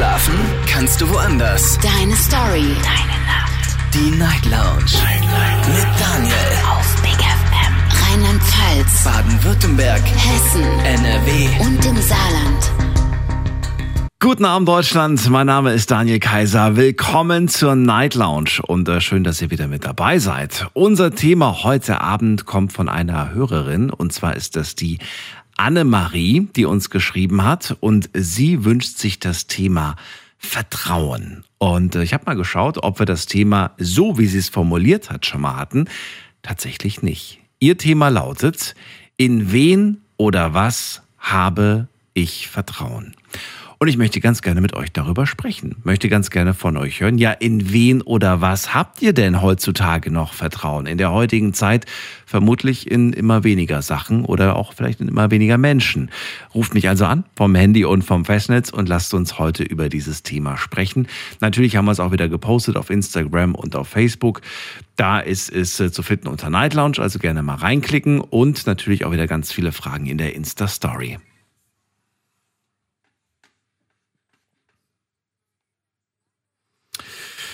Schlafen kannst du woanders. Deine Story. Deine Nacht. Die Night Lounge. Night, Night. Mit Daniel. Auf Big FM. Rheinland-Pfalz. Baden-Württemberg. Hessen. NRW. Und im Saarland. Guten Abend Deutschland, mein Name ist Daniel Kaiser. Willkommen zur Night Lounge und äh, schön, dass ihr wieder mit dabei seid. Unser Thema heute Abend kommt von einer Hörerin und zwar ist das die Annemarie, die uns geschrieben hat und sie wünscht sich das Thema Vertrauen. Und äh, ich habe mal geschaut, ob wir das Thema so, wie sie es formuliert hat, schon mal hatten. Tatsächlich nicht. Ihr Thema lautet, in wen oder was habe ich Vertrauen? Und ich möchte ganz gerne mit euch darüber sprechen. Möchte ganz gerne von euch hören. Ja, in wen oder was habt ihr denn heutzutage noch Vertrauen? In der heutigen Zeit vermutlich in immer weniger Sachen oder auch vielleicht in immer weniger Menschen. Ruft mich also an vom Handy und vom Festnetz und lasst uns heute über dieses Thema sprechen. Natürlich haben wir es auch wieder gepostet auf Instagram und auf Facebook. Da ist es äh, zu finden unter Night Lounge, also gerne mal reinklicken und natürlich auch wieder ganz viele Fragen in der Insta Story.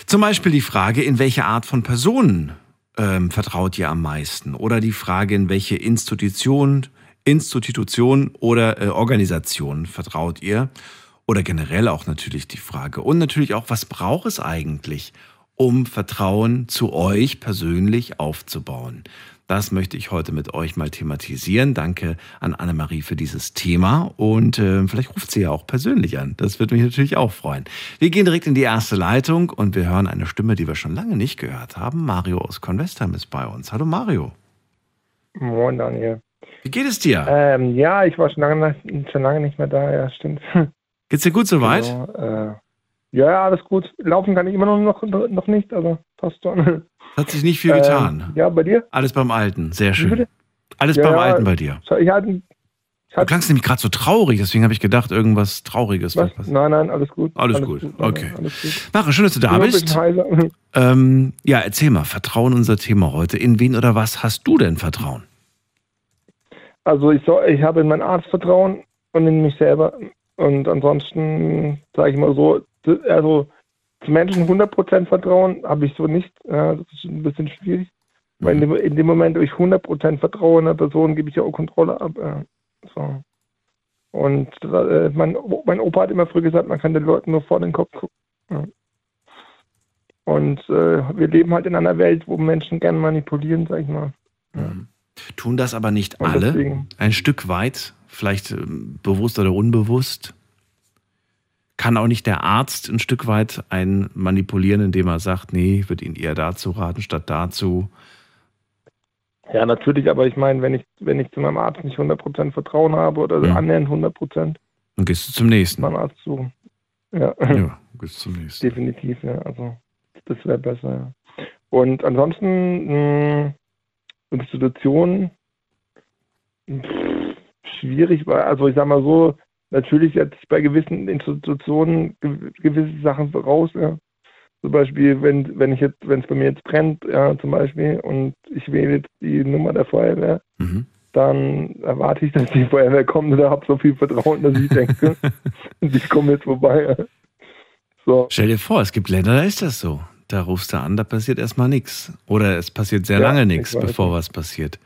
Zum Beispiel die Frage, in welche Art von Personen ähm, vertraut ihr am meisten? Oder die Frage, in welche Institution, Institution oder äh, Organisation vertraut ihr? Oder generell auch natürlich die Frage. Und natürlich auch, was braucht es eigentlich, um Vertrauen zu euch persönlich aufzubauen? Das möchte ich heute mit euch mal thematisieren. Danke an Annemarie für dieses Thema und äh, vielleicht ruft sie ja auch persönlich an. Das würde mich natürlich auch freuen. Wir gehen direkt in die erste Leitung und wir hören eine Stimme, die wir schon lange nicht gehört haben. Mario aus Convestheim ist bei uns. Hallo Mario. Moin Daniel. Wie geht es dir? Ähm, ja, ich war schon lange, schon lange nicht mehr da, ja, stimmt. Geht's dir gut soweit? Genau, äh, ja, alles gut. Laufen kann ich immer noch, noch nicht, aber passt schon. Hat sich nicht viel Ähm, getan. ja, bei dir? Alles beim Alten, sehr schön. Alles Ja, beim. Alten bei dir. Ich hatte, ich Du hatte klangst nämlich gerade so traurig, deswegen habe ich gedacht, irgendwas Trauriges. was? passieren. Nein, nein, alles gut. Alles gut, nein, okay. nein, alles gut. Mare, schön, dass du da bist. Ähm, ja, erzähl mal, Vertrauen unser Thema heute. In wen oder was hast du denn Vertrauen? Also ich, soll, ich habe in meinen Arzt Vertrauen und in mich selber. Und ansonsten, sage ich mal so, also Menschen 100% Vertrauen habe ich so nicht. Ja, das ist ein bisschen schwierig. Weil in dem, in dem Moment, wo ich 100% vertraue einer Person, gebe ich ja auch Kontrolle ab. Ja. So. Und äh, mein, mein Opa hat immer früher gesagt, man kann den Leuten nur vor den Kopf gucken. Ja. Und äh, wir leben halt in einer Welt, wo Menschen gerne manipulieren, sag ich mal. Tun das aber nicht Und alle? deswegen- Ein Stück weit, vielleicht ähm, bewusst oder unbewusst? Kann auch nicht der Arzt ein Stück weit einen manipulieren, indem er sagt, nee, ich würde Ihnen eher dazu raten, statt dazu? Ja, natürlich, aber ich meine, wenn ich, wenn ich zu meinem Arzt nicht 100% Vertrauen habe oder Mhm. annähernd 100% Dann gehst du zum nächsten. meinen Arzt suchen. Ja, Ja, gehst zum nächsten. definitiv, ja. Also, das wäre besser, ja. Und ansonsten, mh, Institutionen, pff, schwierig, weil, also ich sag mal so, natürlich jetzt bei gewissen Institutionen gew- gewisse Sachen voraus, ja. Zum Beispiel, wenn, wenn ich jetzt, wenn es bei mir jetzt brennt, ja, zum Beispiel, und ich wähle jetzt die Nummer der Feuerwehr, Mhm. dann erwarte ich, dass die Feuerwehr kommt oder habe so viel Vertrauen, dass ich denke, die kommen jetzt vorbei. So, Stell dir vor, es gibt Länder, da ist das so. Da rufst du an, da passiert erstmal nichts. Oder es passiert sehr Ja, lange ich nichts, bevor was passiert.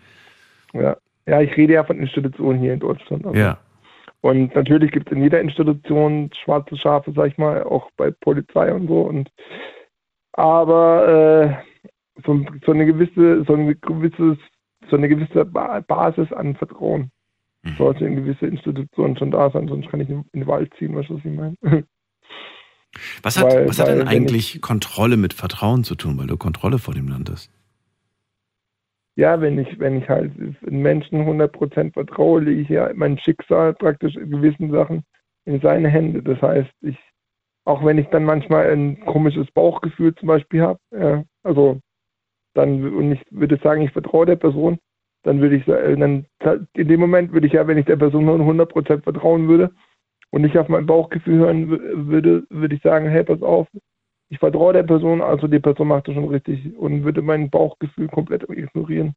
ja. Ja, ich rede ja von Institutionen hier in Deutschland. Also. Ja. Und natürlich gibt es in jeder Institution schwarze Schafe, sag ich mal, auch bei Polizei und so. Und aber äh, so, so eine gewisse, so eine gewisses, so eine gewisse ba Basis an Vertrauen Mhm. sollte in gewisse Institutionen schon da sein, sonst kann ich in den Wald ziehen, weißt du, was ich meine? Was hat, Weil- was hat denn eigentlich Kontrolle mit Vertrauen zu tun, weil du Kontrolle vor dem Land hast? Ja, wenn ich, wenn ich halt Menschen 100% vertraue, lege ich ja mein Schicksal praktisch in gewissen Sachen in seine Hände. Das heißt, ich, auch wenn ich dann manchmal ein komisches Bauchgefühl zum Beispiel habe, ja, also dann, und ich würde sagen, ich vertraue der Person, dann würde ich sagen, dann, in dem Moment würde ich ja, wenn ich der Person nur 100% vertrauen würde und nicht auf mein Bauchgefühl hören wü- würde, würde ich sagen, hey, pass auf, ich vertraue der Person, also die Person macht das schon richtig und würde mein Bauchgefühl komplett ignorieren.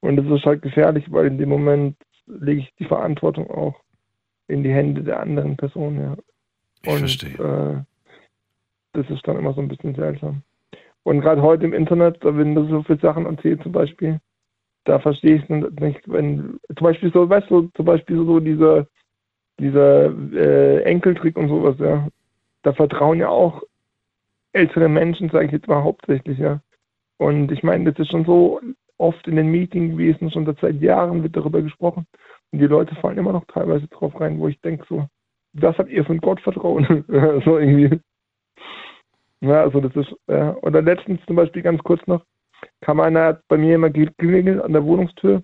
Und das ist halt gefährlich, weil in dem Moment lege ich die Verantwortung auch in die Hände der anderen Person, ja. Ich und verstehe. Äh, das ist dann immer so ein bisschen seltsam. Und gerade heute im Internet, da werden so viele Sachen erzählt, zum Beispiel, da verstehe ich es nicht, wenn, zum Beispiel so, weißt du, zum Beispiel so dieser, dieser äh, Enkeltrick und sowas, ja. Da vertrauen ja auch ältere Menschen, sage ich jetzt mal hauptsächlich, ja. Und ich meine, das ist schon so oft in den Meetings gewesen, schon seit Jahren wird darüber gesprochen. Und die Leute fallen immer noch teilweise drauf rein, wo ich denke so, das habt ihr von Gott vertrauen. so irgendwie. Ja, also das ist, ja. Oder letztens zum Beispiel ganz kurz noch, kam einer bei mir immer geklingelt an der Wohnungstür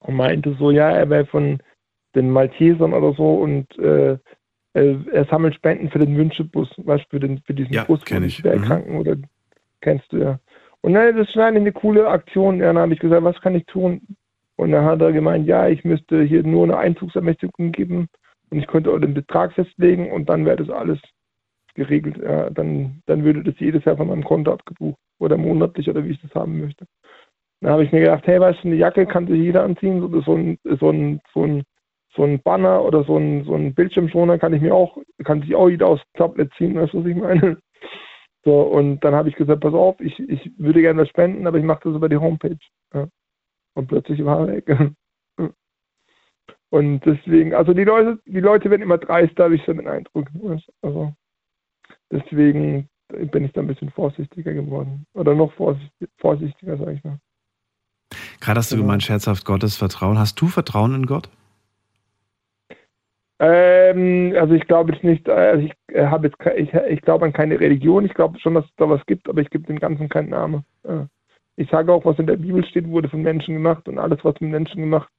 und meinte so, ja, er wäre von den Maltesern oder so und äh, er sammelt Spenden für den Wünschebus, weißt du, für, den, für diesen Ja, Bus für ich. die Schwerkranken oder kennst du ja. Und dann, das ist eine coole Aktion. Ja, dann habe ich gesagt, was kann ich tun? Und dann hat er gemeint, ja, ich müsste hier nur eine Einzugsermächtigung geben und ich könnte auch den Betrag festlegen und dann wäre das alles geregelt. Ja, dann, dann würde das jedes Jahr von meinem Konto abgebucht oder monatlich oder wie ich das haben möchte. Dann habe ich mir gedacht, hey, weißt du, eine Jacke kann sich jeder anziehen, so, so, ein, so, ein, so, ein, so ein Banner oder so ein, so ein Bildschirmschoner kann ich mir auch, kann sich auch jeder aufs Tablet ziehen, weißt du, was ich meine? So, und dann habe ich gesagt, pass auf, ich, ich würde gerne was spenden, aber ich mache das über die Homepage. Ja. Und plötzlich war er weg. Und deswegen, also die Leute, die Leute werden immer dreist, da habe ich so den Eindruck. Also deswegen bin ich da ein bisschen vorsichtiger geworden. Oder noch vorsichtiger, vorsichtiger sage ich mal. Gerade hast du Genau. gemeint, scherzhaft Gottes Vertrauen. Hast du Vertrauen in Gott? Ähm, also ich glaube jetzt nicht, also ich äh, habe jetzt, ich, ich glaube an keine Religion. Ich glaube schon, dass es da was gibt, aber ich gebe dem Ganzen keinen Namen. Ja. Ich sage auch, was in der Bibel steht, wurde von Menschen gemacht und alles, was mit Menschen gemacht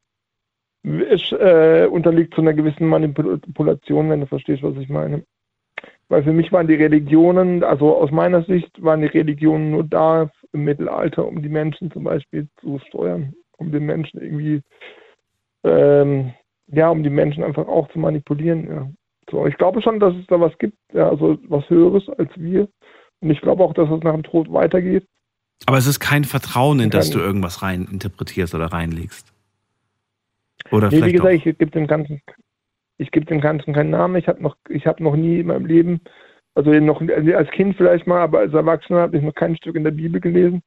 ist, äh, unterliegt zu einer gewissen Manipulation, wenn du verstehst, was ich meine. Weil für mich waren die Religionen, also aus meiner Sicht waren die Religionen nur da im Mittelalter, um die Menschen zum Beispiel zu steuern, um den Menschen irgendwie ähm, ja, um die Menschen einfach auch zu manipulieren. Ja. So, ich glaube schon, dass es da was gibt, ja, also was Höheres als wir. Und ich glaube auch, dass es nach dem Tod weitergeht. Aber es ist kein Vertrauen, in das du irgendwas rein interpretierst oder reinlegst. Oder Nee, wie vielleicht gesagt, doch. ich gebe dem Ganzen, ich gebe dem Ganzen keinen Namen. Ich habe noch, ich habe noch nie in meinem Leben, also noch als Kind vielleicht mal, aber als Erwachsener habe ich noch kein Stück in der Bibel gelesen.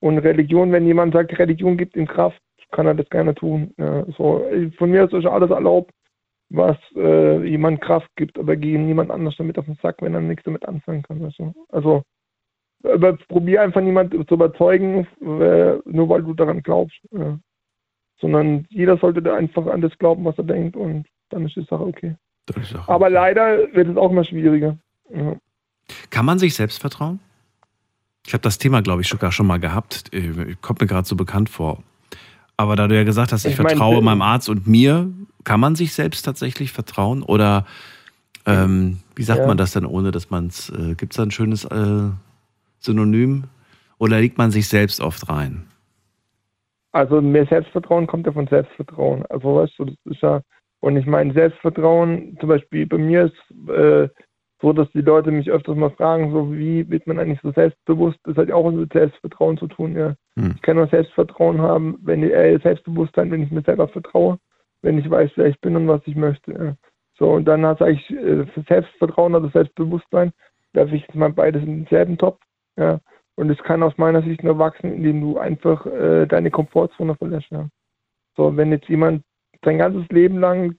Und Religion, wenn jemand sagt, Religion gibt ihm Kraft, kann er das gerne tun. Ja, so, von mir ist alles erlaubt, was äh, jemand Kraft gibt, aber gehen niemand anders damit auf den Sack, wenn er nichts damit anfangen kann. Also aber probier einfach niemanden zu überzeugen, äh, nur weil du daran glaubst. Ja. Sondern jeder sollte da einfach an das glauben, was er denkt und dann ist die Sache okay. Auch- Aber leider wird es auch immer schwieriger. Ja. Kann man sich selbst vertrauen? Ich habe das Thema, glaube ich, sogar schon mal gehabt. Äh, Kommt mir gerade so bekannt vor. Aber da du ja gesagt hast, ich, Ich vertraue meinem Arzt und mir, kann man sich selbst tatsächlich vertrauen? Oder ähm, wie sagt Ja. man das denn, ohne dass man es, äh, gibt es da ein schönes äh, Synonym? Oder liegt man sich selbst oft rein? Also mehr Selbstvertrauen kommt ja von Selbstvertrauen. Also weißt du, das ist ja, und ich meine Selbstvertrauen, zum Beispiel bei mir ist äh, so, dass die Leute mich öfters mal fragen, so wie wird man eigentlich so selbstbewusst? Das hat ja auch was mit Selbstvertrauen zu tun, ja. Hm. Ich kann nur Selbstvertrauen haben, wenn ich, äh, Selbstbewusstsein, wenn ich mir selber vertraue, wenn ich weiß, wer ich bin und was ich möchte. Ja. So, und dann sage ich, äh, Selbstvertrauen oder Selbstbewusstsein, darf ich jetzt mal beides in denselben Topf. Ja. Und es kann aus meiner Sicht nur wachsen, indem du einfach äh, deine Komfortzone verlässt. Ja. So, wenn jetzt jemand sein ganzes Leben lang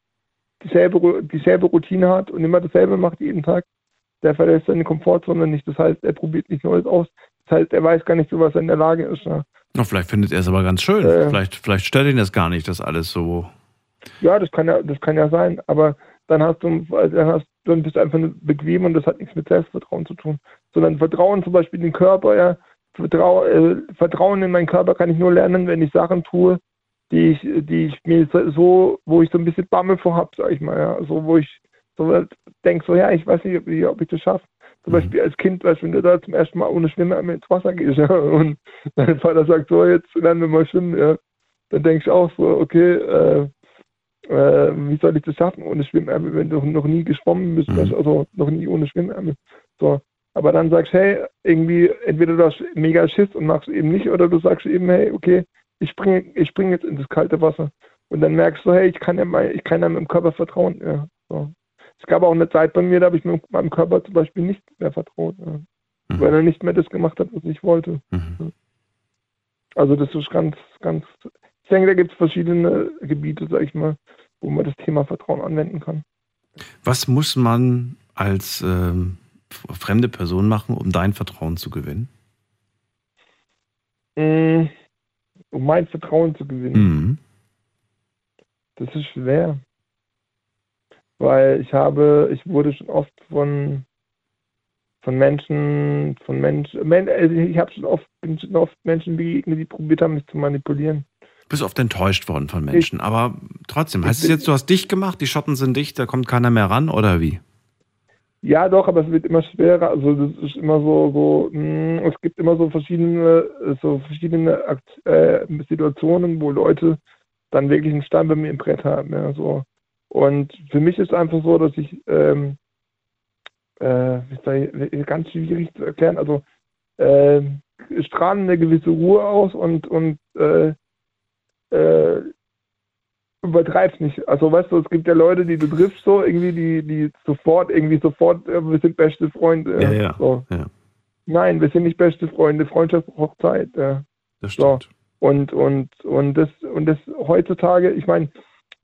dieselbe, dieselbe Routine hat und immer dasselbe macht jeden Tag, der verlässt seine Komfortzone nicht. Das heißt, er probiert nichts Neues aus. Das heißt, er weiß gar nicht, so was er in der Lage ist. Ja. Na, vielleicht findet er es aber ganz schön. Äh. vielleicht, vielleicht stört ihn das gar nicht, dass alles so. Ja, das kann ja, das kann ja sein, aber dann hast du, dann hast, dann bist du einfach nur bequem und das hat nichts mit Selbstvertrauen zu tun. Sondern Vertrauen zum Beispiel in den Körper, ja, Vertrau, äh, Vertrauen in meinen Körper kann ich nur lernen, wenn ich Sachen tue, die ich, die ich mir so, wo ich so ein bisschen Bammel vor habe, sag ich mal, ja, so wo ich so denke, so ja, ich weiß nicht, ob ich, ob ich das schaffe. Zum Mhm. Beispiel als Kind, weißt, du, wenn du da zum ersten Mal ohne Schwimmen ins Wasser gehst, ja, und dein Vater sagt, so, jetzt lernen wir mal schwimmen, ja, dann denke ich auch so, okay, äh, äh, wie soll ich das schaffen ohne Schwimmärmel, wenn du noch nie geschwommen bist, Mhm. du, also noch nie ohne Schwimmärmel. So. Aber dann sagst hey, irgendwie, entweder du hast mega Schiss und machst eben nicht, oder du sagst eben, hey, okay, ich springe ich spring jetzt in das kalte Wasser. Und dann merkst du, hey, ich kann ja, mal, ich kann ja meinem Körper vertrauen. Ja, so. Es gab auch eine Zeit bei mir, da habe ich meinem Körper zum Beispiel nicht mehr vertraut, mhm. weil er nicht mehr das gemacht hat, was ich wollte. Mhm. Also das ist ganz, ganz, ich denke, da gibt es verschiedene Gebiete, sag ich mal, wo man das Thema Vertrauen anwenden kann. Was muss man als ähm, fremde Person machen, um dein Vertrauen zu gewinnen? Mm, um mein Vertrauen zu gewinnen. Mhm. Das ist schwer. Weil ich habe, ich wurde schon oft von, von Menschen, von Menschen, also ich habe schon oft, bin schon oft Menschen begegnet, die probiert haben, mich zu manipulieren. Du bist oft enttäuscht worden von Menschen, ich, aber trotzdem, heißt es jetzt, du hast dich gemacht, die Schotten sind dicht, da kommt keiner mehr ran oder wie? Ja, doch, aber es wird immer schwerer. Also das ist immer so, so mh, hm, es gibt immer so verschiedene, so verschiedene äh, Situationen, wo Leute dann wirklich einen Stein bei mir im Brett haben. Ja, so. Und für mich ist es einfach so, dass ich, ähm, äh, ich, ganz schwierig zu erklären, also äh, strahlen eine gewisse Ruhe aus und, und äh, äh, übertreib's nicht. Also weißt du, es gibt ja Leute, die du triffst so, irgendwie, die, die sofort, irgendwie sofort, äh, wir sind beste Freunde. Ja, ja, so. ja. Nein, wir sind nicht beste Freunde, Freundschaft braucht Zeit. Ja. Das stimmt. So. Und, und, und das, und das heutzutage, ich meine,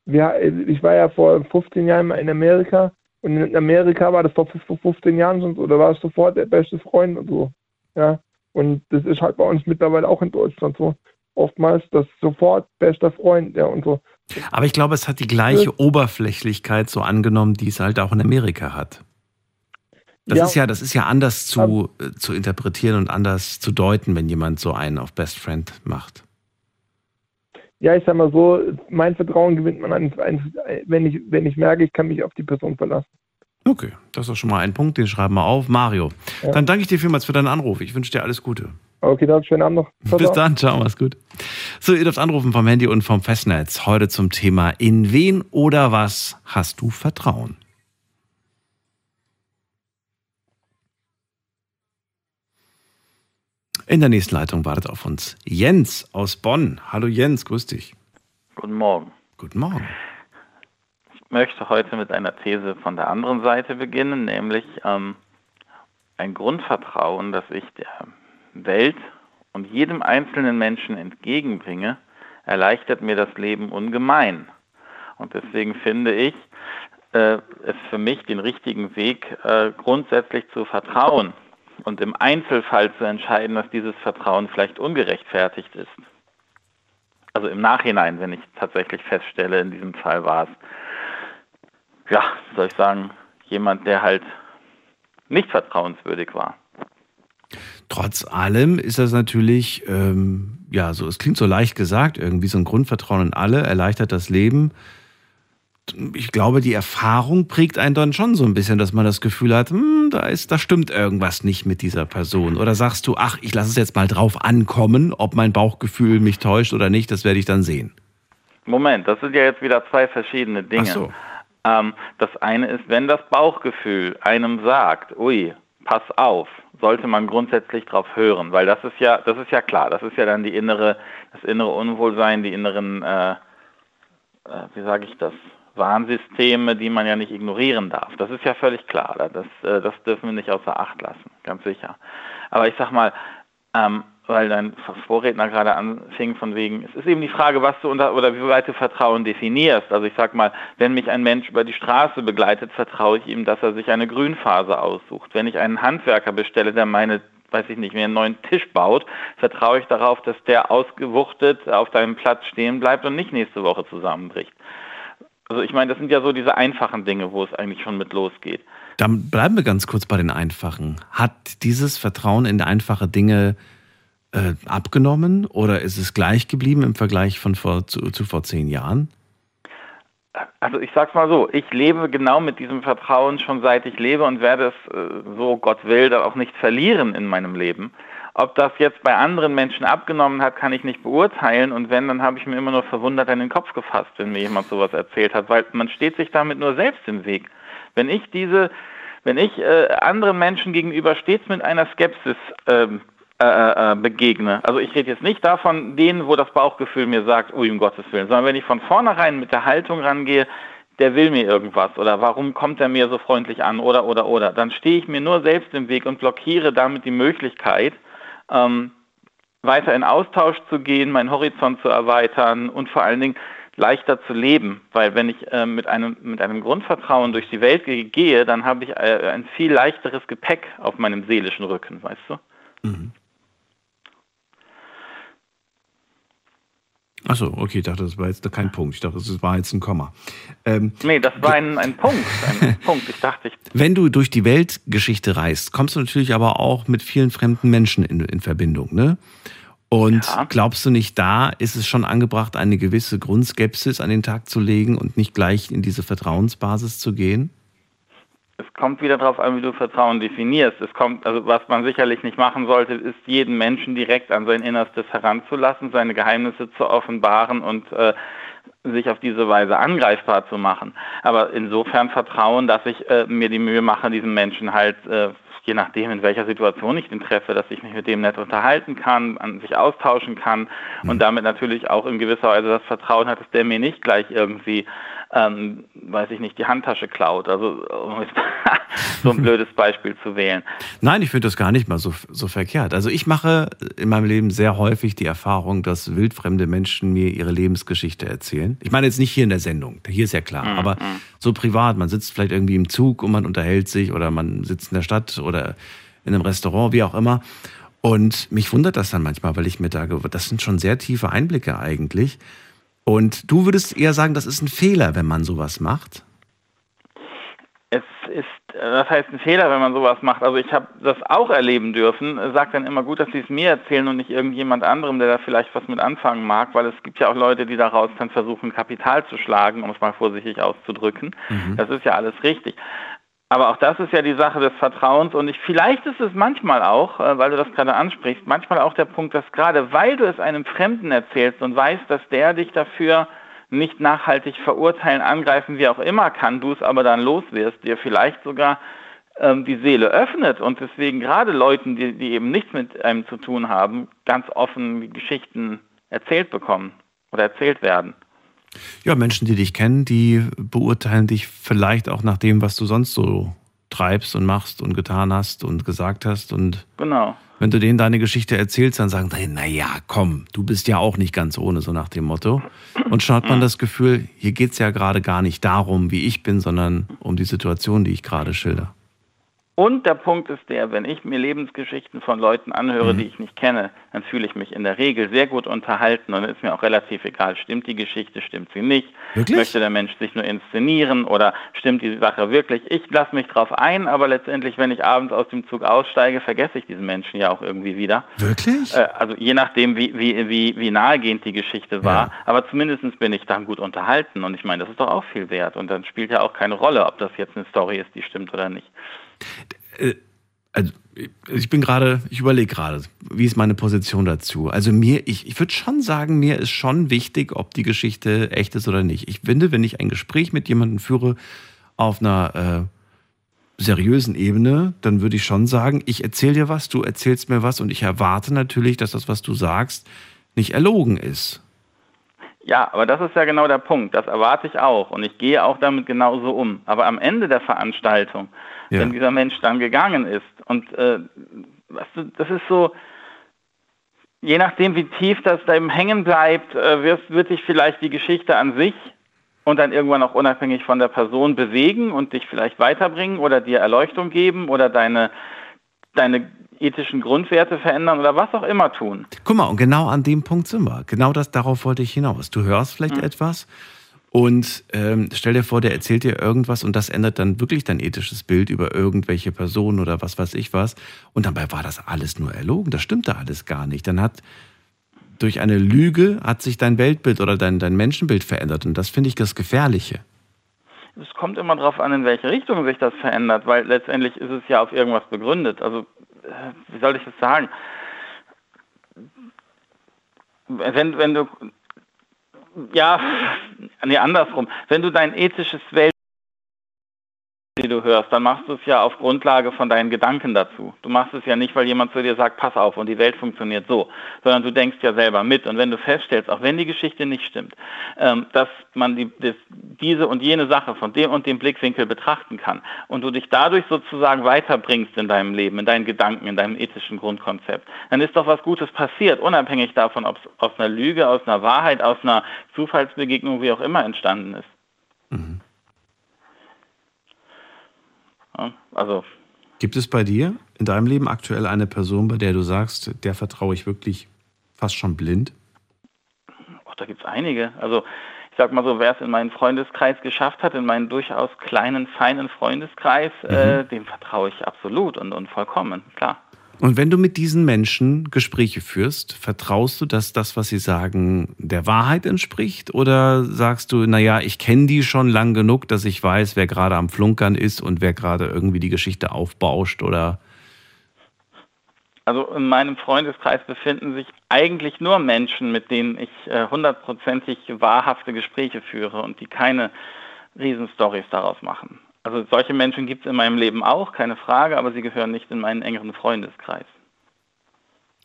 wir, ich war ja vor 15 Jahren in Amerika und in Amerika war das vor 15 Jahren schon so, da war es sofort der beste Freund und so. Ja. Und das ist halt bei uns mittlerweile auch in Deutschland so. Oftmals das sofort bester Freund, ja, und so. Aber ich glaube, es hat die gleiche ja. Oberflächlichkeit so angenommen, die es halt auch in Amerika hat. Das ja. ist ja, das ist ja anders zu, äh, zu interpretieren und anders zu deuten, wenn jemand so einen auf Best Friend macht. Ja, ich sag mal so, mein Vertrauen gewinnt man, ein, wenn, ich, wenn ich merke, ich kann mich auf die Person verlassen. Okay, das ist schon mal ein Punkt, den schreiben wir auf. Mario, ja. dann danke ich dir vielmals für deinen Anruf. Ich wünsche dir alles Gute. Okay, dann schönen Abend noch. Ciao, Bis dann, ciao, mach's gut. So, ihr dürft anrufen vom Handy und vom Festnetz. Heute zum Thema In wen oder was hast du Vertrauen? In der nächsten Leitung wartet auf uns Jens aus Bonn. Hallo Jens, grüß dich. Guten Morgen. Guten Morgen. Ich möchte heute mit einer These von der anderen Seite beginnen, nämlich ähm, ein Grundvertrauen, das ich der Welt und jedem einzelnen Menschen entgegenbringe, erleichtert mir das Leben ungemein. Und deswegen finde ich äh, es für mich den richtigen Weg, äh, grundsätzlich zu vertrauen und im Einzelfall zu entscheiden, dass dieses Vertrauen vielleicht ungerechtfertigt ist. Also im Nachhinein, wenn ich tatsächlich feststelle, in diesem Fall war es, ja, soll ich sagen, jemand, der halt nicht vertrauenswürdig war. Trotz allem ist das natürlich, ähm, ja, so, es klingt so leicht gesagt, irgendwie so ein Grundvertrauen in alle erleichtert das Leben ich glaube, die Erfahrung prägt einen dann schon so ein bisschen, dass man das Gefühl hat, hm, da ist, da stimmt irgendwas nicht mit dieser Person. Oder sagst du, ach, ich lasse es jetzt mal drauf ankommen, ob mein Bauchgefühl mich täuscht oder nicht, das werde ich dann sehen. Moment, das sind ja jetzt wieder zwei verschiedene Dinge. Ach so. Ähm, das eine ist, wenn das Bauchgefühl einem sagt, ui, pass auf, sollte man grundsätzlich drauf hören, weil das ist ja, das ist ja klar, das ist ja dann die innere, das innere Unwohlsein, die inneren, äh, äh, wie sage ich das, Warnsysteme, die man ja nicht ignorieren darf. Das ist ja völlig klar. Das, äh, das dürfen wir nicht außer Acht lassen, ganz sicher. Aber ich sag mal, ähm, weil dein Vorredner gerade anfing von wegen, es ist eben die Frage, was du unter oder wie weit du Vertrauen definierst. Also ich sag mal, wenn mich ein Mensch über die Straße begleitet, vertraue ich ihm, dass er sich eine Grünphase aussucht. Wenn ich einen Handwerker bestelle, der meine weiß ich nicht, mir einen neuen Tisch baut, vertraue ich darauf, dass der ausgewuchtet auf deinem Platz stehen bleibt und nicht nächste Woche zusammenbricht. Also ich meine, das sind ja so diese einfachen Dinge, wo es eigentlich schon mit losgeht. Dann bleiben wir ganz kurz bei den einfachen. Hat dieses Vertrauen in einfache Dinge äh, abgenommen oder ist es gleich geblieben im Vergleich von vor, zu, zu vor zehn Jahren? Also ich sag's mal so, ich lebe genau mit diesem Vertrauen schon seit ich lebe und werde es, äh, so Gott will, dann auch nicht verlieren in meinem Leben. Ob das jetzt bei anderen Menschen abgenommen hat, kann ich nicht beurteilen. Und wenn, dann habe ich mir immer nur verwundert an den Kopf gefasst, wenn mir jemand sowas erzählt hat, weil man steht sich damit nur selbst im Weg. Wenn ich diese, wenn ich äh, anderen Menschen gegenüber stets mit einer Skepsis ähm, äh, äh, äh, begegne. Also ich rede jetzt nicht davon, denen, wo das Bauchgefühl mir sagt, oh um Gottes Willen, sondern wenn ich von vornherein mit der Haltung rangehe, der will mir irgendwas oder warum kommt er mir so freundlich an oder oder oder, dann stehe ich mir nur selbst im Weg und blockiere damit die Möglichkeit, ähm, weiter in Austausch zu gehen, meinen Horizont zu erweitern und vor allen Dingen leichter zu leben, weil wenn ich äh, mit einem mit einem Grundvertrauen durch die Welt gehe, dann habe ich äh, ein viel leichteres Gepäck auf meinem seelischen Rücken, weißt du? Mhm. Achso, okay, ich dachte, das war jetzt kein Punkt. Ich dachte, das war jetzt ein Komma. Ähm, nee, das war ein, ein Punkt. Ein Punkt. Ich dachte, ich Wenn du durch die Weltgeschichte reist, kommst du natürlich aber auch mit vielen fremden Menschen in, in Verbindung, ne? Und ja. glaubst du nicht, da ist es schon angebracht, eine gewisse Grundskepsis an den Tag zu legen und nicht gleich in diese Vertrauensbasis zu gehen? Es kommt wieder darauf an, wie du Vertrauen definierst. Es kommt, also was man sicherlich nicht machen sollte, ist jeden Menschen direkt an sein Innerstes heranzulassen, seine Geheimnisse zu offenbaren und äh, sich auf diese Weise angreifbar zu machen. Aber insofern Vertrauen, dass ich äh, mir die Mühe mache, diesen Menschen halt äh, je nachdem, in welcher Situation ich den treffe, dass ich mich mit dem nett unterhalten kann, an sich austauschen kann mhm. und damit natürlich auch in gewisser Weise das Vertrauen hat, dass der mir nicht gleich irgendwie ähm, weiß ich nicht, die Handtasche klaut. Also um so ein blödes Beispiel zu wählen. Nein, ich finde das gar nicht mal so, so verkehrt. Also ich mache in meinem Leben sehr häufig die Erfahrung, dass wildfremde Menschen mir ihre Lebensgeschichte erzählen. Ich meine jetzt nicht hier in der Sendung, hier ist ja klar, mhm. aber so privat, man sitzt vielleicht irgendwie im Zug und man unterhält sich oder man sitzt in der Stadt oder in einem Restaurant, wie auch immer. Und mich wundert das dann manchmal, weil ich mir da, das sind schon sehr tiefe Einblicke eigentlich. Und du würdest eher sagen, das ist ein Fehler, wenn man sowas macht? Es ist, das heißt ein Fehler, wenn man sowas macht. Also ich habe das auch erleben dürfen. Sagt dann immer gut, dass sie es mir erzählen und nicht irgendjemand anderem, der da vielleicht was mit anfangen mag, weil es gibt ja auch Leute, die daraus dann versuchen, Kapital zu schlagen, um es mal vorsichtig auszudrücken. Mhm. Das ist ja alles richtig. Aber auch das ist ja die Sache des Vertrauens und ich, vielleicht ist es manchmal auch, äh, weil du das gerade ansprichst, manchmal auch der Punkt, dass gerade weil du es einem Fremden erzählst und weißt, dass der dich dafür nicht nachhaltig verurteilen, angreifen, wie auch immer kann, du es aber dann los wirst, dir vielleicht sogar ähm, die Seele öffnet und deswegen gerade Leuten, die, die eben nichts mit einem zu tun haben, ganz offen Geschichten erzählt bekommen oder erzählt werden. Ja, Menschen, die dich kennen, die beurteilen dich vielleicht auch nach dem, was du sonst so treibst und machst und getan hast und gesagt hast. Und genau. wenn du denen deine Geschichte erzählst, dann sagen sie, naja, komm, du bist ja auch nicht ganz ohne, so nach dem Motto. Und schon hat man das Gefühl, hier geht es ja gerade gar nicht darum, wie ich bin, sondern um die Situation, die ich gerade schilder. Und der Punkt ist der, wenn ich mir Lebensgeschichten von Leuten anhöre, mhm. die ich nicht kenne, dann fühle ich mich in der Regel sehr gut unterhalten und ist mir auch relativ egal, stimmt die Geschichte, stimmt sie nicht, wirklich? möchte der Mensch sich nur inszenieren oder stimmt die Sache wirklich. Ich lasse mich drauf ein, aber letztendlich, wenn ich abends aus dem Zug aussteige, vergesse ich diesen Menschen ja auch irgendwie wieder. Wirklich? Äh, also je nachdem, wie, wie, wie, wie nahegehend die Geschichte war, ja. aber zumindest bin ich dann gut unterhalten und ich meine, das ist doch auch viel wert und dann spielt ja auch keine Rolle, ob das jetzt eine Story ist, die stimmt oder nicht. Äh, also ich bin gerade, ich überlege gerade, wie ist meine Position dazu? Also mir, ich, ich würde schon sagen, mir ist schon wichtig, ob die Geschichte echt ist oder nicht. Ich finde, wenn ich ein Gespräch mit jemandem führe auf einer äh, seriösen Ebene, dann würde ich schon sagen, ich erzähle dir was, du erzählst mir was und ich erwarte natürlich, dass das, was du sagst, nicht erlogen ist. Ja, aber das ist ja genau der Punkt. Das erwarte ich auch und ich gehe auch damit genauso um. Aber am Ende der Veranstaltung, ja. wenn dieser Mensch dann gegangen ist und äh, weißt du, das ist so, je nachdem, wie tief das da eben hängen bleibt, äh, wird, wird sich vielleicht die Geschichte an sich und dann irgendwann auch unabhängig von der Person bewegen und dich vielleicht weiterbringen oder dir Erleuchtung geben oder deine, deine ethischen Grundwerte verändern oder was auch immer tun. Guck mal, und genau an dem Punkt sind wir. Genau das, darauf wollte ich hinaus. Du hörst vielleicht mhm. etwas und ähm, stell dir vor, der erzählt dir irgendwas und das ändert dann wirklich dein ethisches Bild über irgendwelche Personen oder was weiß ich was. Und dabei war das alles nur erlogen. Das stimmte alles gar nicht. Dann hat durch eine Lüge hat sich dein Weltbild oder dein, dein Menschenbild verändert. Und das finde ich das Gefährliche. Es kommt immer darauf an, in welche Richtung sich das verändert, weil letztendlich ist es ja auf irgendwas begründet. Also wie soll ich das sagen? Wenn, wenn du, ja, nee, andersrum, wenn du dein ethisches Welt die du hörst, dann machst du es ja auf Grundlage von deinen Gedanken dazu. Du machst es ja nicht, weil jemand zu dir sagt, pass auf und die Welt funktioniert so, sondern du denkst ja selber mit. Und wenn du feststellst, auch wenn die Geschichte nicht stimmt, ähm, dass man die, das, diese und jene Sache von dem und dem Blickwinkel betrachten kann und du dich dadurch sozusagen weiterbringst in deinem Leben, in deinen Gedanken, in deinem ethischen Grundkonzept, dann ist doch was Gutes passiert, unabhängig davon, ob es aus einer Lüge, aus einer Wahrheit, aus einer Zufallsbegegnung, wie auch immer entstanden ist. Mhm. Also. Gibt es bei dir in deinem Leben aktuell eine Person, bei der du sagst, der vertraue ich wirklich fast schon blind? Ach, da gibt es einige. Also ich sag mal so, wer es in meinen Freundeskreis geschafft hat, in meinen durchaus kleinen, feinen Freundeskreis, mhm. äh, dem vertraue ich absolut und, und vollkommen, klar. Und wenn du mit diesen Menschen Gespräche führst, vertraust du, dass das, was sie sagen, der Wahrheit entspricht? Oder sagst du, naja, ich kenne die schon lang genug, dass ich weiß, wer gerade am Flunkern ist und wer gerade irgendwie die Geschichte aufbauscht oder also in meinem Freundeskreis befinden sich eigentlich nur Menschen, mit denen ich äh, hundertprozentig wahrhafte Gespräche führe und die keine Riesenstories daraus machen. Also solche Menschen gibt es in meinem Leben auch, keine Frage, aber sie gehören nicht in meinen engeren Freundeskreis.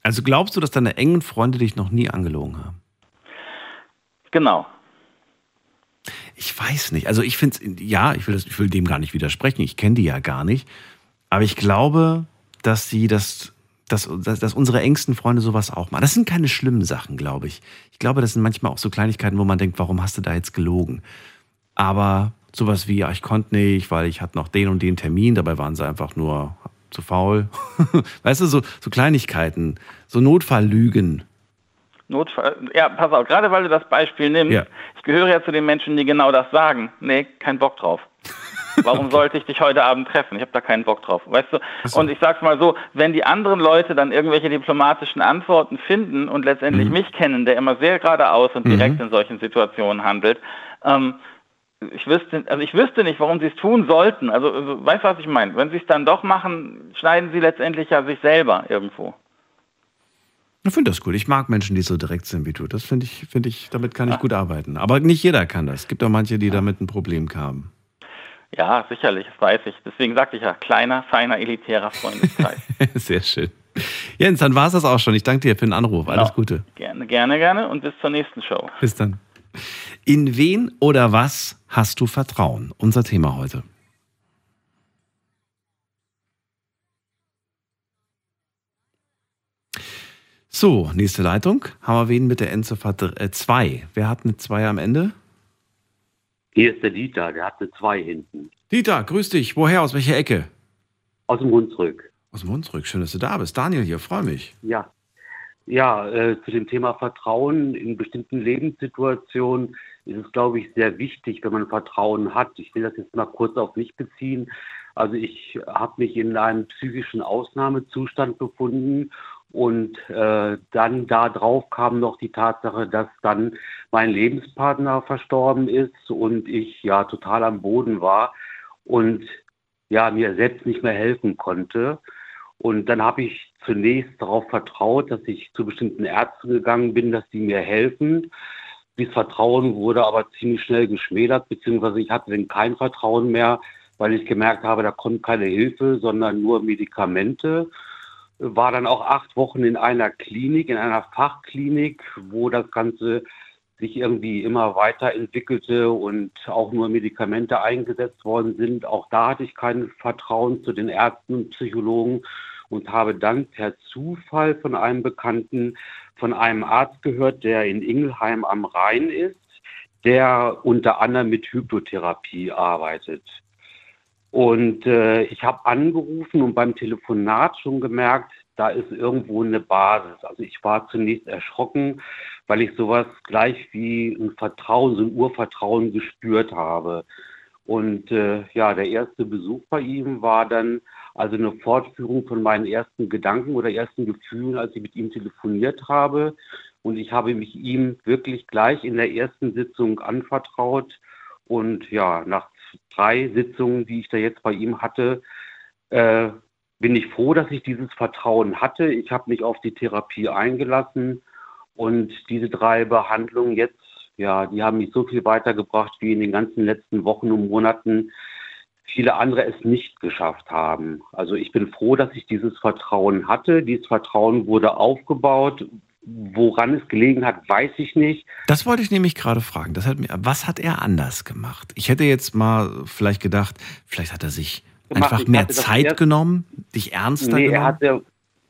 Also glaubst du, dass deine engen Freunde dich noch nie angelogen haben? Genau. Ich weiß nicht. Also ich finde es, ja, ich will, das, ich will dem gar nicht widersprechen. Ich kenne die ja gar nicht. Aber ich glaube, dass sie das, dass, dass, dass unsere engsten Freunde sowas auch machen. Das sind keine schlimmen Sachen, glaube ich. Ich glaube, das sind manchmal auch so Kleinigkeiten, wo man denkt, warum hast du da jetzt gelogen? Aber sowas wie, ja, ich konnte nicht, weil ich hatte noch den und den Termin, dabei waren sie einfach nur zu faul. weißt du, so, so Kleinigkeiten, so Notfalllügen. Notfall, ja, pass auf, gerade weil du das Beispiel nimmst, ja. ich gehöre ja zu den Menschen, die genau das sagen. Nee, kein Bock drauf. Warum okay. sollte ich dich heute Abend treffen? Ich habe da keinen Bock drauf. Weißt du? So. Und ich sag's mal so, wenn die anderen Leute dann irgendwelche diplomatischen Antworten finden und letztendlich mhm. mich kennen, der immer sehr geradeaus und direkt mhm. in solchen Situationen handelt, ähm, ich wüsste, also ich wüsste nicht, warum sie es tun sollten. Also, also weißt du, was ich meine? Wenn sie es dann doch machen, schneiden sie letztendlich ja sich selber irgendwo. Ich finde das gut. Ich mag Menschen, die so direkt sind wie du. Das finde ich, finde ich, damit kann ich ja. gut arbeiten. Aber nicht jeder kann das. Es gibt auch manche, die ja. damit ein Problem haben. Ja, sicherlich, das weiß ich. Deswegen sagte ich ja, kleiner, feiner, elitärer Freundeskreis. Sehr schön. Jens, dann war es das auch schon. Ich danke dir für den Anruf. Alles genau. Gute. Gerne, gerne, gerne und bis zur nächsten Show. Bis dann. In wen oder was hast du Vertrauen? Unser Thema heute. So, nächste Leitung. Haben wir wen mit der Endziffer 2? Äh, Wer hat eine 2 am Ende? Hier ist der Dieter, der hat eine 2 hinten. Dieter, grüß dich. Woher? Aus welcher Ecke? Aus dem Hunsrück. Aus dem Hunsrück. Schön, dass du da bist. Daniel hier, freue mich. Ja. Ja, äh, zu dem Thema Vertrauen in bestimmten Lebenssituationen ist es, glaube ich, sehr wichtig, wenn man Vertrauen hat. Ich will das jetzt mal kurz auf mich beziehen. Also ich habe mich in einem psychischen Ausnahmezustand befunden und äh, dann darauf kam noch die Tatsache, dass dann mein Lebenspartner verstorben ist und ich ja total am Boden war und ja mir selbst nicht mehr helfen konnte. Und dann habe ich zunächst darauf vertraut, dass ich zu bestimmten Ärzten gegangen bin, dass die mir helfen. Dieses Vertrauen wurde aber ziemlich schnell geschmälert, beziehungsweise ich hatte dann kein Vertrauen mehr, weil ich gemerkt habe, da kommt keine Hilfe, sondern nur Medikamente. War dann auch acht Wochen in einer Klinik, in einer Fachklinik, wo das Ganze sich irgendwie immer weiterentwickelte und auch nur Medikamente eingesetzt worden sind. Auch da hatte ich kein Vertrauen zu den Ärzten und Psychologen und habe dann per Zufall von einem Bekannten, von einem Arzt gehört, der in Ingelheim am Rhein ist, der unter anderem mit Hypnotherapie arbeitet. Und äh, ich habe angerufen und beim Telefonat schon gemerkt, da ist irgendwo eine Basis. Also ich war zunächst erschrocken, weil ich sowas gleich wie ein Vertrauen, so ein Urvertrauen gespürt habe. Und äh, ja, der erste Besuch bei ihm war dann also eine Fortführung von meinen ersten Gedanken oder ersten Gefühlen, als ich mit ihm telefoniert habe. Und ich habe mich ihm wirklich gleich in der ersten Sitzung anvertraut. Und ja, nach drei Sitzungen, die ich da jetzt bei ihm hatte, äh, bin ich froh, dass ich dieses Vertrauen hatte. Ich habe mich auf die Therapie eingelassen und diese drei Behandlungen jetzt, ja, die haben mich so viel weitergebracht wie in den ganzen letzten Wochen und Monaten viele andere es nicht geschafft haben. Also ich bin froh, dass ich dieses Vertrauen hatte. Dieses Vertrauen wurde aufgebaut. Woran es gelegen hat, weiß ich nicht. Das wollte ich nämlich gerade fragen. Hat was hat er anders gemacht? Ich hätte jetzt mal vielleicht gedacht, vielleicht hat er sich einfach mehr Zeit erst, genommen, dich ernster nee, genommen. Hatte,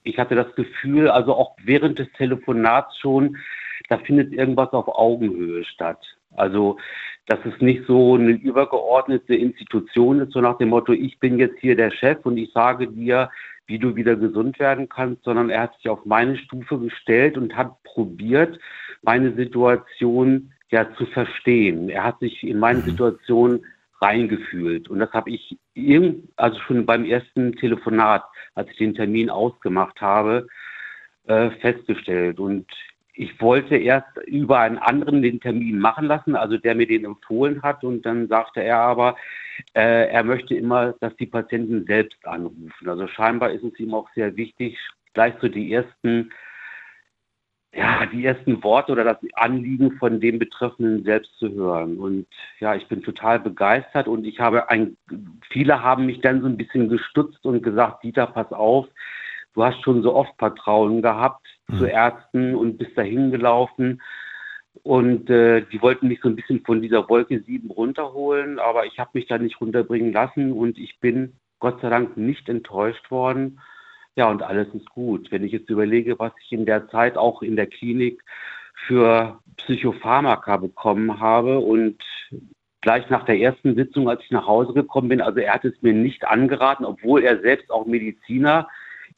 ich hatte das Gefühl, also auch während des Telefonats schon, da findet irgendwas auf Augenhöhe statt. Also dass es nicht so eine übergeordnete Institution ist, so nach dem Motto, ich bin jetzt hier der Chef und ich sage dir, wie du wieder gesund werden kannst, sondern er hat sich auf meine Stufe gestellt und hat probiert, meine Situation ja zu verstehen. Er hat sich in meine mhm. Situation reingefühlt. Und das habe ich also schon beim ersten Telefonat, als ich den Termin ausgemacht habe, äh, festgestellt. Und ich wollte erst über einen anderen den Termin machen lassen, also der mir den empfohlen hat. Und dann sagte er aber, äh, er möchte immer, dass die Patienten selbst anrufen. Also scheinbar ist es ihm auch sehr wichtig, gleich so die ersten, ja, die ersten Worte oder das Anliegen von dem Betreffenden selbst zu hören. Und ja, ich bin total begeistert und ich habe ein, viele haben mich dann so ein bisschen gestutzt und gesagt, Dieter, pass auf, du hast schon so oft Vertrauen gehabt mhm. zu Ärzten und bist dahin gelaufen. Und äh, die wollten mich so ein bisschen von dieser Wolke 7 runterholen, aber ich habe mich da nicht runterbringen lassen und ich bin Gott sei Dank nicht enttäuscht worden. Ja, und alles ist gut. Wenn ich jetzt überlege, was ich in der Zeit auch in der Klinik für Psychopharmaka bekommen habe und gleich nach der ersten Sitzung, als ich nach Hause gekommen bin, also er hat es mir nicht angeraten, obwohl er selbst auch Mediziner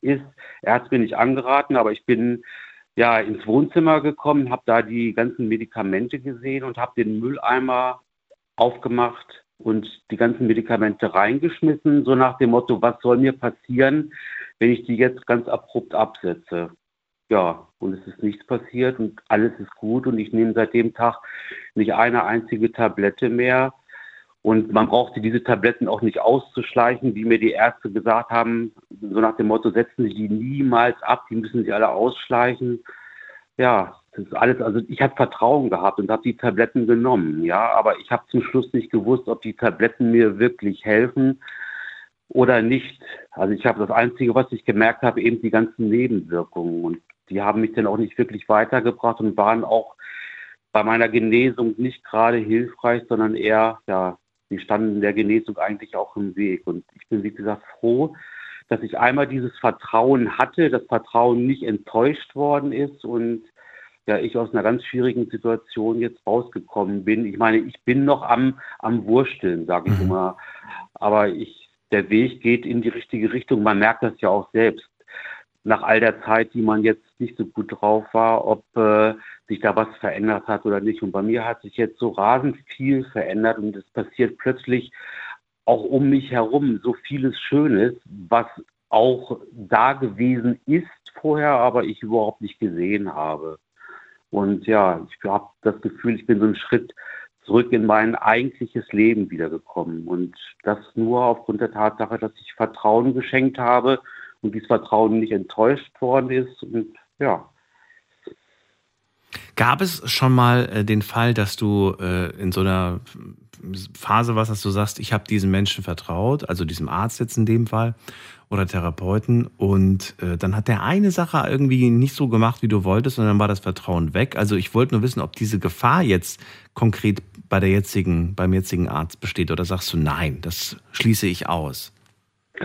ist. Er hat es mir nicht angeraten, aber ich bin ja ins Wohnzimmer gekommen, habe da die ganzen Medikamente gesehen und habe den Mülleimer aufgemacht und die ganzen Medikamente reingeschmissen, so nach dem Motto, was soll mir passieren, wenn ich die jetzt ganz abrupt absetze. Ja, und es ist nichts passiert und alles ist gut und ich nehme seit dem Tag nicht eine einzige Tablette mehr und man brauchte diese Tabletten auch nicht auszuschleichen, wie mir die Ärzte gesagt haben, so nach dem Motto, setzen Sie die niemals ab, die müssen Sie alle ausschleichen. Ja, das ist alles, also ich habe Vertrauen gehabt und habe die Tabletten genommen, ja, aber ich habe zum Schluss nicht gewusst, ob die Tabletten mir wirklich helfen oder nicht. Also ich habe das Einzige, was ich gemerkt habe, eben die ganzen Nebenwirkungen und die haben mich dann auch nicht wirklich weitergebracht und waren auch bei meiner Genesung nicht gerade hilfreich, sondern eher ja, die standen der Genesung eigentlich auch im Weg. Und ich bin, wie gesagt, froh, dass ich einmal dieses Vertrauen hatte, das Vertrauen nicht enttäuscht worden ist und ja, ich aus einer ganz schwierigen Situation jetzt rausgekommen bin. Ich meine, ich bin noch am, am Wursteln, sage ich mhm. immer. Aber ich, der Weg geht in die richtige Richtung. Man merkt das ja auch selbst nach all der Zeit, die man jetzt nicht so gut drauf war, ob äh, sich da was verändert hat oder nicht. Und bei mir hat sich jetzt so rasend viel verändert und es passiert plötzlich auch um mich herum so vieles Schönes, was auch da gewesen ist vorher, aber ich überhaupt nicht gesehen habe. Und ja, ich habe das Gefühl, ich bin so einen Schritt zurück in mein eigentliches Leben wiedergekommen. Und das nur aufgrund der Tatsache, dass ich Vertrauen geschenkt habe und dieses Vertrauen nicht enttäuscht worden ist. Und ja. Gab es schon mal äh, den Fall, dass du äh, in so einer Phase warst, dass du sagst, ich habe diesem Menschen vertraut, also diesem Arzt jetzt in dem Fall oder Therapeuten, und äh, dann hat der eine Sache irgendwie nicht so gemacht, wie du wolltest, und dann war das Vertrauen weg. Also ich wollte nur wissen, ob diese Gefahr jetzt konkret bei der jetzigen, beim jetzigen Arzt besteht, oder sagst du, nein, das schließe ich aus.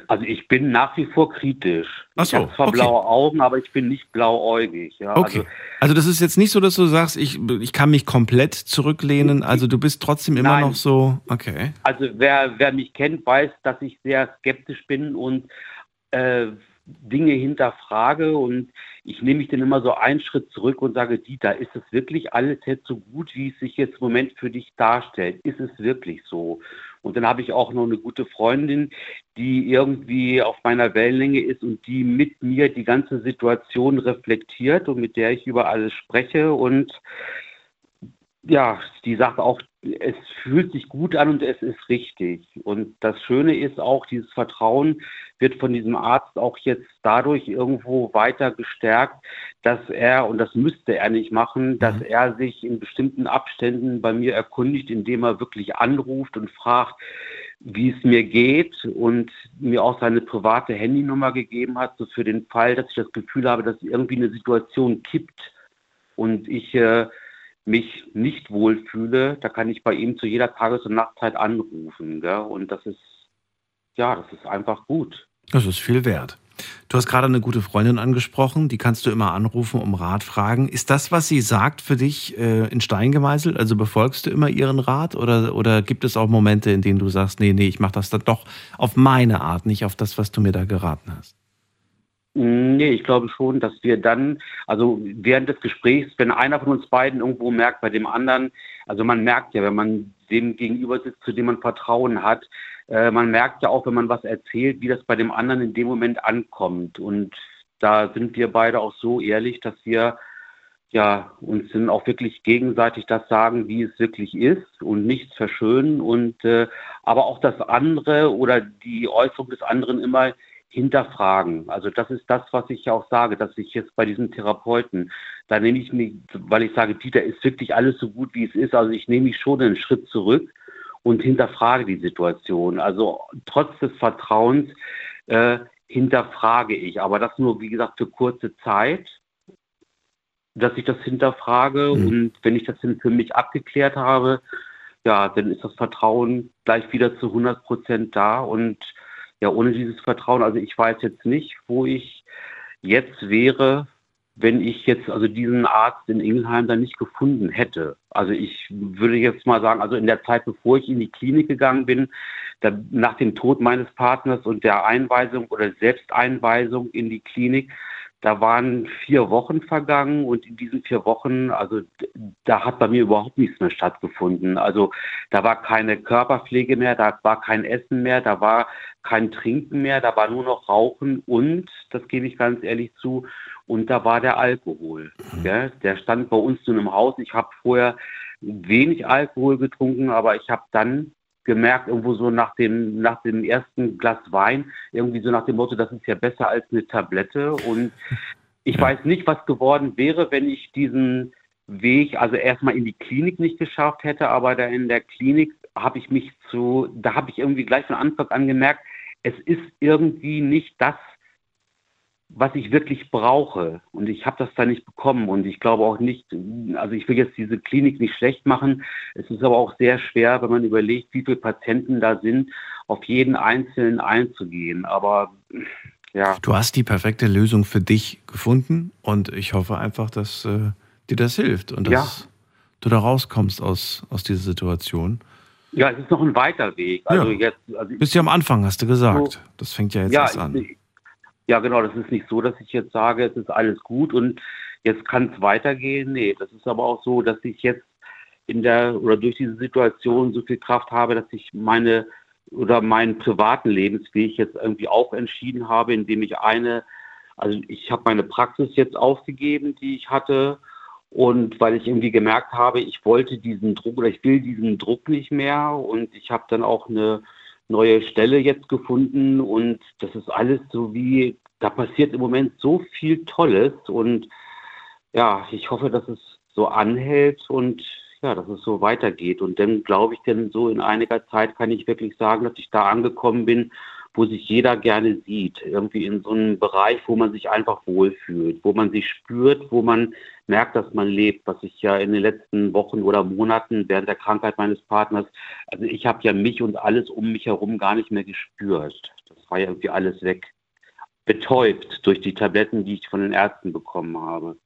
Also ich bin nach wie vor kritisch. Ach so, ich habe zwar okay. blaue Augen, aber ich bin nicht blauäugig. Ja. Okay. Also, also, das ist jetzt nicht so, dass du sagst, ich, ich kann mich komplett zurücklehnen. Also du bist trotzdem immer Nein. noch so, okay. Also wer, wer mich kennt, weiß, dass ich sehr skeptisch bin und äh, Dinge hinterfrage und ich nehme mich dann immer so einen Schritt zurück und sage, Dieter, ist es wirklich alles jetzt so gut, wie es sich jetzt im Moment für dich darstellt? Ist es wirklich so? Und dann habe ich auch noch eine gute Freundin, die irgendwie auf meiner Wellenlänge ist und die mit mir die ganze Situation reflektiert und mit der ich über alles spreche. Und ja, die sagt auch, es fühlt sich gut an und es ist richtig. Und das Schöne ist auch, dieses Vertrauen wird von diesem Arzt auch jetzt dadurch irgendwo weiter gestärkt, dass er, und das müsste er nicht machen, dass mhm. er sich in bestimmten Abständen bei mir erkundigt, indem er wirklich anruft und fragt, wie es mir geht und mir auch seine private Handynummer gegeben hat, so für den Fall, dass ich das Gefühl habe, dass irgendwie eine Situation kippt und ich äh, mich nicht wohlfühle, da kann ich bei ihm zu jeder Tages- und Nachtzeit anrufen. Gell? Und das ist, ja, das ist einfach gut. Das ist viel wert. Du hast gerade eine gute Freundin angesprochen, die kannst du immer anrufen, um Rat fragen. Ist das, was sie sagt, für dich äh, in Stein gemeißelt? Also befolgst du immer ihren Rat oder, oder gibt es auch Momente, in denen du sagst, nee, nee, ich mache das dann doch auf meine Art, nicht auf das, was du mir da geraten hast? Nee, ich glaube schon, dass wir dann, also während des Gesprächs, wenn einer von uns beiden irgendwo merkt, bei dem anderen, also man merkt ja, wenn man dem gegenüber sitzt, zu dem man Vertrauen hat, äh, man merkt ja auch, wenn man was erzählt, wie das bei dem anderen in dem Moment ankommt. Und da sind wir beide auch so ehrlich, dass wir ja uns dann auch wirklich gegenseitig das sagen, wie es wirklich ist und nichts verschönen und äh, aber auch das andere oder die Äußerung des anderen immer hinterfragen. Also das ist das, was ich auch sage, dass ich jetzt bei diesem Therapeuten, da nehme ich mich, weil ich sage, Dieter, ist wirklich alles so gut, wie es ist. Also ich nehme mich schon einen Schritt zurück und hinterfrage die Situation. Also trotz des Vertrauens äh, hinterfrage ich, aber das nur, wie gesagt, für kurze Zeit, dass ich das hinterfrage mhm. und wenn ich das für mich abgeklärt habe, ja, dann ist das Vertrauen gleich wieder zu 100 Prozent da und ja, ohne dieses Vertrauen, also ich weiß jetzt nicht, wo ich jetzt wäre, wenn ich jetzt also diesen Arzt in Ingelheim dann nicht gefunden hätte. Also ich würde jetzt mal sagen, also in der Zeit, bevor ich in die Klinik gegangen bin, nach dem Tod meines Partners und der Einweisung oder Selbsteinweisung in die Klinik, da waren vier Wochen vergangen und in diesen vier Wochen, also da hat bei mir überhaupt nichts mehr stattgefunden. Also da war keine Körperpflege mehr, da war kein Essen mehr, da war kein Trinken mehr, da war nur noch Rauchen und, das gebe ich ganz ehrlich zu, und da war der Alkohol. Mhm. Ja, der stand bei uns nun im Haus. Ich habe vorher wenig Alkohol getrunken, aber ich habe dann gemerkt, irgendwo so nach dem, nach dem ersten Glas Wein, irgendwie so nach dem Motto, das ist ja besser als eine Tablette. Und ich weiß nicht, was geworden wäre, wenn ich diesen Weg, also erstmal in die Klinik nicht geschafft hätte, aber da in der Klinik habe ich mich zu, da habe ich irgendwie gleich von Anfang an gemerkt, es ist irgendwie nicht das, was ich wirklich brauche. Und ich habe das da nicht bekommen. Und ich glaube auch nicht, also ich will jetzt diese Klinik nicht schlecht machen. Es ist aber auch sehr schwer, wenn man überlegt, wie viele Patienten da sind, auf jeden Einzelnen einzugehen. Aber ja. Du hast die perfekte Lösung für dich gefunden und ich hoffe einfach, dass äh, dir das hilft und dass ja. du da rauskommst aus, aus dieser Situation. Ja, es ist noch ein weiter Weg. Also ja. jetzt, also Bist ja am Anfang, hast du gesagt. So, das fängt ja jetzt ja, erst an. Ich, ja, genau, das ist nicht so, dass ich jetzt sage, es ist alles gut und jetzt kann es weitergehen. Nee, das ist aber auch so, dass ich jetzt in der oder durch diese Situation so viel Kraft habe, dass ich meine oder meinen privaten Lebensweg jetzt irgendwie auch entschieden habe, indem ich eine, also ich habe meine Praxis jetzt aufgegeben, die ich hatte. Und weil ich irgendwie gemerkt habe, ich wollte diesen Druck oder ich will diesen Druck nicht mehr. Und ich habe dann auch eine neue Stelle jetzt gefunden und das ist alles so wie, da passiert im Moment so viel Tolles und ja, ich hoffe, dass es so anhält und ja, dass es so weitergeht. Und dann glaube ich, denn so in einiger Zeit kann ich wirklich sagen, dass ich da angekommen bin, wo sich jeder gerne sieht. Irgendwie in so einem Bereich, wo man sich einfach wohlfühlt, wo man sich spürt, wo man merkt, dass man lebt, was ich ja in den letzten Wochen oder Monaten während der Krankheit meines Partners, also ich habe ja mich und alles um mich herum gar nicht mehr gespürt. Das war ja irgendwie alles weg. Betäubt durch die Tabletten, die ich von den Ärzten bekommen habe.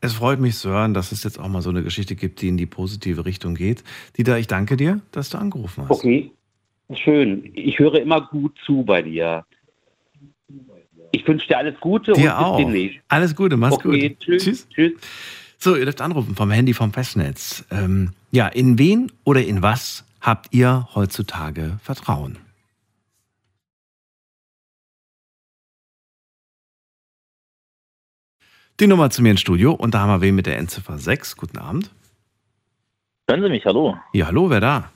Es freut mich zu hören, dass es jetzt auch mal so eine Geschichte gibt, die in die positive Richtung geht. Dieter, ich danke dir, dass du angerufen hast. Okay, schön. Ich höre immer gut zu bei dir. Ich wünsche dir alles Gute dir und auch. demnächst. Alles Gute, mach's okay, gut. Tschüss. tschüss. tschüss. So, ihr dürft anrufen vom Handy vom Festnetz. Ähm, ja, in wen oder in was habt ihr heutzutage Vertrauen? Die Nummer zu mir ins Studio und da haben wir wen mit der Endziffer 6. Guten Abend. Hören Sie mich, hallo. Ja, hallo, wer da?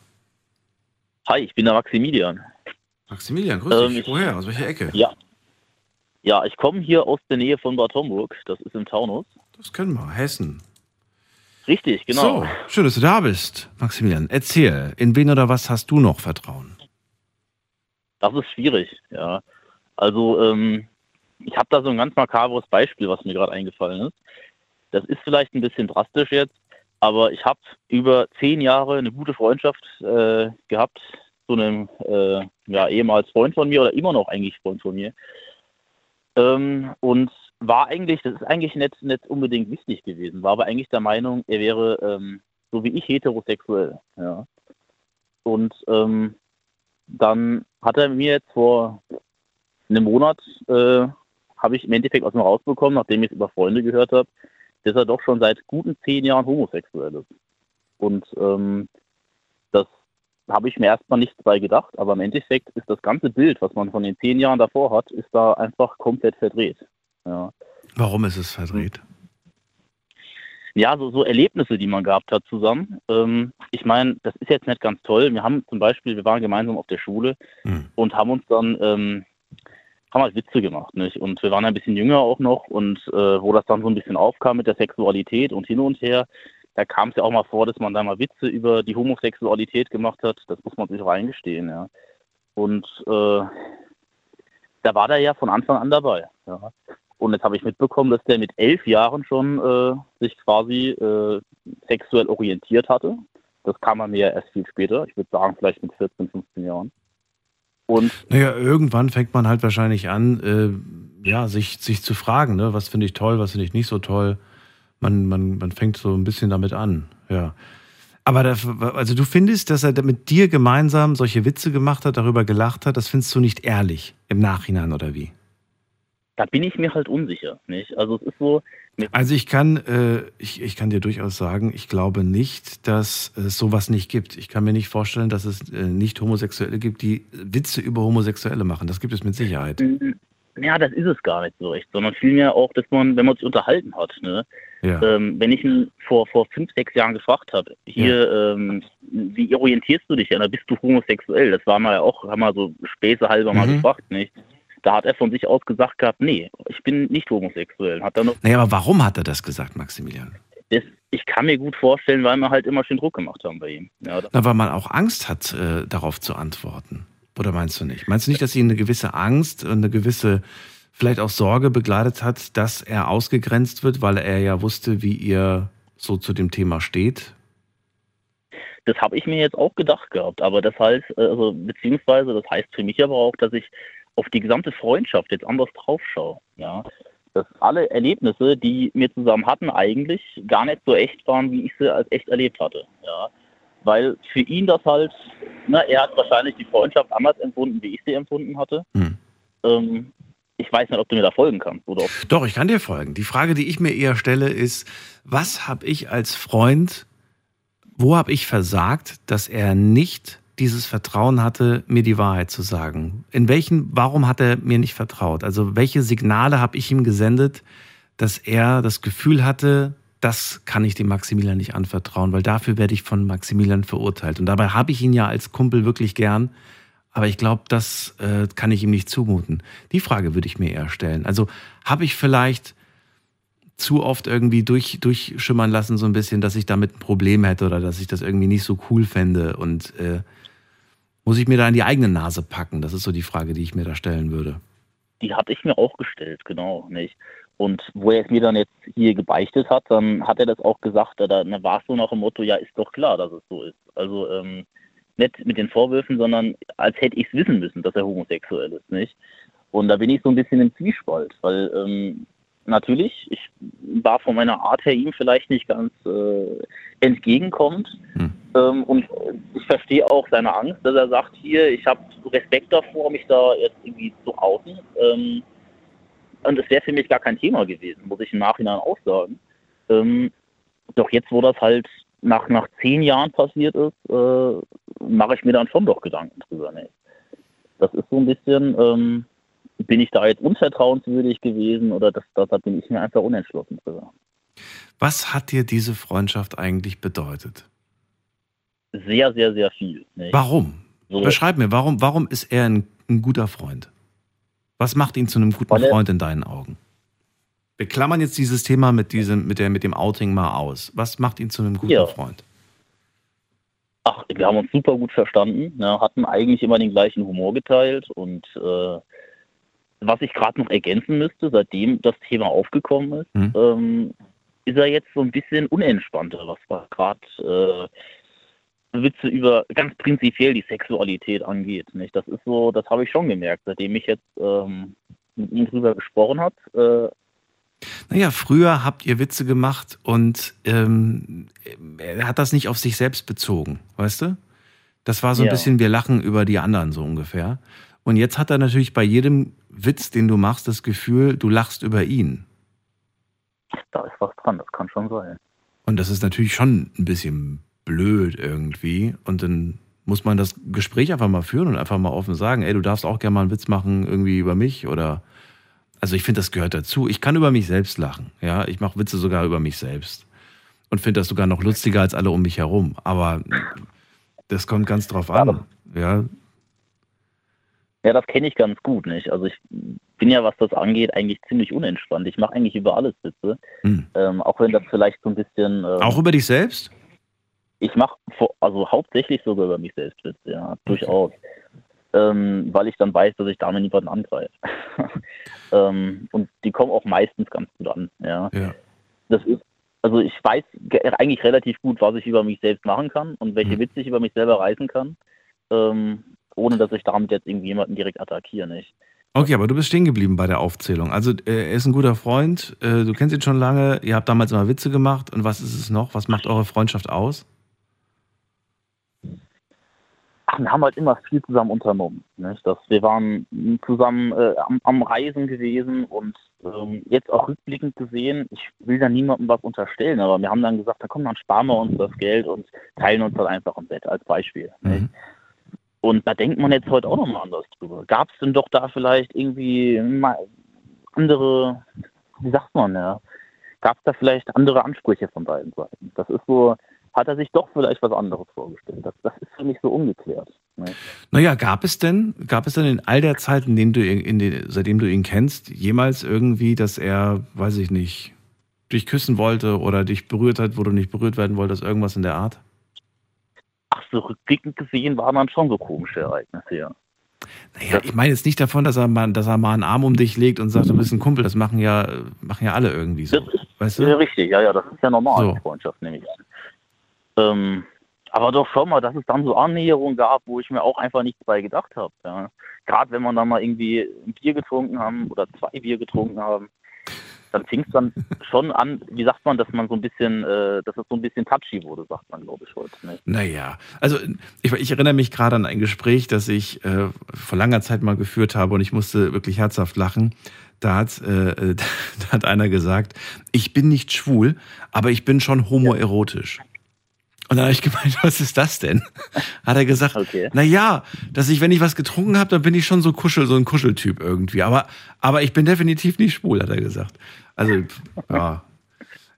Hi, ich bin der Maximilian. Maximilian, grüß ähm, dich. Woher? Aus welcher Ecke? Ja, ja, ich komme hier aus der Nähe von Bad Homburg. Das ist im Taunus. Das können wir. Hessen. Richtig, genau. So, schön, dass du da bist, Maximilian. Erzähl, in wen oder was hast du noch Vertrauen? Das ist schwierig, ja. Also ähm, ich habe da so ein ganz makabres Beispiel, was mir gerade eingefallen ist. Das ist vielleicht ein bisschen drastisch jetzt, aber ich habe über zehn Jahre eine gute Freundschaft äh, gehabt zu einem äh, ja, ehemals Freund von mir oder immer noch eigentlich Freund von mir. Ähm, und war eigentlich, das ist eigentlich nicht, nicht unbedingt wichtig gewesen, war aber eigentlich der Meinung, er wäre ähm, so wie ich heterosexuell. Ja. Und ähm, dann hat er mir jetzt vor einem Monat, äh, habe ich im Endeffekt aus ihm rausbekommen, nachdem ich es über Freunde gehört habe, dass er doch schon seit guten zehn Jahren homosexuell ist. Und ähm, habe ich mir erstmal nichts bei gedacht, aber im Endeffekt ist das ganze Bild, was man von den zehn Jahren davor hat, ist da einfach komplett verdreht. Ja. Warum ist es verdreht? Ja, so, so Erlebnisse, die man gehabt hat zusammen. Ähm, ich meine, das ist jetzt nicht ganz toll. Wir haben zum Beispiel, wir waren gemeinsam auf der Schule hm. und haben uns dann ähm, haben halt Witze gemacht, nicht? Und wir waren ein bisschen jünger auch noch und äh, wo das dann so ein bisschen aufkam mit der Sexualität und hin und her, da kam es ja auch mal vor, dass man da mal Witze über die Homosexualität gemacht hat. Das muss man sich auch eingestehen, ja. Und äh, da war der ja von Anfang an dabei. Ja. Und jetzt habe ich mitbekommen, dass der mit elf Jahren schon äh, sich quasi äh, sexuell orientiert hatte. Das kam man mir erst viel später. Ich würde sagen, vielleicht mit 14, 15 Jahren. Und naja, irgendwann fängt man halt wahrscheinlich an, äh, ja, sich, sich zu fragen, ne? was finde ich toll, was finde ich nicht so toll. Man, man, man fängt so ein bisschen damit an, ja. Aber da, also du findest, dass er mit dir gemeinsam solche Witze gemacht hat, darüber gelacht hat, das findest du nicht ehrlich im Nachhinein oder wie? Da bin ich mir halt unsicher, nicht? Also es ist so. Also ich kann, äh, ich, ich kann dir durchaus sagen, ich glaube nicht, dass es sowas nicht gibt. Ich kann mir nicht vorstellen, dass es äh, nicht Homosexuelle gibt, die Witze über Homosexuelle machen. Das gibt es mit Sicherheit. Ja, das ist es gar nicht so recht, sondern vielmehr auch, dass man, wenn man sich unterhalten hat, ne? Ja. Ähm, wenn ich ihn vor, vor fünf, sechs Jahren gefragt habe, hier, ja. ähm, wie orientierst du dich denn? Da bist du homosexuell? Das war mal ja auch, haben wir so Späße halber mhm. mal gefragt, nicht? Da hat er von sich aus gesagt gehabt, nee, ich bin nicht homosexuell. Hat er noch naja, aber warum hat er das gesagt, Maximilian? Das, ich kann mir gut vorstellen, weil wir halt immer schön Druck gemacht haben bei ihm. Ja, Na, weil man auch Angst hat, äh, darauf zu antworten. Oder meinst du nicht? Meinst du nicht, dass ihn eine gewisse Angst und eine gewisse, vielleicht auch Sorge begleitet hat, dass er ausgegrenzt wird, weil er ja wusste, wie ihr so zu dem Thema steht? Das habe ich mir jetzt auch gedacht gehabt, aber das heißt, äh, also beziehungsweise das heißt für mich aber auch, dass ich auf die gesamte Freundschaft jetzt anders drauf schaue. Ja? Dass alle Erlebnisse, die wir zusammen hatten, eigentlich gar nicht so echt waren, wie ich sie als echt erlebt hatte. Ja? Weil für ihn das halt, na, er hat wahrscheinlich die Freundschaft anders empfunden, wie ich sie empfunden hatte. Hm. Ähm, ich weiß nicht, ob du mir da folgen kannst. Oder Doch, ich kann dir folgen. Die Frage, die ich mir eher stelle, ist, was habe ich als Freund, wo habe ich versagt, dass er nicht dieses Vertrauen hatte, mir die Wahrheit zu sagen? In welchen, warum hat er mir nicht vertraut? Also welche Signale habe ich ihm gesendet, dass er das Gefühl hatte, das kann ich dem Maximilian nicht anvertrauen, weil dafür werde ich von Maximilian verurteilt. Und dabei habe ich ihn ja als Kumpel wirklich gern. Aber ich glaube, das äh, kann ich ihm nicht zumuten. Die Frage würde ich mir eher stellen. Also habe ich vielleicht zu oft irgendwie durch, durchschimmern lassen, so ein bisschen, dass ich damit ein Problem hätte oder dass ich das irgendwie nicht so cool fände und äh, muss ich mir da in die eigene Nase packen? Das ist so die Frage, die ich mir da stellen würde. Die habe ich mir auch gestellt, genau, nicht. Und wo er es mir dann jetzt hier gebeichtet hat, dann hat er das auch gesagt, da, da war es so nach dem Motto, ja, ist doch klar, dass es so ist. Also ähm, nicht mit den Vorwürfen, sondern als hätte ich es wissen müssen, dass er homosexuell ist, nicht? Und da bin ich so ein bisschen im Zwiespalt, weil ähm, natürlich, ich war von meiner Art her ihm vielleicht nicht ganz äh, entgegenkommend. Hm. Ähm, und ich verstehe auch seine Angst, dass er sagt, hier, ich habe Respekt davor, mich da jetzt irgendwie zu outen. Ähm, und es wäre für mich gar kein Thema gewesen, muss ich im Nachhinein auch sagen. Ähm, doch jetzt, wo das halt nach, nach zehn Jahren passiert ist, äh, mache ich mir dann schon doch Gedanken drüber. Ne? Das ist so ein bisschen, ähm, bin ich da jetzt unvertrauenswürdig gewesen oder das, da, da bin ich mir einfach unentschlossen drüber. Was hat dir diese Freundschaft eigentlich bedeutet? Sehr, sehr, sehr viel. Nicht? Warum? So. Beschreib mir, warum, warum ist er ein, ein, guter Freund? Was macht ihn zu einem guten Freund in deinen Augen? Wir klammern jetzt dieses Thema mit, diesem, mit, der, mit dem Outing mal aus. Was macht ihn zu einem guten ja. Freund? Ach, wir haben uns super gut verstanden, ne, hatten eigentlich immer den gleichen Humor geteilt und äh, was ich gerade noch ergänzen müsste, seitdem das Thema aufgekommen ist, mhm. ähm, ist er jetzt so ein bisschen unentspannter, was gerade äh, Witze über ganz prinzipiell die Sexualität angeht. Nicht? Das ist so, das habe ich schon gemerkt, seitdem ich jetzt ähm, mit ihm drüber gesprochen habe. Äh, naja, früher habt ihr Witze gemacht und ähm, er hat das nicht auf sich selbst bezogen, weißt du? Das war so ein ja. bisschen, wir lachen über die anderen so ungefähr. Und jetzt hat er natürlich bei jedem Witz, den du machst, das Gefühl, du lachst über ihn. Da ist was dran, das kann schon sein. Und das ist natürlich schon ein bisschen blöd irgendwie. Und dann muss man das Gespräch einfach mal führen und einfach mal offen sagen, ey, du darfst auch gerne mal einen Witz machen irgendwie über mich oder also ich finde, das gehört dazu. Ich kann über mich selbst lachen. Ja, ich mache Witze sogar über mich selbst und finde das sogar noch lustiger als alle um mich herum. Aber das kommt ganz drauf an. Ja. Ja, das kenne ich ganz gut, nicht? Also ich bin ja, was das angeht, eigentlich ziemlich unentspannt. Ich mache eigentlich über alles Witze. Hm. Ähm, auch wenn das vielleicht so ein bisschen. Ähm, auch über dich selbst? Ich mache also hauptsächlich sogar über mich selbst Witze, ja, durchaus ähm, weil ich dann weiß, dass ich damit niemanden angreife. ähm, und die kommen auch meistens ganz gut an. Ja. ja. Das ist, also ich weiß eigentlich relativ gut, was ich über mich selbst machen kann und welche mhm. Witze ich über mich selber reißen kann, ähm, ohne dass ich damit jetzt irgendwie jemanden direkt attackiere. Nicht? Okay, aber du bist stehen geblieben bei der Aufzählung. Also äh, er ist ein guter Freund, äh, du kennst ihn schon lange, ihr habt damals immer Witze gemacht und was ist es noch? Was macht eure Freundschaft aus? ach, wir haben halt immer viel zusammen unternommen. Nicht? Das, wir waren zusammen äh, am, am, Reisen gewesen und ähm, jetzt auch rückblickend gesehen, ich will da niemandem was unterstellen, aber wir haben dann gesagt, na komm, dann sparen wir uns das Geld und teilen uns das einfach im Bett als Beispiel. Mhm. Und da denkt man jetzt heute auch nochmal anders drüber. Gab es denn doch da vielleicht irgendwie andere, wie sagt man, ja, gab es da vielleicht andere Ansprüche von beiden Seiten? Das ist so, hat er sich doch vielleicht was anderes vorgestellt. Das, das ist für mich so ungeklärt. Ne? Naja, gab es denn, gab es denn in all der Zeit, in dem du, in den, seitdem du ihn kennst, jemals irgendwie, dass er, weiß ich nicht, dich küssen wollte oder dich berührt hat, wo du nicht berührt werden wolltest, irgendwas in der Art? Ach, so rückblickend gesehen waren dann schon so komische Ereignisse, ja. Naja, ich meine jetzt nicht davon, dass er, mal, dass er mal einen Arm um dich legt und sagt, du bist ein Kumpel. Das machen ja, machen ja alle irgendwie so. Das ist, weißt du? Richtig, ja, ja, das ist ja normal, so. Freundschaft, nehme ich an. Ähm, aber doch schon mal, dass es dann so Annäherungen gab, wo ich mir auch einfach nichts bei gedacht habe. Ja. Gerade wenn man dann mal irgendwie ein Bier getrunken haben oder zwei Bier getrunken haben, dann fing es dann schon an, wie sagt man, dass man so ein bisschen, äh, dass es so ein bisschen touchy wurde, sagt man, glaube ich, heute. Ne? Naja, also ich, ich, erinnere mich gerade an ein Gespräch, das ich äh, vor langer Zeit mal geführt habe und ich musste wirklich herzhaft lachen. Da hat, äh, da hat einer gesagt, ich bin nicht schwul, aber ich bin schon homoerotisch. Ja. Und dann habe ich gemeint, was ist das denn? Hat er gesagt, okay. na ja, dass ich, wenn ich was getrunken habe, dann bin ich schon so Kuschel, so ein Kuscheltyp irgendwie. Aber, aber ich bin definitiv nicht schwul, hat er gesagt. Also, ja.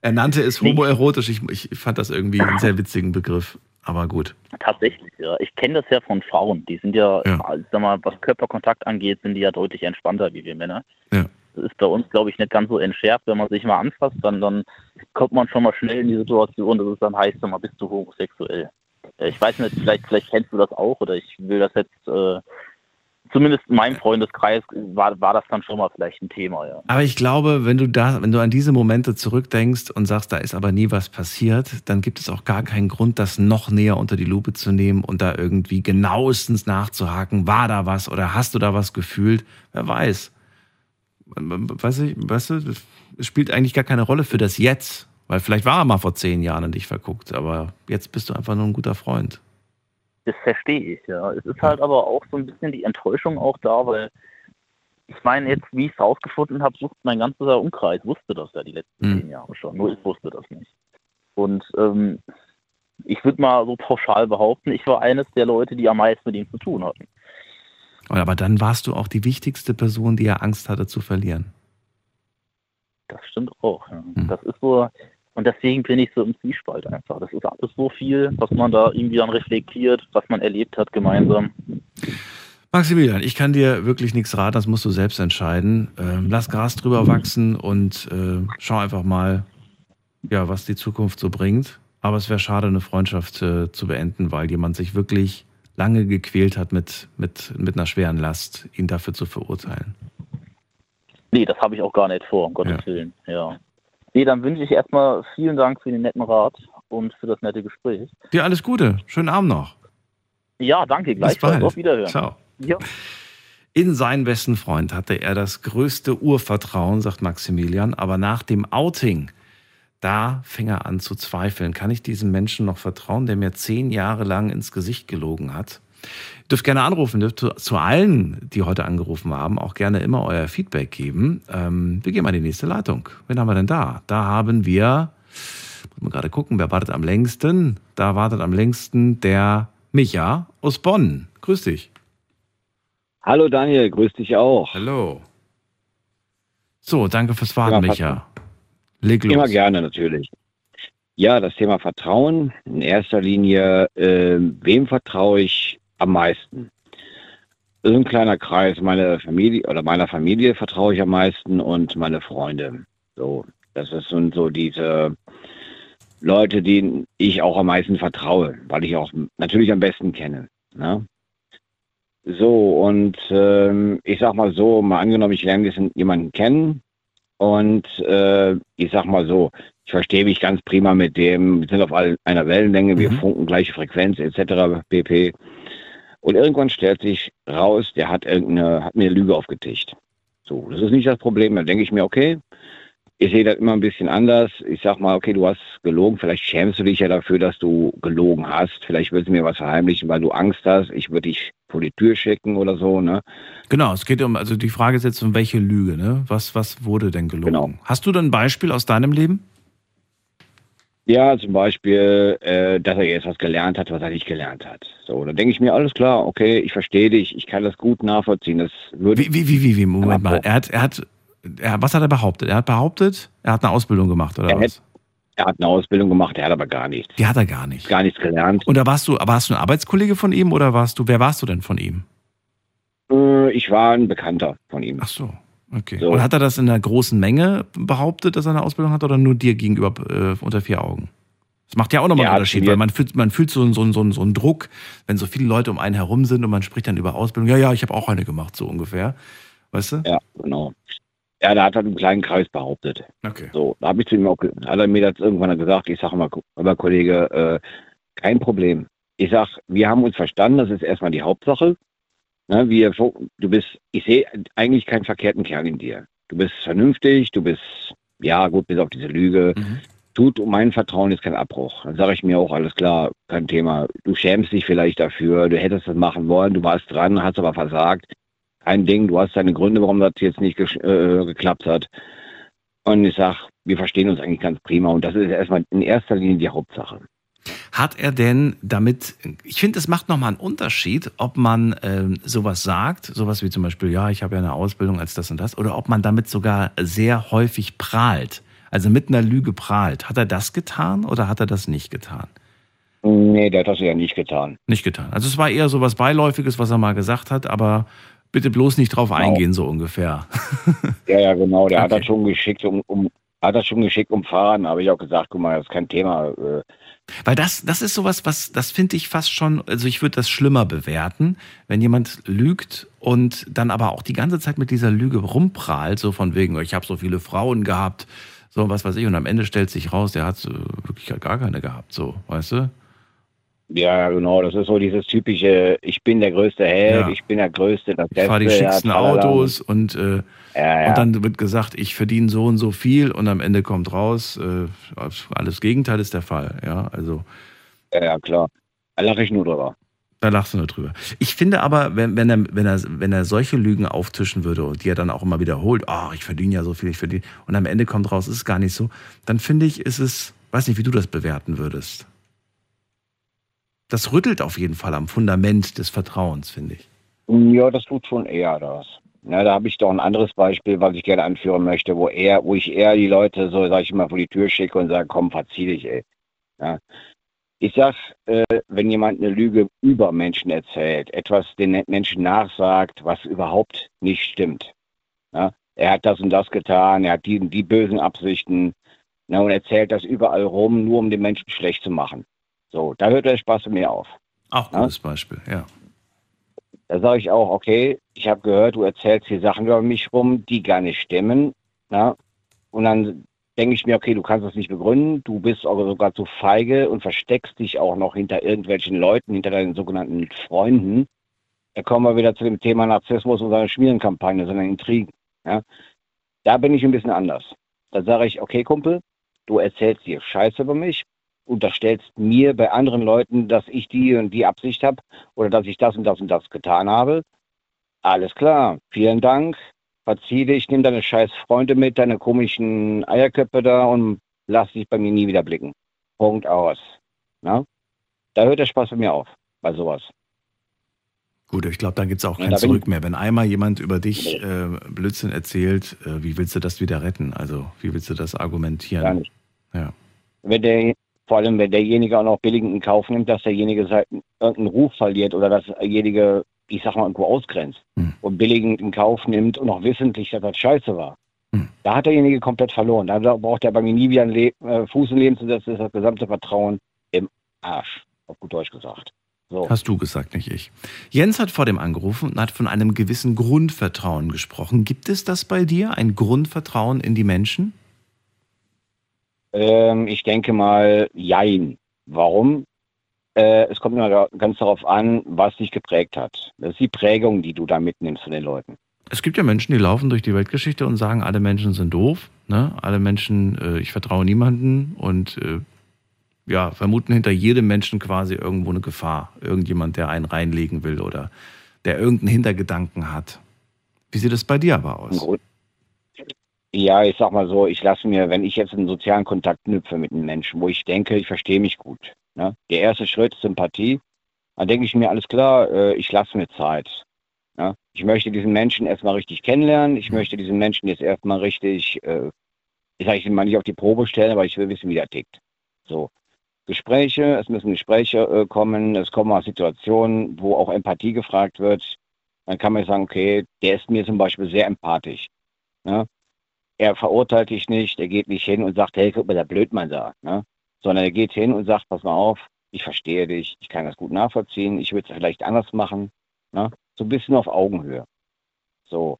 Er nannte es homoerotisch. Ich, ich fand das irgendwie einen sehr witzigen Begriff. Aber gut. Tatsächlich, ja. Ich kenne das ja von Frauen. Die sind ja, ja. sag mal, was Körperkontakt angeht, sind die ja deutlich entspannter wie wir Männer. Ja. Das ist bei uns, glaube ich, nicht ganz so entschärft. Wenn man sich mal anfasst, dann, dann kommt man schon mal schnell in die Situation, dass es dann heißt, mal, bist du homosexuell. Äh, ich weiß nicht, vielleicht, vielleicht kennst du das auch oder ich will das jetzt, äh, zumindest in meinem Freundeskreis war, war das dann schon mal vielleicht ein Thema, ja. Aber ich glaube, wenn du da, wenn du an diese Momente zurückdenkst und sagst, da ist aber nie was passiert, dann gibt es auch gar keinen Grund, das noch näher unter die Lupe zu nehmen und da irgendwie genauestens nachzuhaken, war da was oder hast du da was gefühlt? Wer weiß. Weißt du, weißt du, spielt eigentlich gar keine Rolle für das Jetzt. Weil vielleicht war er mal vor zehn Jahren in dich verguckt, aber jetzt bist du einfach nur ein guter Freund. Das verstehe ich, ja. Es ist halt aber auch so ein bisschen die Enttäuschung auch da, weil ich meine, jetzt, wie ich es rausgefunden habe, sucht mein ganzer Umkreis, wusste das ja die letzten hm. zehn Jahre schon. Nur ich wusste das nicht. Und ähm, ich würde mal so pauschal behaupten, ich war eines der Leute, die am meisten mit ihm zu tun hatten. Aber dann warst du auch die wichtigste Person, die er Angst hatte zu verlieren. Das stimmt auch. Ja. Hm. Das ist so, und deswegen bin ich so im Zwiespalt einfach. Das ist alles so viel, was man da irgendwie dann reflektiert, was man erlebt hat gemeinsam. Maximilian, ich kann dir wirklich nichts raten, das musst du selbst entscheiden. Ähm, lass Gras drüber wachsen und äh, schau einfach mal, ja, was die Zukunft so bringt. Aber es wäre schade, eine Freundschaft äh, zu beenden, weil jemand sich wirklich lange gequält hat mit, mit, mit einer schweren Last, ihn dafür zu verurteilen. Nee, das habe ich auch gar nicht vor, um Gottes ja. Willen. Ja. Nee, dann wünsche ich erstmal vielen Dank für den netten Rat und für das nette Gespräch. Dir alles Gute. Schönen Abend noch. Ja, danke. Gleichfalls. Auf Wiederhören. Ciao. Ja. In seinen besten Freund hatte er das größte Urvertrauen, sagt Maximilian, aber nach dem Outing, da fing er an zu zweifeln. Kann ich diesem Menschen noch vertrauen, der mir zehn Jahre lang ins Gesicht gelogen hat? Ihr dürft gerne anrufen, dürft zu allen, die heute angerufen haben, auch gerne immer euer Feedback geben. Ähm, wir gehen mal in die nächste Leitung. Wen haben wir denn da? Da haben wir, muss man gerade gucken, wer wartet am längsten? Da wartet am längsten der Micha aus Bonn. Grüß dich. Hallo Daniel, grüß dich auch. Hallo. So, danke fürs Warten, ja, Micha. Leg los. Immer gerne, natürlich. Ja, das Thema Vertrauen. In erster Linie, äh, wem vertraue ich am meisten? Das ist ein kleiner Kreis. Meine Familie oder meiner Familie vertraue ich am meisten und meine Freunde. So, das sind so diese Leute, denen ich auch am meisten vertraue, weil ich auch natürlich am besten kenne. Ne? So, und ähm, ich sag mal so, mal angenommen, ich lerne jemanden kennen und äh, ich sag mal so, ich verstehe mich ganz prima mit dem, wir sind auf einer Wellenlänge, wir mhm. funken gleiche Frequenz etc. pp. Und irgendwann stellt sich raus, der hat irgendeine, hat mir eine Lüge aufgetischt. So, das ist nicht das Problem. Dann denke ich mir, okay, ich sehe das immer ein bisschen anders. Ich sag mal, okay, du hast gelogen, vielleicht schämst du dich ja dafür, dass du gelogen hast. Vielleicht willst du mir was verheimlichen, weil du Angst hast. Ich würde dich vor die Tür schicken oder so, ne? Genau, es geht um, also die Frage ist jetzt um welche Lüge, ne? Was, was wurde denn gelogen? Genau. Hast du denn ein Beispiel aus deinem Leben? Ja, zum Beispiel, äh, dass er jetzt was gelernt hat, was er nicht gelernt hat. So, dann denke ich mir, alles klar, okay, ich verstehe dich, ich kann das gut nachvollziehen. Das würde wie, wie, wie, wie, Moment mal. Er hat, er hat er, was hat er behauptet? Er hat behauptet, er hat eine Ausbildung gemacht, oder er was? Hat, er hat eine Ausbildung gemacht, er hat aber gar nichts. Die hat er gar nicht. Gar nichts gelernt. Und da warst du, warst du ein Arbeitskollege von ihm oder warst du, wer warst du denn von ihm? Äh, ich war ein Bekannter von ihm. Ach so. Okay. So. Und hat er das in einer großen Menge behauptet, dass er eine Ausbildung hat, oder nur dir gegenüber äh, unter vier Augen? Das macht ja auch nochmal einen Unterschied, weil man fühlt, man fühlt so, so, so, so einen Druck, wenn so viele Leute um einen herum sind und man spricht dann über Ausbildung. Ja, ja, ich habe auch eine gemacht, so ungefähr. Weißt du? Ja, genau. Ja, da hat er einen kleinen Kreis behauptet. Okay. So, da habe ich zu ihm auch, hat er mir das irgendwann gesagt, ich sage mal, aber Kollege, äh, kein Problem. Ich sage, wir haben uns verstanden, das ist erstmal die Hauptsache. Ne, wir, du bist, ich sehe eigentlich keinen verkehrten Kerl in dir. Du bist vernünftig, du bist, ja gut, bis auf diese Lüge. Mhm. Tut um mein Vertrauen jetzt kein Abbruch. Dann sage ich mir auch, alles klar, kein Thema. Du schämst dich vielleicht dafür, du hättest das machen wollen, du warst dran, hast aber versagt ein Ding, du hast deine Gründe, warum das jetzt nicht äh, geklappt hat. Und ich sage, wir verstehen uns eigentlich ganz prima und das ist erstmal in erster Linie die Hauptsache. Hat er denn damit, ich finde, es macht nochmal einen Unterschied, ob man äh, sowas sagt, sowas wie zum Beispiel, ja, ich habe ja eine Ausbildung als das und das, oder ob man damit sogar sehr häufig prahlt, also mit einer Lüge prahlt. Hat er das getan oder hat er das nicht getan? Nee, der hat das ja nicht getan. Nicht getan. Also es war eher so was Beiläufiges, was er mal gesagt hat, aber bitte bloß nicht drauf genau. eingehen, so ungefähr. Ja, ja, genau. Der okay. hat das schon geschickt, um, um, hat das schon geschickt umfahren, habe ich auch gesagt, guck mal, das ist kein Thema. Äh. Weil das, das ist sowas, was, das finde ich fast schon, also ich würde das schlimmer bewerten, wenn jemand lügt und dann aber auch die ganze Zeit mit dieser Lüge rumprahlt, so von wegen, ich habe so viele Frauen gehabt, so was weiß ich, und am Ende stellt sich raus, der hat äh, wirklich gar keine gehabt, so, weißt du? Ja, genau, das ist so dieses typische, ich bin der größte Held, ja. ich bin der Größte, das Ich fahre die schicksten ja, Autos und, äh, ja, und dann wird gesagt, ich verdiene so und so viel und am Ende kommt raus, äh, alles Gegenteil ist der Fall, ja, also. Ja, klar, da lache ich nur drüber. Da lachst du nur drüber. Ich finde aber, wenn, wenn, er, wenn, er, wenn er solche Lügen auftischen würde und die er dann auch immer wiederholt, ach, oh, ich verdiene ja so viel, ich verdiene, und am Ende kommt raus, ist es gar nicht so, dann finde ich, ist es, weiß nicht, wie du das bewerten würdest das rüttelt auf jeden Fall am Fundament des Vertrauens, finde ich. Ja, das tut schon eher das. Ja, da habe ich doch ein anderes Beispiel, was ich gerne anführen möchte, wo er, wo ich eher die Leute so, sag ich mal, vor die Tür schicke und sage, komm, verzieh dich, ey. Ja. Ich sag, äh, wenn jemand eine Lüge über Menschen erzählt, etwas den Menschen nachsagt, was überhaupt nicht stimmt. Ja. Er hat das und das getan, er hat die, die bösen Absichten, ne, und erzählt das überall rum, nur um den Menschen schlecht zu machen. So, da hört der Spaß mir auf. Auch gutes ja? Beispiel, ja. Da sage ich auch, okay, ich habe gehört, du erzählst hier Sachen über mich rum, die gar nicht stimmen. Na? Und dann denke ich mir, okay, du kannst das nicht begründen, du bist aber sogar zu feige und versteckst dich auch noch hinter irgendwelchen Leuten, hinter deinen sogenannten Freunden. Da kommen wir wieder zu dem Thema Narzissmus und seine Schmierenkampagne, sondern Intrigen. Ja? Da bin ich ein bisschen anders. Da sage ich, okay, Kumpel, du erzählst dir Scheiße über mich, unterstellst mir bei anderen Leuten, dass ich die und die Absicht habe oder dass ich das und das und das getan habe. Alles klar, vielen Dank, verzieh dich, nimm deine scheiß Freunde mit, deine komischen Eierköpfe da und lass dich bei mir nie wieder blicken. Punkt aus. Na? Da hört der Spaß bei mir auf, bei sowas. Gut, ich glaube, dann gibt es auch kein Zurück mehr. Wenn einmal jemand über dich äh, Blödsinn erzählt, äh, wie willst du das wieder retten? Also, wie willst du das argumentieren? Gar nicht. Ja. Wenn der, vor allem, wenn derjenige auch noch billigend in Kauf nimmt, dass derjenige irgendeinen Ruf verliert oder dass derjenige ich sag mal, irgendwo ausgrenzt hm. und billigend in Kauf nimmt und auch wissentlich, dass das scheiße war. Hm. Da hat derjenige komplett verloren. Da braucht er bei mir nie wieder einen Le äh, Fuß im Leben zu setzen, ist das gesamte Vertrauen im Arsch, auf gut Deutsch gesagt. So. Hast du gesagt, nicht ich. Jens hat vor dem angerufen und hat von einem gewissen Grundvertrauen gesprochen. Gibt es das bei dir, ein Grundvertrauen in die Menschen? Ähm, ich denke mal, jein. Warum? Äh, es kommt immer ganz darauf an, was dich geprägt hat. Das ist die Prägung, die du da mitnimmst von den Leuten. Es gibt ja Menschen, die laufen durch die Weltgeschichte und sagen, alle Menschen sind doof, ne? alle Menschen, äh, ich vertraue niemanden und äh, ja, vermuten hinter jedem Menschen quasi irgendwo eine Gefahr. Irgendjemand, der einen reinlegen will oder der irgendeinen Hintergedanken hat. Wie sieht es bei dir aber aus? Ja, ich sag mal so, ich lasse mir, wenn ich jetzt einen sozialen Kontakt knüpfe mit einem Menschen, wo ich denke, ich verstehe mich gut, Ne? Der erste Schritt, Sympathie. Dann denke ich mir, alles klar, äh, ich lasse mir Zeit. Ne? Ich möchte diesen Menschen erstmal richtig kennenlernen. Ich möchte diesen Menschen jetzt erstmal richtig, äh, ich sage ich mal nicht auf die Probe stellen, aber ich will wissen, wie der tickt. So. Gespräche, es müssen Gespräche äh, kommen, es kommen auch Situationen, wo auch Empathie gefragt wird. Dann kann man sagen, okay, der ist mir zum Beispiel sehr empathisch. Ne? Er verurteilt dich nicht, er geht nicht hin und sagt, hey, guck mal, der Blödmann da. Ne? sondern er geht hin und sagt, pass mal auf, ich verstehe dich, ich kann das gut nachvollziehen, ich würde es vielleicht anders machen. Ne? So ein bisschen auf Augenhöhe. So.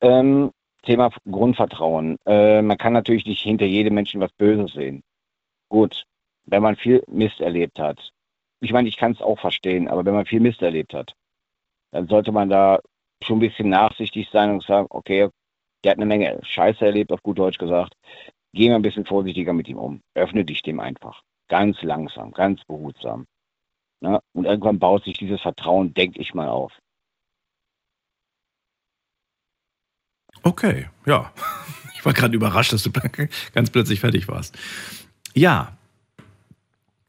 Ähm, Thema Grundvertrauen. Äh, man kann natürlich nicht hinter jedem Menschen was Böses sehen. Gut, wenn man viel Mist erlebt hat. Ich meine, ich kann es auch verstehen, aber wenn man viel Mist erlebt hat, dann sollte man da schon ein bisschen nachsichtig sein und sagen, okay, der hat eine Menge Scheiße erlebt, auf gut Deutsch gesagt geh mal ein bisschen vorsichtiger mit ihm um. Öffne dich dem einfach. Ganz langsam, ganz behutsam. Ne? Und irgendwann baut sich dieses Vertrauen, denke ich mal, auf. Okay, ja. Ich war gerade überrascht, dass du ganz plötzlich fertig warst. Ja,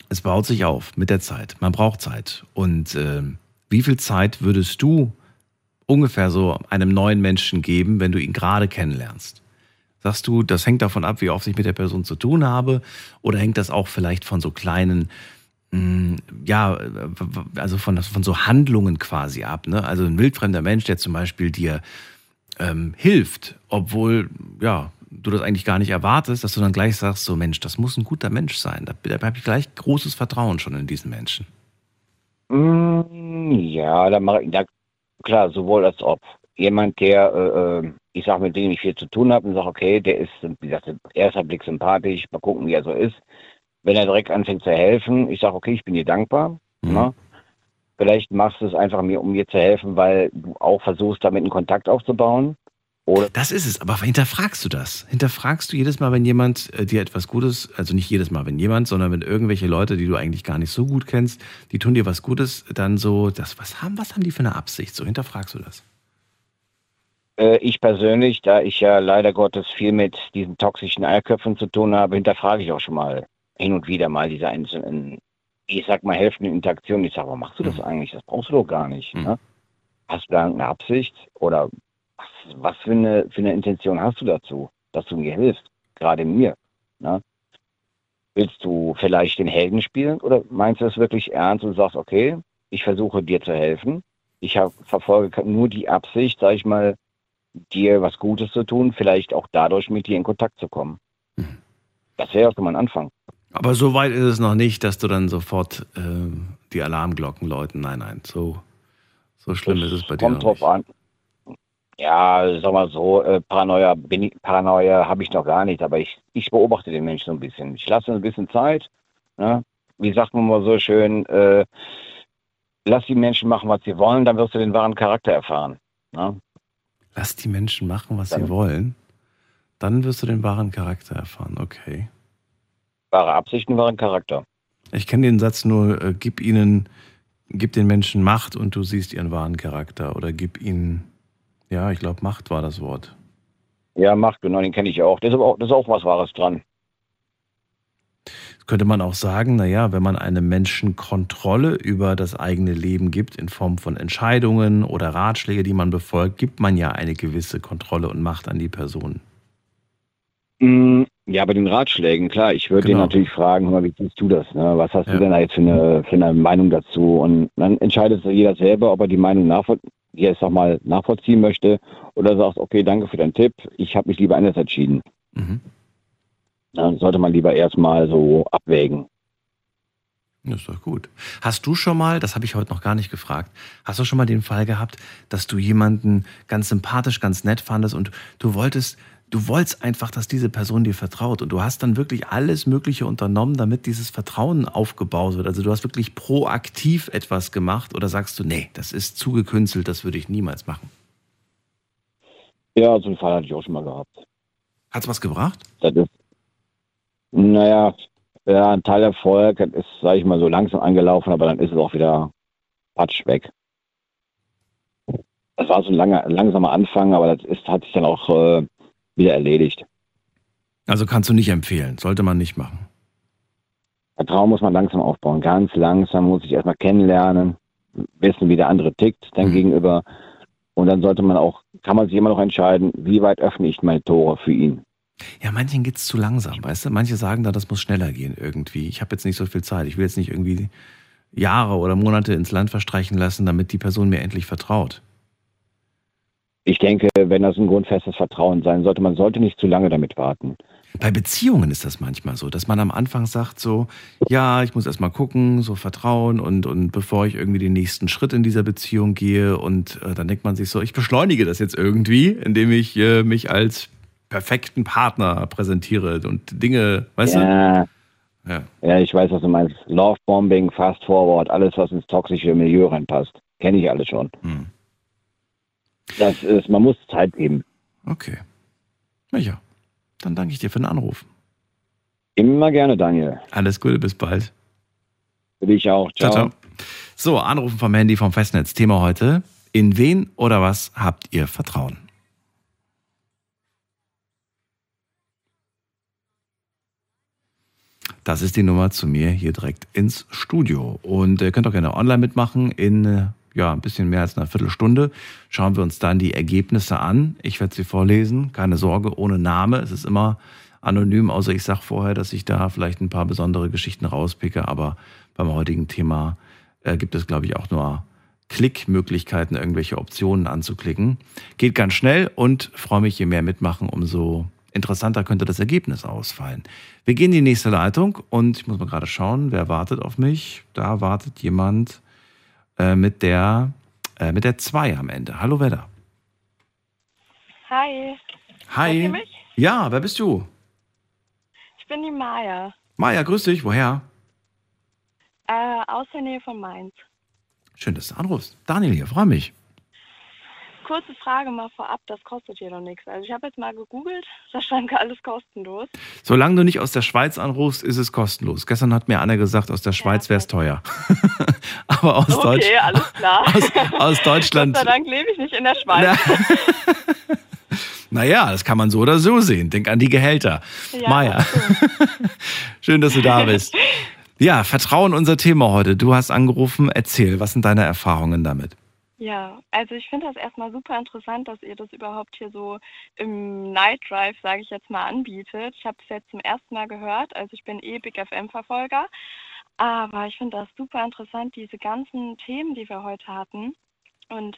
es baut sich auf mit der Zeit. Man braucht Zeit. Und äh, wie viel Zeit würdest du ungefähr so einem neuen Menschen geben, wenn du ihn gerade kennenlernst? Sagst du, das hängt davon ab, wie oft ich mit der Person zu tun habe? Oder hängt das auch vielleicht von so kleinen, mm, ja, also von, von so Handlungen quasi ab? Ne? Also ein wildfremder Mensch, der zum Beispiel dir ähm, hilft, obwohl, ja, du das eigentlich gar nicht erwartest, dass du dann gleich sagst, so Mensch, das muss ein guter Mensch sein. Da, da habe ich gleich großes Vertrauen schon in diesen Menschen. Mm, ja, da mache ich, da, klar, sowohl als ob jemand, der, äh, äh, ich sag, mit dem ich viel zu tun habe und sage, okay, der ist, wie gesagt, erster Blick sympathisch, mal gucken, wie er so ist. Wenn er direkt anfängt zu helfen, ich sage, okay, ich bin dir dankbar. Mhm. Ne? Vielleicht machst du es einfach mir, um mir zu helfen, weil du auch versuchst, damit einen Kontakt aufzubauen. Oder das ist es, aber hinterfragst du das? Hinterfragst du jedes Mal, wenn jemand äh, dir etwas Gutes, also nicht jedes Mal, wenn jemand, sondern wenn irgendwelche Leute, die du eigentlich gar nicht so gut kennst, die tun dir was Gutes, dann so, das, was haben, was haben die für eine Absicht? So hinterfragst du das? Äh, ich persönlich, da ich ja leider Gottes viel mit diesen toxischen Eierköpfen zu tun habe, hinterfrage ich auch schon mal hin und wieder mal diese einzelnen, ich sag mal, helfenden Interaktionen. Ich sage, warum machst du das mhm. eigentlich? Das brauchst du doch gar nicht. Mhm. Ne? Hast du da eine Absicht oder was, was für, eine, für eine Intention hast du dazu, dass du mir hilfst? Gerade mir. Ne? Willst du vielleicht den Helden spielen oder meinst du das wirklich ernst und sagst, okay, ich versuche dir zu helfen? Ich hab, verfolge nur die Absicht, sag ich mal, dir was Gutes zu tun, vielleicht auch dadurch mit dir in Kontakt zu kommen. Mhm. Das wäre ja schon mal ein Anfang. Aber so weit ist es noch nicht, dass du dann sofort äh, die Alarmglocken läuten. Nein, nein, so, so schlimm das ist es bei dir. Kommt drauf an. Ja, sag mal so, äh, Paranoia, Paranoia habe ich noch gar nicht, aber ich, ich beobachte den Menschen so ein bisschen. Ich lasse ein bisschen Zeit. Ne? Wie sagt man mal so schön, äh, lass die Menschen machen, was sie wollen, dann wirst du den wahren Charakter erfahren. Ne? Lass die Menschen machen, was dann, sie wollen, dann wirst du den wahren Charakter erfahren. Okay. Wahre Absichten, wahren Charakter. Ich kenne den Satz nur, äh, gib ihnen, gib den Menschen Macht und du siehst ihren wahren Charakter. Oder gib ihnen, ja, ich glaube, Macht war das Wort. Ja, Macht, genau, den kenne ich auch. Das ist, auch. das ist auch was Wahres dran. Könnte man auch sagen, naja, wenn man einem Menschen Kontrolle über das eigene Leben gibt, in Form von Entscheidungen oder Ratschläge, die man befolgt, gibt man ja eine gewisse Kontrolle und Macht an die Person. Mm, ja, bei den Ratschlägen, klar. Ich würde genau. ihn natürlich fragen, wie siehst du das? Ne? Was hast ja. du denn da jetzt für eine, für eine Meinung dazu? Und dann entscheidet jeder selber, ob er die Meinung nachvoll jetzt noch mal nachvollziehen möchte oder sagt, okay, danke für deinen Tipp, ich habe mich lieber anders entschieden. Mhm. Dann sollte man lieber erstmal so abwägen. Das ist doch gut. Hast du schon mal, das habe ich heute noch gar nicht gefragt, hast du schon mal den Fall gehabt, dass du jemanden ganz sympathisch, ganz nett fandest und du wolltest, du wolltest einfach, dass diese Person dir vertraut und du hast dann wirklich alles Mögliche unternommen, damit dieses Vertrauen aufgebaut wird. Also du hast wirklich proaktiv etwas gemacht oder sagst du, nee, das ist zu gekünstelt, das würde ich niemals machen? Ja, so einen Fall hatte ich auch schon mal gehabt. Hat es was gebracht? Das ist, naja, ja, ein Teilerfolg ist, sage ich mal, so langsam angelaufen, aber dann ist es auch wieder patsch weg. Das war so ein langer, langsamer Anfang, aber das ist, hat sich dann auch äh, wieder erledigt. Also kannst du nicht empfehlen, sollte man nicht machen. Vertrauen muss man langsam aufbauen, ganz langsam muss ich erstmal kennenlernen, wissen, wie der andere tickt, dann mhm. gegenüber. Und dann sollte man auch, kann man sich immer noch entscheiden, wie weit öffne ich meine Tore für ihn. Ja, manchen geht es zu langsam, weißt du? Manche sagen da, das muss schneller gehen irgendwie. Ich habe jetzt nicht so viel Zeit. Ich will jetzt nicht irgendwie Jahre oder Monate ins Land verstreichen lassen, damit die Person mir endlich vertraut. Ich denke, wenn das ein grundfestes Vertrauen sein sollte, man sollte nicht zu lange damit warten. Bei Beziehungen ist das manchmal so, dass man am Anfang sagt so, ja, ich muss erstmal gucken, so vertrauen und, und bevor ich irgendwie den nächsten Schritt in dieser Beziehung gehe und äh, dann denkt man sich so, ich beschleunige das jetzt irgendwie, indem ich äh, mich als perfekten Partner präsentiere und Dinge, weißt ja. du? Ja. ja, ich weiß, was du meinst. Lovebombing, Fast Forward, alles, was ins toxische Milieu reinpasst. Kenne ich alles schon. Hm. Das ist, man muss Zeit geben. Okay. Na ja, dann danke ich dir für den Anruf. Immer gerne, Daniel. Alles Gute, bis bald. Für dich auch. Ciao. ciao, ciao. So, Anrufen vom Handy vom Festnetz. Thema heute. In wen oder was habt ihr Vertrauen? Das ist die Nummer zu mir hier direkt ins Studio. Und ihr könnt auch gerne online mitmachen. In äh, ja, ein bisschen mehr als einer Viertelstunde schauen wir uns dann die Ergebnisse an. Ich werde sie vorlesen. Keine Sorge, ohne Name. Es ist immer anonym, außer ich sage vorher, dass ich da vielleicht ein paar besondere Geschichten rauspicke. Aber beim heutigen Thema äh, gibt es, glaube ich, auch nur Klickmöglichkeiten, irgendwelche Optionen anzuklicken. Geht ganz schnell und freue mich, je mehr mitmachen, umso interessanter könnte das Ergebnis ausfallen. Wir gehen in die nächste Leitung und ich muss mal gerade schauen, wer wartet auf mich. Da wartet jemand äh, mit der äh, mit der 2 am Ende. Hallo, da? Hi. Hi. Ja, wer bist du? Ich bin die Maja. Maja, grüß dich. Woher? Äh, aus der Nähe von Mainz. Schön, dass du anrufst. Daniel hier, freue mich kurze Frage mal vorab, das kostet hier noch nichts. Also ich habe jetzt mal gegoogelt, da stand alles kostenlos. Solange du nicht aus der Schweiz anrufst, ist es kostenlos. Gestern hat mir einer gesagt, aus der Schweiz ja, wäre es teuer. Aber aus, okay, Deutsch, alles klar. Aus, aus Deutschland. Gott sei Dank lebe ich nicht in der Schweiz. Naja, das kann man so oder so sehen. Denk an die Gehälter. Ja, Maja, schön, dass du da bist. Ja, Vertrauen unser Thema heute. Du hast angerufen. Erzähl, was sind deine Erfahrungen damit? Ja, also ich finde das erstmal super interessant, dass ihr das überhaupt hier so im Night Drive, sage ich jetzt mal, anbietet. Ich habe es jetzt zum ersten Mal gehört, also ich bin eh Big FM-Verfolger, aber ich finde das super interessant, diese ganzen Themen, die wir heute hatten. Und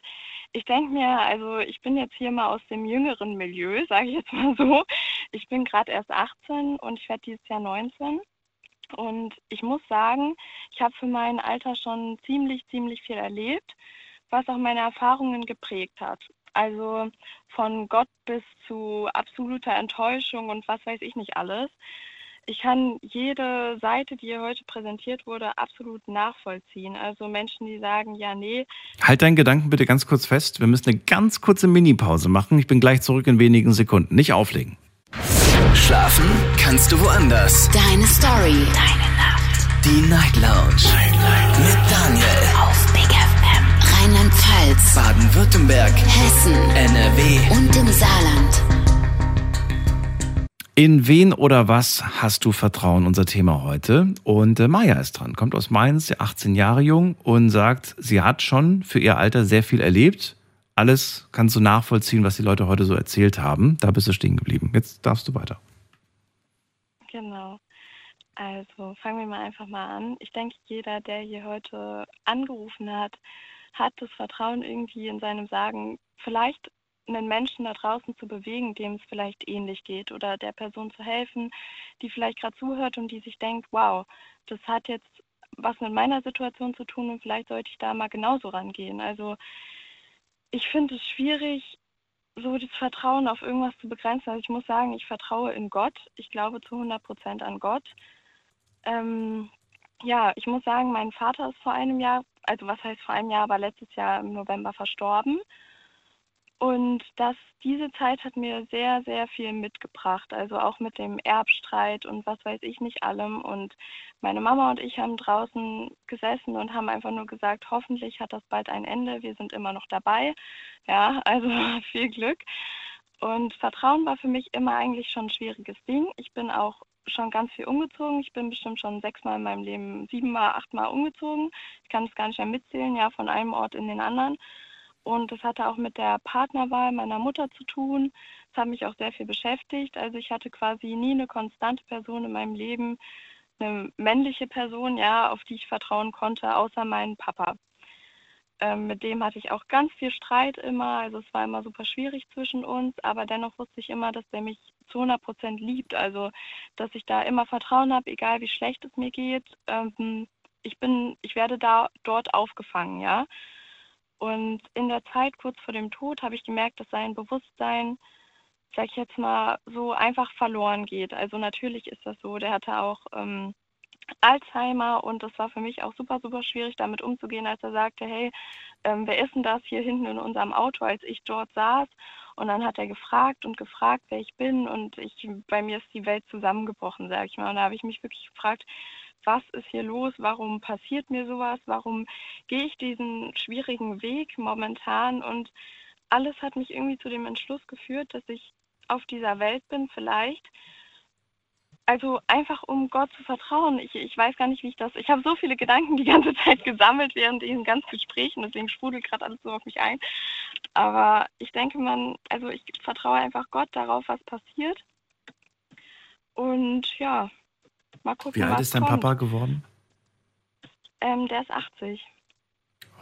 ich denke mir, also ich bin jetzt hier mal aus dem jüngeren Milieu, sage ich jetzt mal so. Ich bin gerade erst 18 und ich werde dieses Jahr 19. Und ich muss sagen, ich habe für mein Alter schon ziemlich, ziemlich viel erlebt, was auch meine Erfahrungen geprägt hat. Also von Gott bis zu absoluter Enttäuschung und was weiß ich nicht alles. Ich kann jede Seite, die hier heute präsentiert wurde, absolut nachvollziehen. Also Menschen, die sagen, ja, nee. Halt deinen Gedanken bitte ganz kurz fest. Wir müssen eine ganz kurze Mini-Pause machen. Ich bin gleich zurück in wenigen Sekunden. Nicht auflegen. Schlafen kannst du woanders. Deine Story. Deine Nacht. Die Night Lounge. Night, Night. Mit Daniel. Auf. Rheinland-Pfalz. Baden-Württemberg. Hessen. NRW. Und im Saarland. In wen oder was hast du Vertrauen? Unser Thema heute. Und äh, Maja ist dran, kommt aus Mainz, 18 Jahre jung und sagt, sie hat schon für ihr Alter sehr viel erlebt. Alles kannst du nachvollziehen, was die Leute heute so erzählt haben. Da bist du stehen geblieben. Jetzt darfst du weiter. Genau. Also fangen wir mal einfach mal an. Ich denke, jeder, der hier heute angerufen hat, hat das Vertrauen irgendwie in seinem Sagen, vielleicht einen Menschen da draußen zu bewegen, dem es vielleicht ähnlich geht oder der Person zu helfen, die vielleicht gerade zuhört und die sich denkt, wow, das hat jetzt was mit meiner Situation zu tun und vielleicht sollte ich da mal genauso rangehen. Also ich finde es schwierig, so das Vertrauen auf irgendwas zu begrenzen. Also ich muss sagen, ich vertraue in Gott. Ich glaube zu 100 Prozent an Gott. Ähm, ja, ich muss sagen, mein Vater ist vor einem Jahr, also was heißt vor einem Jahr, aber letztes Jahr im November verstorben. Und das, diese Zeit hat mir sehr, sehr viel mitgebracht. Also auch mit dem Erbstreit und was weiß ich nicht allem. Und meine Mama und ich haben draußen gesessen und haben einfach nur gesagt, hoffentlich hat das bald ein Ende. Wir sind immer noch dabei. Ja, also viel Glück. Und Vertrauen war für mich immer eigentlich schon ein schwieriges Ding. Ich bin auch schon ganz viel umgezogen. Ich bin bestimmt schon sechsmal in meinem Leben, siebenmal, achtmal umgezogen. Ich kann es gar nicht mehr mitzählen, ja, von einem Ort in den anderen. Und das hatte auch mit der Partnerwahl meiner Mutter zu tun. Das hat mich auch sehr viel beschäftigt. Also ich hatte quasi nie eine konstante Person in meinem Leben, eine männliche Person, ja, auf die ich vertrauen konnte, außer meinen Papa. Ähm, mit dem hatte ich auch ganz viel Streit immer. Also es war immer super schwierig zwischen uns, aber dennoch wusste ich immer, dass der mich zu 100 Prozent liebt. Also dass ich da immer Vertrauen habe, egal wie schlecht es mir geht. Ähm, ich bin, ich werde da dort aufgefangen, ja. Und in der Zeit kurz vor dem Tod habe ich gemerkt, dass sein Bewusstsein, sag ich jetzt mal, so einfach verloren geht. Also natürlich ist das so. Der hatte auch ähm, Alzheimer und das war für mich auch super, super schwierig, damit umzugehen, als er sagte, hey, ähm, wer ist denn das hier hinten in unserem Auto, als ich dort saß? Und dann hat er gefragt und gefragt, wer ich bin und ich, bei mir ist die Welt zusammengebrochen, sag ich mal. Und da habe ich mich wirklich gefragt, was ist hier los, warum passiert mir sowas, warum gehe ich diesen schwierigen Weg momentan und alles hat mich irgendwie zu dem Entschluss geführt, dass ich auf dieser Welt bin vielleicht. Also einfach um Gott zu vertrauen. Ich, ich weiß gar nicht, wie ich das. Ich habe so viele Gedanken die ganze Zeit gesammelt während diesen ganzen Gesprächen, deswegen sprudelt gerade alles so auf mich ein. Aber ich denke, man, also ich vertraue einfach Gott darauf, was passiert. Und ja, Mal gucken, Wie alt ist dein kommt. Papa geworden? Ähm, der ist 80.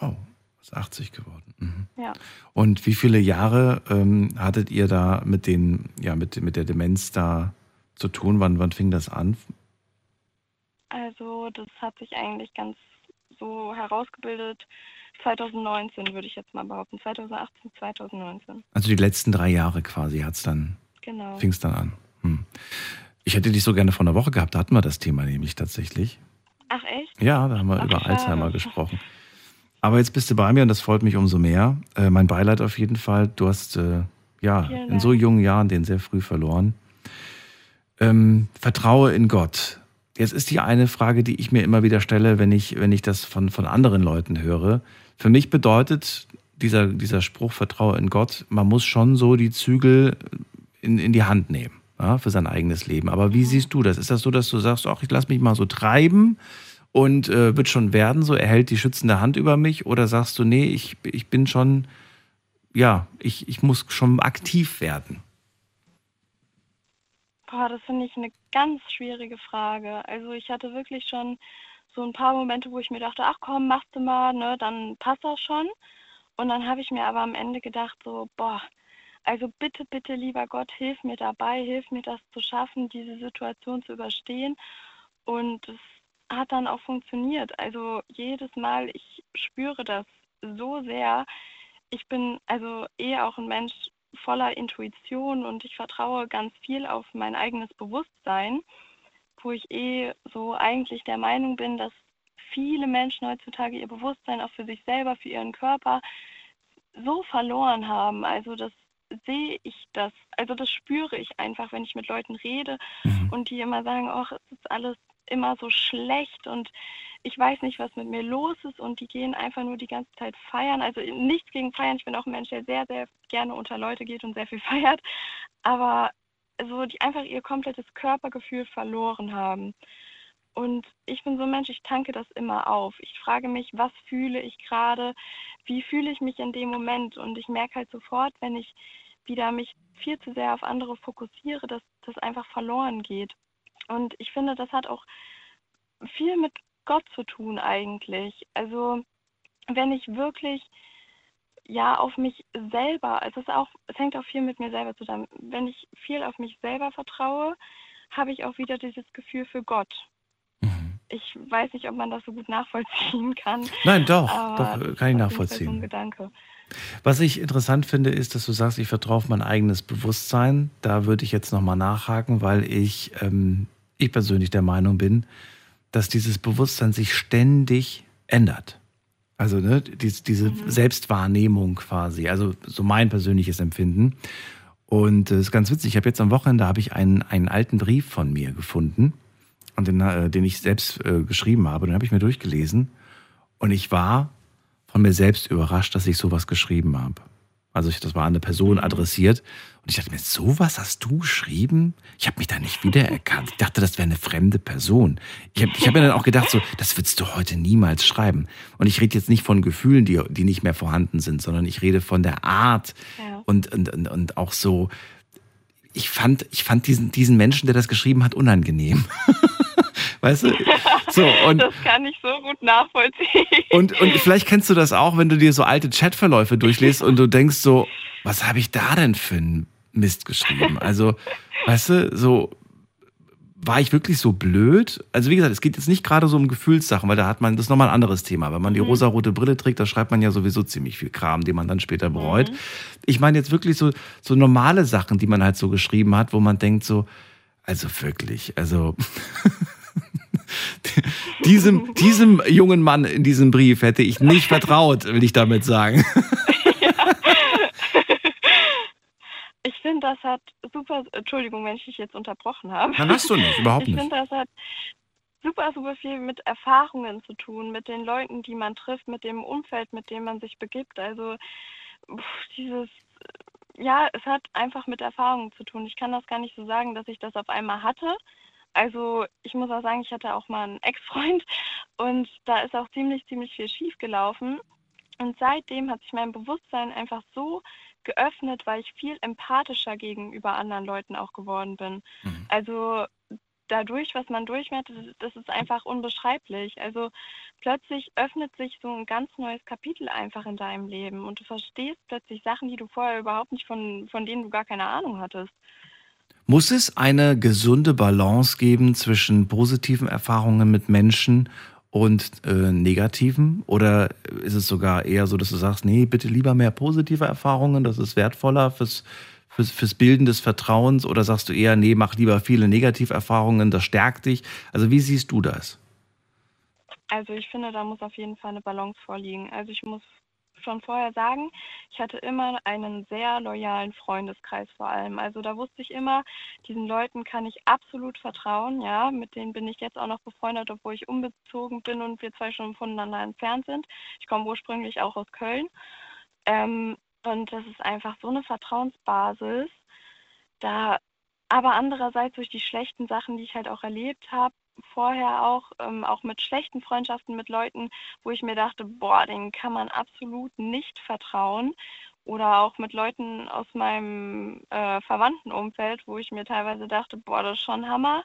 Oh, ist 80 geworden. Mhm. Ja. Und wie viele Jahre ähm, hattet ihr da mit den, ja, mit, mit der Demenz da zu tun? Wann, wann fing das an? Also das hat sich eigentlich ganz so herausgebildet. 2019 würde ich jetzt mal behaupten. 2018, 2019. Also die letzten drei Jahre quasi hat's dann, Genau. fing es dann an. Hm. Ich hätte dich so gerne vor einer Woche gehabt, da hatten wir das Thema nämlich tatsächlich. Ach echt? Ja, da haben wir Ach, über schade. Alzheimer gesprochen. Aber jetzt bist du bei mir und das freut mich umso mehr. Äh, mein Beileid auf jeden Fall. Du hast äh, ja Vielen in so jungen Jahren den sehr früh verloren. Ähm, vertraue in Gott. Jetzt ist die eine Frage, die ich mir immer wieder stelle, wenn ich, wenn ich das von, von anderen Leuten höre. Für mich bedeutet dieser, dieser Spruch, vertraue in Gott, man muss schon so die Zügel in, in die Hand nehmen ja, für sein eigenes Leben. Aber wie siehst du das? Ist das so, dass du sagst, ach, ich lasse mich mal so treiben und äh, wird schon werden, so erhält die schützende Hand über mich? Oder sagst du, nee, ich, ich bin schon, ja, ich, ich muss schon aktiv werden? Boah, das finde ich eine ganz schwierige Frage. Also ich hatte wirklich schon so ein paar Momente, wo ich mir dachte, ach komm, machst du mal, ne, dann passt das schon. Und dann habe ich mir aber am Ende gedacht, so, boah, Also bitte, bitte, lieber Gott, hilf mir dabei, hilf mir das zu schaffen, diese Situation zu überstehen. Und es hat dann auch funktioniert. Also jedes Mal, ich spüre das so sehr. Ich bin also eh auch ein Mensch voller Intuition und ich vertraue ganz viel auf mein eigenes Bewusstsein, wo ich eh so eigentlich der Meinung bin, dass viele Menschen heutzutage ihr Bewusstsein auch für sich selber, für ihren Körper so verloren haben. Also das sehe ich das, also das spüre ich einfach, wenn ich mit Leuten rede mhm. und die immer sagen, ach, es ist alles immer so schlecht und ich weiß nicht, was mit mir los ist und die gehen einfach nur die ganze Zeit feiern. Also nichts gegen feiern, ich bin auch ein Mensch, der sehr, sehr gerne unter Leute geht und sehr viel feiert, aber so die einfach ihr komplettes Körpergefühl verloren haben. Und ich bin so ein Mensch, ich tanke das immer auf. Ich frage mich, was fühle ich gerade, wie fühle ich mich in dem Moment. Und ich merke halt sofort, wenn ich wieder mich viel zu sehr auf andere fokussiere, dass das einfach verloren geht. Und ich finde, das hat auch viel mit Gott zu tun eigentlich. Also wenn ich wirklich ja auf mich selber, also es auch, es hängt auch viel mit mir selber zusammen. Wenn ich viel auf mich selber vertraue, habe ich auch wieder dieses Gefühl für Gott. Mhm. Ich weiß nicht, ob man das so gut nachvollziehen kann. Nein, doch, doch kann ich nachvollziehen. Gedanke. Was ich interessant finde, ist, dass du sagst, ich vertraue auf mein eigenes Bewusstsein. Da würde ich jetzt nochmal nachhaken, weil ich, ähm, ich persönlich der Meinung bin, dass dieses Bewusstsein sich ständig ändert. Also ne, diese, diese mhm. Selbstwahrnehmung quasi, also so mein persönliches Empfinden. Und es äh, ist ganz witzig, ich habe jetzt am Wochenende habe ich einen, einen alten Brief von mir gefunden, und den, äh, den ich selbst äh, geschrieben habe. Den habe ich mir durchgelesen und ich war von mir selbst überrascht, dass ich sowas geschrieben habe. Also ich, das war an eine Person adressiert. Und ich dachte mir, sowas hast du geschrieben? Ich habe mich da nicht wiedererkannt. Ich dachte, das wäre eine fremde Person. Ich habe ich hab mir dann auch gedacht, so, das würdest du heute niemals schreiben. Und ich rede jetzt nicht von Gefühlen, die, die nicht mehr vorhanden sind, sondern ich rede von der Art ja. und, und, und, und auch so. Ich fand, ich fand diesen, diesen Menschen, der das geschrieben hat, unangenehm. Weißt du? So, und, das kann ich so gut nachvollziehen. Und, und vielleicht kennst du das auch, wenn du dir so alte Chatverläufe durchliest und du denkst so, was habe ich da denn für einen Mist geschrieben? Also, weißt du, so war ich wirklich so blöd? Also wie gesagt, es geht jetzt nicht gerade so um Gefühlssachen, weil da hat man, das ist nochmal ein anderes Thema. Wenn man die mhm. rosarote Brille trägt, da schreibt man ja sowieso ziemlich viel Kram, den man dann später bereut. Mhm. Ich meine jetzt wirklich so, so normale Sachen, die man halt so geschrieben hat, wo man denkt so, also wirklich, also diesem, diesem jungen Mann in diesem Brief hätte ich nicht vertraut, will ich damit sagen. Ich finde, das hat super, Entschuldigung, wenn ich dich jetzt unterbrochen habe. Nein, hast du nicht, überhaupt nicht. Ich finde, das hat super, super viel mit Erfahrungen zu tun, mit den Leuten, die man trifft, mit dem Umfeld, mit dem man sich begibt. Also dieses, ja, es hat einfach mit Erfahrungen zu tun. Ich kann das gar nicht so sagen, dass ich das auf einmal hatte, also ich muss auch sagen, ich hatte auch mal einen Ex-Freund und da ist auch ziemlich, ziemlich viel schief gelaufen. Und seitdem hat sich mein Bewusstsein einfach so geöffnet, weil ich viel empathischer gegenüber anderen Leuten auch geworden bin. Mhm. Also dadurch, was man durchmacht, das ist einfach unbeschreiblich. Also plötzlich öffnet sich so ein ganz neues Kapitel einfach in deinem Leben und du verstehst plötzlich Sachen, die du vorher überhaupt nicht von, von denen du gar keine Ahnung hattest. Muss es eine gesunde Balance geben zwischen positiven Erfahrungen mit Menschen und äh, negativen? Oder ist es sogar eher so, dass du sagst, nee, bitte lieber mehr positive Erfahrungen, das ist wertvoller fürs, fürs, fürs Bilden des Vertrauens? Oder sagst du eher, nee, mach lieber viele Negativerfahrungen, das stärkt dich? Also wie siehst du das? Also ich finde, da muss auf jeden Fall eine Balance vorliegen. Also ich muss schon vorher sagen, ich hatte immer einen sehr loyalen Freundeskreis vor allem. Also da wusste ich immer, diesen Leuten kann ich absolut vertrauen, ja. Mit denen bin ich jetzt auch noch befreundet, obwohl ich umgezogen bin und wir zwei schon voneinander entfernt sind. Ich komme ursprünglich auch aus Köln. Ähm, und das ist einfach so eine Vertrauensbasis. Da aber andererseits durch die schlechten Sachen, die ich halt auch erlebt habe, vorher auch, ähm, auch mit schlechten Freundschaften mit Leuten, wo ich mir dachte, boah, denen kann man absolut nicht vertrauen. Oder auch mit Leuten aus meinem äh, Verwandtenumfeld, wo ich mir teilweise dachte, boah, das ist schon Hammer.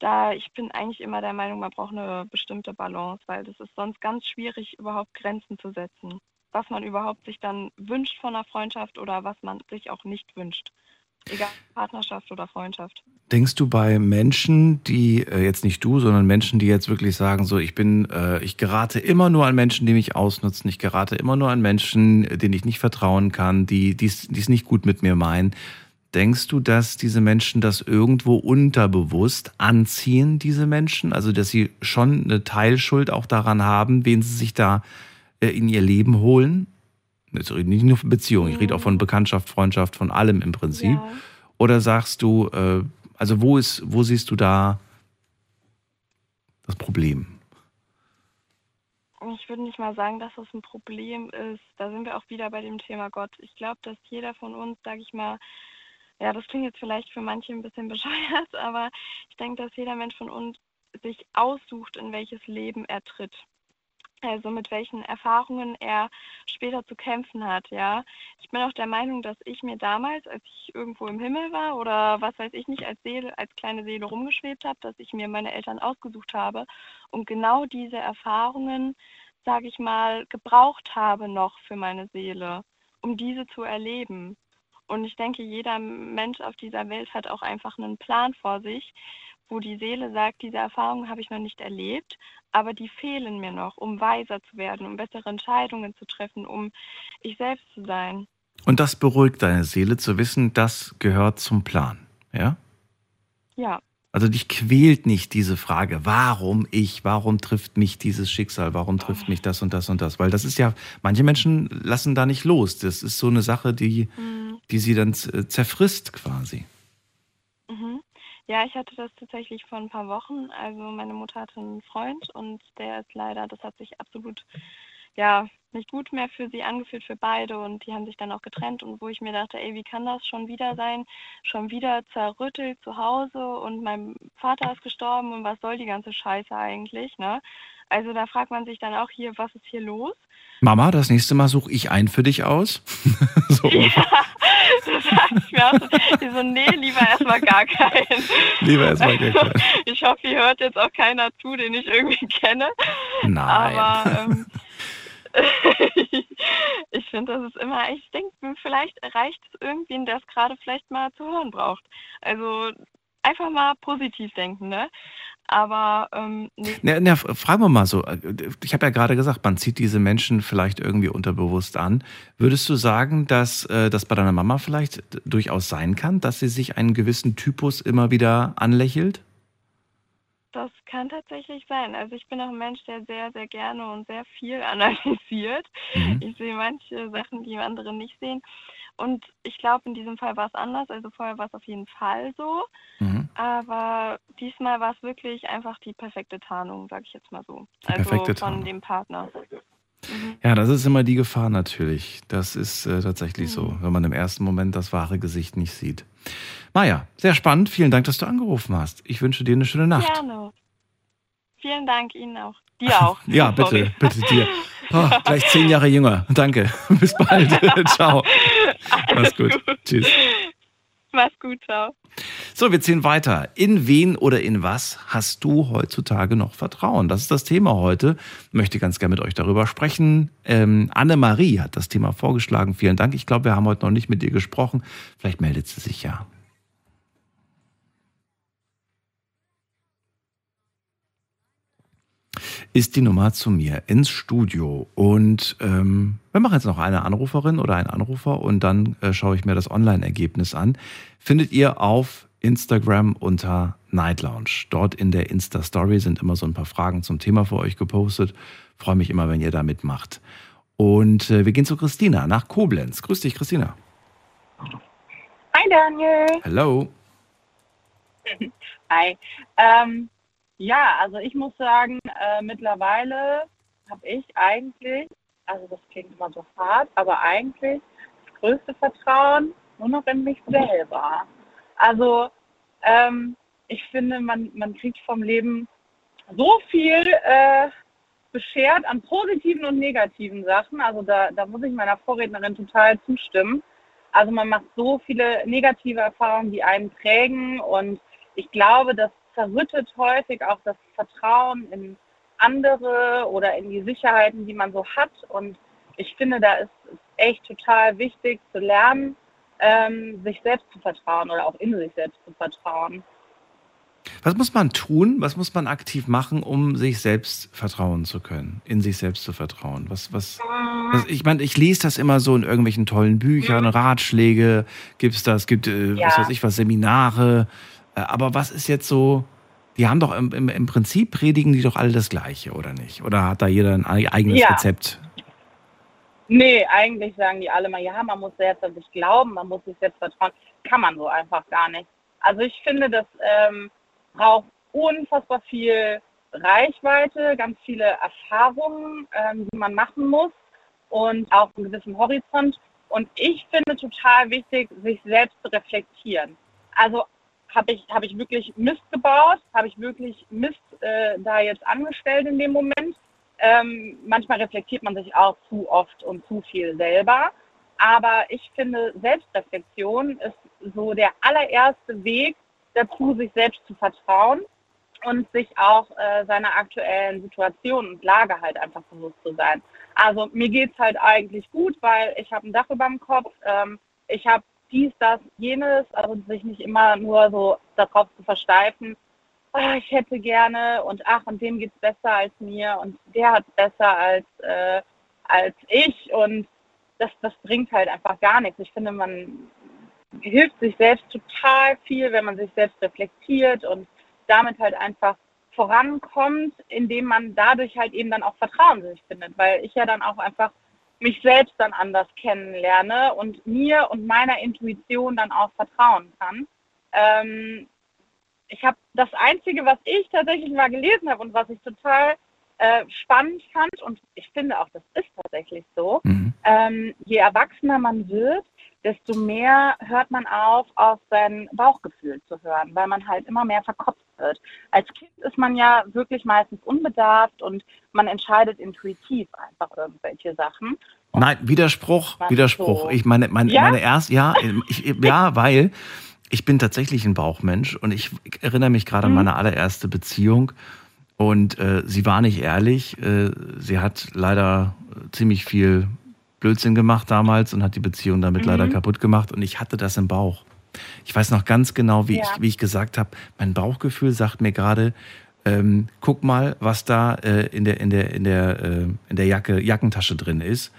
Da ich bin eigentlich immer der Meinung, man braucht eine bestimmte Balance, weil das ist sonst ganz schwierig, überhaupt Grenzen zu setzen. was man überhaupt sich dann wünscht von einer Freundschaft oder was man sich auch nicht wünscht. Egal, Partnerschaft oder Freundschaft. Denkst du bei Menschen, die äh, jetzt nicht du, sondern Menschen, die jetzt wirklich sagen, so ich bin, äh, ich gerate immer nur an Menschen, die mich ausnutzen, ich gerate immer nur an Menschen, denen ich nicht vertrauen kann, die es nicht gut mit mir meinen. Denkst du, dass diese Menschen das irgendwo unterbewusst anziehen, diese Menschen? Also, dass sie schon eine Teilschuld auch daran haben, wen sie sich da äh, in ihr Leben holen? Jetzt rede nicht nur von Beziehungen, ich rede auch von Bekanntschaft, Freundschaft, von allem im Prinzip. Ja. Oder sagst du, äh, also wo ist, wo siehst du da das Problem? Ich würde nicht mal sagen, dass das ein Problem ist. Da sind wir auch wieder bei dem Thema Gott. Ich glaube, dass jeder von uns, sage ich mal, ja, das klingt jetzt vielleicht für manche ein bisschen bescheuert, aber ich denke, dass jeder Mensch von uns sich aussucht, in welches Leben er tritt also mit welchen Erfahrungen er später zu kämpfen hat, ja. Ich bin auch der Meinung, dass ich mir damals, als ich irgendwo im Himmel war oder was weiß ich nicht, als Seele, als kleine Seele rumgeschwebt habe, dass ich mir meine Eltern ausgesucht habe und genau diese Erfahrungen, sage ich mal, gebraucht habe noch für meine Seele, um diese zu erleben. Und ich denke, jeder Mensch auf dieser Welt hat auch einfach einen Plan vor sich, wo die Seele sagt, diese Erfahrungen habe ich noch nicht erlebt, aber die fehlen mir noch, um weiser zu werden, um bessere Entscheidungen zu treffen, um ich selbst zu sein. Und das beruhigt deine Seele zu wissen, das gehört zum Plan, ja? Ja. Also dich quält nicht diese Frage, warum ich, warum trifft mich dieses Schicksal, warum trifft mich das und das und das? Weil das ist ja, manche Menschen lassen da nicht los. Das ist so eine Sache, die, mhm. die sie dann zerfrisst quasi. Ja, ich hatte das tatsächlich vor ein paar Wochen. Also meine Mutter hatte einen Freund und der ist leider, das hat sich absolut ja nicht gut mehr für sie angefühlt für beide und die haben sich dann auch getrennt und wo ich mir dachte, ey, wie kann das schon wieder sein? Schon wieder zerrüttelt zu Hause und mein Vater ist gestorben und was soll die ganze Scheiße eigentlich, ne? Also da fragt man sich dann auch hier, was ist hier los? Mama, das nächste Mal suche ich einen für dich aus. so. Ja, das sag ich mir auch so. so nee, lieber erstmal gar keinen. Lieber erstmal gar keinen. Ich hoffe, hier hört jetzt auch keiner zu, den ich irgendwie kenne. Nein. Aber ähm, ich finde, das ist immer, ich denke, vielleicht erreicht es irgendwen, der es gerade vielleicht mal zu hören braucht. Also einfach mal positiv denken, ne? Aber ähm, na, na, fragen wir mal so, äh, ich habe ja gerade gesagt, man zieht diese Menschen vielleicht irgendwie unterbewusst an. Würdest du sagen, dass äh, das bei deiner Mama vielleicht durchaus sein kann, dass sie sich einen gewissen Typus immer wieder anlächelt? Das kann tatsächlich sein. Also ich bin auch ein Mensch, der sehr, sehr gerne und sehr viel analysiert. Mhm. Ich sehe manche Sachen, die andere nicht sehen. Und ich glaube, in diesem Fall war es anders. Also vorher war es auf jeden Fall so. Mhm. Aber diesmal war es wirklich einfach die perfekte Tarnung, sage ich jetzt mal so. Die also perfekte von Tarnung. dem Partner. Mhm. Ja, das ist immer die Gefahr natürlich. Das ist äh, tatsächlich mhm. so, wenn man im ersten Moment das wahre Gesicht nicht sieht. Maja, sehr spannend. Vielen Dank, dass du angerufen hast. Ich wünsche dir eine schöne Nacht. Gerne. Vielen Dank Ihnen auch. Dir auch. ja, bitte, bitte dir. Oh, gleich zehn Jahre jünger. Danke. Bis bald. ciao. Mach's gut. gut. Tschüss. Mach's gut, ciao. So, wir ziehen weiter. In wen oder in was hast du heutzutage noch Vertrauen? Das ist das Thema heute. Ich möchte ganz gerne mit euch darüber sprechen. Ähm, Annemarie hat das Thema vorgeschlagen. Vielen Dank. Ich glaube, wir haben heute noch nicht mit ihr gesprochen. Vielleicht meldet sie sich ja. Ist die Nummer zu mir ins Studio. Und ähm, wir machen jetzt noch eine Anruferin oder einen Anrufer und dann äh, schaue ich mir das Online-Ergebnis an. Findet ihr auf Instagram unter Night Lounge. Dort in der Insta-Story sind immer so ein paar Fragen zum Thema für euch gepostet. Freue mich immer, wenn ihr da mitmacht. Und äh, wir gehen zu Christina nach Koblenz. Grüß dich, Christina. Hi, Daniel. Hallo. Hi. Ähm, ja, also ich muss sagen, äh, mittlerweile habe ich eigentlich, also das klingt immer so hart, aber eigentlich das größte Vertrauen nur noch in mich selber. Also ähm, ich finde, man, man kriegt vom Leben so viel äh, beschert an positiven und negativen Sachen. Also da, da muss ich meiner Vorrednerin total zustimmen. Also man macht so viele negative Erfahrungen, die einen prägen und ich glaube, dass zerrüttet häufig auch das Vertrauen in andere oder in die Sicherheiten, die man so hat. Und ich finde, da ist es echt total wichtig zu lernen, ähm, sich selbst zu vertrauen oder auch in sich selbst zu vertrauen. Was muss man tun? Was muss man aktiv machen, um sich selbst vertrauen zu können, in sich selbst zu vertrauen? Was, was, was ich meine, ich lese das immer so in irgendwelchen tollen Büchern, mhm. Ratschläge gibt es das, gibt, äh, ja. was weiß ich was, Seminare. Äh, aber was ist jetzt so, die haben doch im, im, Prinzip predigen die doch alle das Gleiche, oder nicht? Oder hat da jeder ein eigenes ja. Rezept? Nee, eigentlich sagen die alle mal, ja, man muss selbst an sich glauben, man muss sich selbst vertrauen. Kann man so einfach gar nicht. Also ich finde, das ähm, braucht unfassbar viel Reichweite, ganz viele Erfahrungen, ähm, die man machen muss und auch einen gewissen Horizont. Und ich finde total wichtig, sich selbst zu reflektieren. Also habe ich, hab ich wirklich Mist gebaut? Habe ich wirklich Mist äh, da jetzt angestellt in dem Moment? Ähm, manchmal reflektiert man sich auch zu oft und zu viel selber. Aber ich finde, Selbstreflexion ist so der allererste Weg dazu, sich selbst zu vertrauen und sich auch äh, seiner aktuellen Situation und Lage halt einfach bewusst zu sein. Also mir geht es halt eigentlich gut, weil ich habe ein Dach über dem Kopf, ähm, ich habe dies, das, jenes, also sich nicht immer nur so darauf zu versteifen, ah, ich hätte gerne und ach, und dem geht es besser als mir und der hat es besser als, äh, als ich und das, das bringt halt einfach gar nichts. Ich finde, man hilft sich selbst total viel, wenn man sich selbst reflektiert und damit halt einfach vorankommt, indem man dadurch halt eben dann auch Vertrauen sich findet, weil ich ja dann auch einfach mich selbst dann anders kennenlerne und mir und meiner Intuition dann auch vertrauen kann. Ähm, ich habe das Einzige, was ich tatsächlich mal gelesen habe und was ich total äh, spannend fand, und ich finde auch, das ist tatsächlich so, mhm. ähm, je erwachsener man wird, desto mehr hört man auf, auf sein Bauchgefühl zu hören, weil man halt immer mehr verkopft wird. Als Kind ist man ja wirklich meistens unbedarft und man entscheidet intuitiv einfach irgendwelche Sachen. Nein, Widerspruch, Widerspruch. So. Ich meine, meine, ja? meine erst, ja, ich, ja, weil ich bin tatsächlich ein Bauchmensch und ich erinnere mich gerade mhm. an meine allererste Beziehung und äh, sie war nicht ehrlich. Äh, sie hat leider ziemlich viel Blödsinn gemacht damals und hat die Beziehung damit mhm. leider kaputt gemacht und ich hatte das im Bauch. Ich weiß noch ganz genau, wie, ja. ich, wie ich gesagt habe, mein Bauchgefühl sagt mir gerade, ähm, guck mal, was da äh, in der, in der, in der, äh, in der Jacke, Jackentasche drin ist.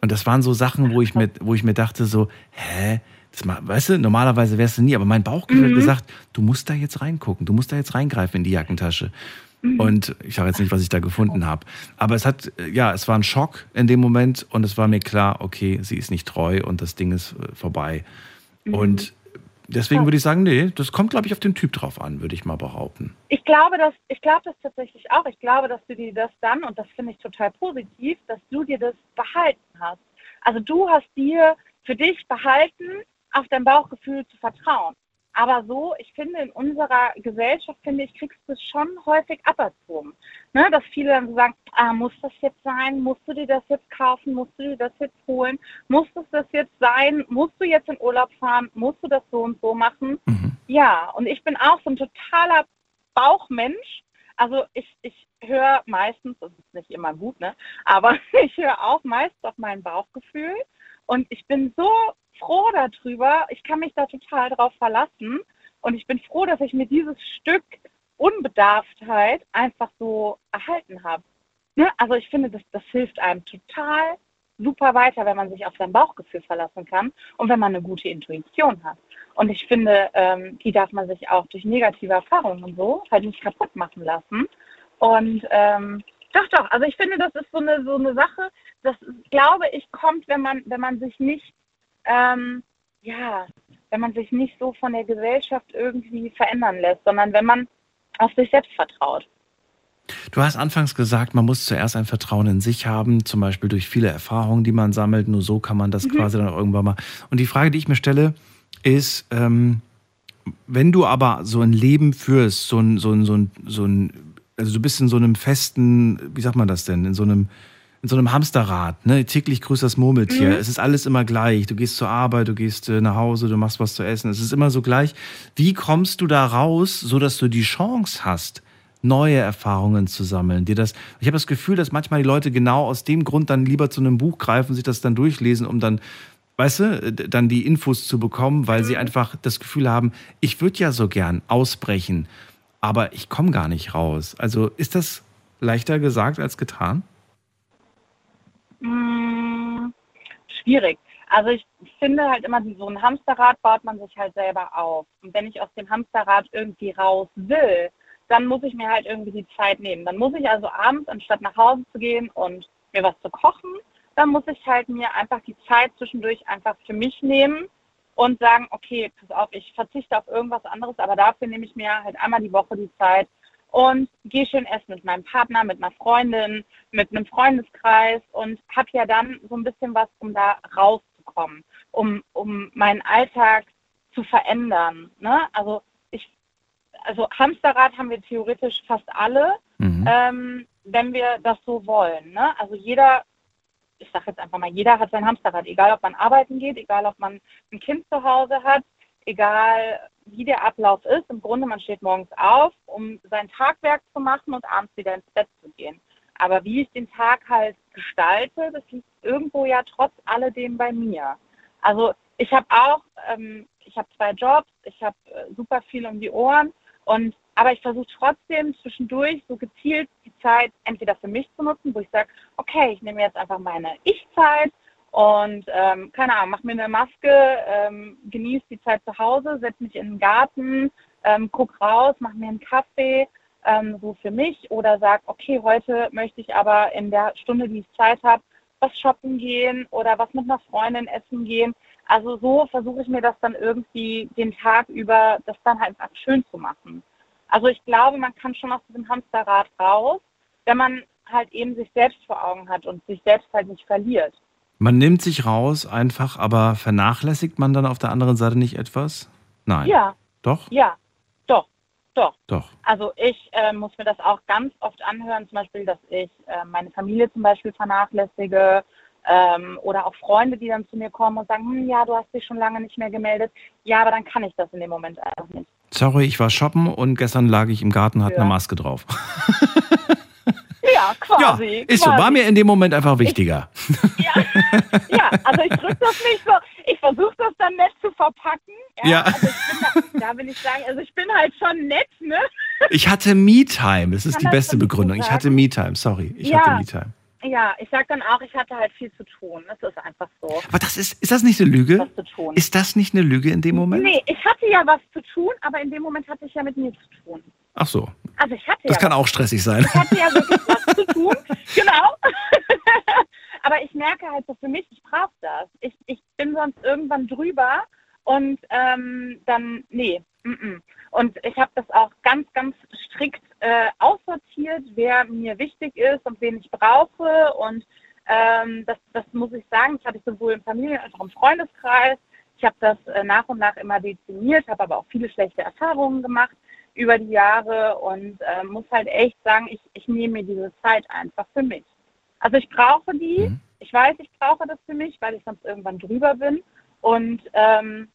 Und das waren so Sachen, wo ich mir, wo ich mir dachte, so, hä? Das, weißt du, normalerweise wärst du nie, aber mein Bauchgefühl mhm. hat gesagt, du musst da jetzt reingucken, du musst da jetzt reingreifen in die Jackentasche. Mhm. Und ich sage jetzt nicht, was ich da gefunden habe. Aber es hat, ja, es war ein Schock in dem Moment und es war mir klar, okay, sie ist nicht treu und das Ding ist äh, vorbei. Mhm. Und deswegen würde ich sagen, nee, das kommt, glaube ich, auf den Typ drauf an, würde ich mal behaupten. Ich glaube, dass, ich glaube das tatsächlich auch. Ich glaube, dass du dir das dann, und das finde ich total positiv, dass du dir das behalten hast. Also du hast dir für dich behalten, auf dein Bauchgefühl zu vertrauen. Aber so, ich finde, in unserer Gesellschaft, finde ich, kriegst du es schon häufig aberzogen. Ne? Dass viele dann sagen, ah, muss das jetzt sein? Musst du dir das jetzt kaufen? Musst du dir das jetzt holen? Muss das jetzt sein? Musst du jetzt in Urlaub fahren? Musst du das so und so machen? Mhm. Ja, und ich bin auch so ein totaler Bauchmensch. Also ich, ich höre meistens, das ist nicht immer gut, ne? aber ich höre auch meist auf mein Bauchgefühl. Und ich bin so froh darüber. Ich kann mich da total drauf verlassen. Und ich bin froh, dass ich mir dieses Stück Unbedarftheit einfach so erhalten habe. Ne? Also ich finde, das, das hilft einem total super weiter, wenn man sich auf sein Bauchgefühl verlassen kann und wenn man eine gute Intuition hat. Und ich finde, ähm, die darf man sich auch durch negative Erfahrungen und so halt nicht kaputt machen lassen. Und ähm, doch, doch, also ich finde, das ist so eine, so eine Sache, das glaube ich kommt, wenn man, wenn man sich nicht ähm, ja, wenn man sich nicht so von der Gesellschaft irgendwie verändern lässt, sondern wenn man auf sich selbst vertraut. Du hast anfangs gesagt, man muss zuerst ein Vertrauen in sich haben, zum Beispiel durch viele Erfahrungen, die man sammelt. Nur so kann man das mhm. quasi dann auch irgendwann mal. Und die Frage, die ich mir stelle, ist, ähm, wenn du aber so ein Leben führst, so ein, so ein, so ein, so ein, also du bist in so einem festen, wie sagt man das denn, in so einem in so einem Hamsterrad, ne? Täglich grüßt das Murmeltier. Mhm. Es ist alles immer gleich. Du gehst zur Arbeit, du gehst äh, nach Hause, du machst was zu essen. Es ist immer so gleich. Wie kommst du da raus, so dass du die Chance hast, neue Erfahrungen zu sammeln. Dir das, ich habe das Gefühl, dass manchmal die Leute genau aus dem Grund dann lieber zu einem Buch greifen, sich das dann durchlesen, um dann weißt du, dann die Infos zu bekommen, weil sie mhm. einfach das Gefühl haben, ich würde ja so gern ausbrechen, aber ich komme gar nicht raus. Also ist das leichter gesagt als getan? Hm, schwierig. Also ich finde halt immer, so ein Hamsterrad baut man sich halt selber auf. Und wenn ich aus dem Hamsterrad irgendwie raus will, dann muss ich mir halt irgendwie die Zeit nehmen. Dann muss ich also abends, anstatt nach Hause zu gehen und mir was zu kochen, dann muss ich halt mir einfach die Zeit zwischendurch einfach für mich nehmen und sagen, okay, pass auf, ich verzichte auf irgendwas anderes, aber dafür nehme ich mir halt einmal die Woche die Zeit und gehe schön essen mit meinem Partner, mit einer Freundin, mit einem Freundeskreis und habe ja dann so ein bisschen was, um da rauszukommen, um, um meinen Alltag zu verändern. Ne? Also ich, also Hamsterrad haben wir theoretisch fast alle, mhm. ähm, wenn wir das so wollen. Ne? Also jeder ich sage jetzt einfach mal, jeder hat sein Hamsterrad, egal ob man arbeiten geht, egal ob man ein Kind zu Hause hat, egal wie der Ablauf ist. Im Grunde, man steht morgens auf, um sein Tagwerk zu machen und abends wieder ins Bett zu gehen. Aber wie ich den Tag halt gestalte, das liegt irgendwo ja trotz alledem bei mir. Also ich habe auch, ähm, ich habe zwei Jobs, ich habe äh, super viel um die Ohren und aber ich versuche trotzdem zwischendurch so gezielt die Zeit entweder für mich zu nutzen, wo ich sage, okay, ich nehme jetzt einfach meine Ich-Zeit und ähm, keine Ahnung, mach mir eine Maske, ähm, genieße die Zeit zu Hause, setze mich in den Garten, ähm, guck raus, mach mir einen Kaffee, ähm, so für mich oder sag, okay, heute möchte ich aber in der Stunde, die ich Zeit habe, was shoppen gehen oder was mit einer Freundin essen gehen. Also so versuche ich mir das dann irgendwie den Tag über, das dann halt schön zu machen. Also ich glaube, man kann schon aus diesem Hamsterrad raus, wenn man halt eben sich selbst vor Augen hat und sich selbst halt nicht verliert. Man nimmt sich raus einfach, aber vernachlässigt man dann auf der anderen Seite nicht etwas? Nein. Ja. Doch? Ja, doch, doch. Doch. Also ich äh, muss mir das auch ganz oft anhören, zum Beispiel, dass ich äh, meine Familie zum Beispiel vernachlässige ähm, oder auch Freunde, die dann zu mir kommen und sagen, hm, ja, du hast dich schon lange nicht mehr gemeldet. Ja, aber dann kann ich das in dem Moment einfach nicht. Sorry, ich war shoppen und gestern lag ich im Garten, hatte ja. eine Maske drauf. Ja, quasi. Ja, ist quasi. so. War mir in dem Moment einfach wichtiger. Ich, ja, ja, also ich drücke das nicht so. Ich versuche das dann nett zu verpacken. Ja. ja. Also da, da will ich sagen, also ich bin halt schon nett, ne? Ich hatte Me-Time. Das ist die beste Begründung. Ich hatte Me-Time, sorry. Ich ja. hatte Me-Time. Ja, ich sag dann auch, ich hatte halt viel zu tun. Das ist einfach so. Aber das ist, ist das nicht eine Lüge? Was zu tun. Ist das nicht eine Lüge in dem Moment? Nee, ich hatte ja was zu tun, aber in dem Moment hatte ich ja mit mir zu tun. Ach so. Also ich hatte Das ja kann auch stressig sein. Ich hatte ja wirklich was zu tun. Genau. aber ich merke halt so für mich, ich brauche das. Ich, ich bin sonst irgendwann drüber und ähm, dann, nee, mm -mm. Und ich habe das auch ganz, ganz wer mir wichtig ist und wen ich brauche. Und ähm, das, das muss ich sagen, das hatte ich sowohl im Familien- als auch im Freundeskreis. Ich habe das äh, nach und nach immer dezimiert, habe aber auch viele schlechte Erfahrungen gemacht über die Jahre und äh, muss halt echt sagen, ich, ich nehme mir diese Zeit einfach für mich. Also ich brauche die, mhm. ich weiß, ich brauche das für mich, weil ich sonst irgendwann drüber bin. Und ähm,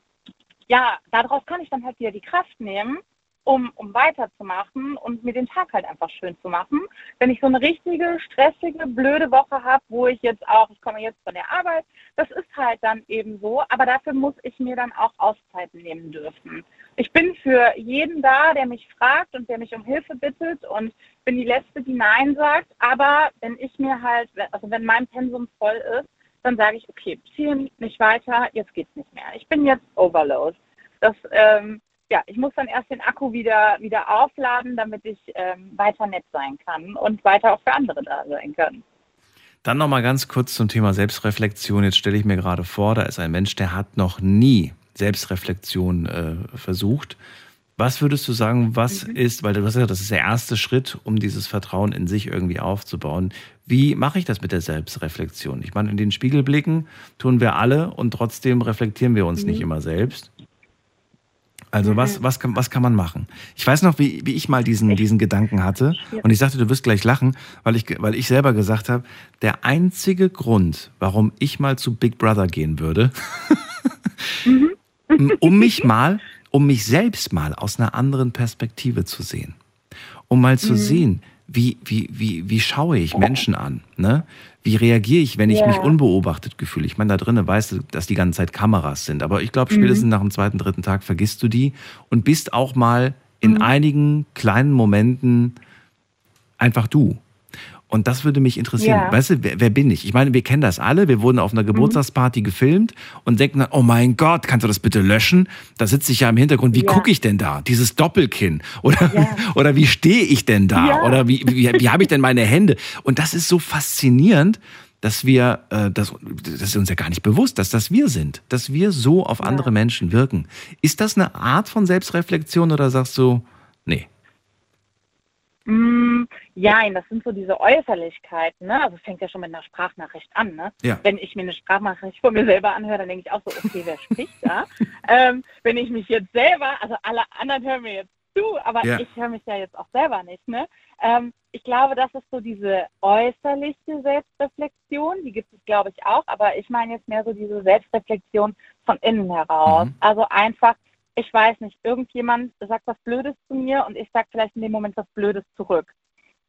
ja, daraus kann ich dann halt wieder die Kraft nehmen, um, um weiterzumachen und mir den Tag halt einfach schön zu machen. Wenn ich so eine richtige, stressige, blöde Woche habe, wo ich jetzt auch, ich komme jetzt von der Arbeit, das ist halt dann eben so, aber dafür muss ich mir dann auch Auszeiten nehmen dürfen. Ich bin für jeden da, der mich fragt und der mich um Hilfe bittet und bin die Letzte, die Nein sagt, aber wenn ich mir halt, also wenn mein Pensum voll ist, dann sage ich, okay, ziehen nicht weiter, jetzt geht's nicht mehr. Ich bin jetzt Overload. Das, ähm, ja, ich muss dann erst den Akku wieder, wieder aufladen, damit ich ähm, weiter nett sein kann und weiter auch für andere da sein kann. Dann nochmal ganz kurz zum Thema Selbstreflexion. Jetzt stelle ich mir gerade vor, da ist ein Mensch, der hat noch nie Selbstreflexion äh, versucht. Was würdest du sagen, was mhm. ist, weil du hast gesagt, das ist der erste Schritt, um dieses Vertrauen in sich irgendwie aufzubauen. Wie mache ich das mit der Selbstreflexion? Ich meine, in den Spiegel blicken tun wir alle und trotzdem reflektieren wir uns mhm. nicht immer selbst. Also was, mhm. was, kann, was kann man machen? Ich weiß noch, wie, wie ich mal diesen, diesen Gedanken hatte und ich sagte, du wirst gleich lachen, weil ich, weil ich selber gesagt habe, der einzige Grund, warum ich mal zu Big Brother gehen würde, mhm. um mich mal um mich selbst mal aus einer anderen Perspektive zu sehen. um mal zu mhm. sehen, wie, wie, wie, wie schaue ich Menschen an? Ne? Wie reagiere ich, wenn ich ja. mich unbeobachtet gefühle? Ich meine, da drinnen weißt du, dass die ganze Zeit Kameras sind. Aber ich glaube, spätestens mhm. nach dem zweiten, dritten Tag vergisst du die und bist auch mal in mhm. einigen kleinen Momenten einfach du. Und das würde mich interessieren. Ja. Weißt du, wer, wer, bin ich? Ich meine, wir kennen das alle. Wir wurden auf einer mhm. Geburtstagsparty mhm. gefilmt und denken dann, oh mein Gott, kannst du das bitte löschen? Da sitze ich ja im Hintergrund. Wie ja. gucke ich denn da? Dieses Doppelkinn. Oder, ja. oder wie stehe ich denn da? Oder wie, wie, wie habe ich denn meine Hände? Und das ist so faszinierend, dass wir, äh, das, das ist uns ja gar nicht bewusst, dass das wir sind, dass wir so auf andere Menschen wirken. Ist das eine Art von Selbstreflexion oder sagst du, nee? Mm, ja, das sind so diese Äußerlichkeiten, ne? Also fängt ja schon mit einer Sprachnachricht an, ne? Ja. Wenn ich mir eine Sprachnachricht von mir selber anhöre, dann denke ich auch so, okay, wer spricht da? ähm, wenn ich mich jetzt selber, also alle anderen hören mir jetzt zu, aber ja. ich höre mich ja jetzt auch selber nicht, ne? Ähm, ich glaube, das ist so diese äußerliche Selbstreflexion, die gibt es, glaube ich, auch, aber ich meine jetzt mehr so diese Selbstreflexion von innen heraus. Mhm. Also einfach ich weiß nicht, irgendjemand sagt was Blödes zu mir und ich sage vielleicht in dem Moment was Blödes zurück.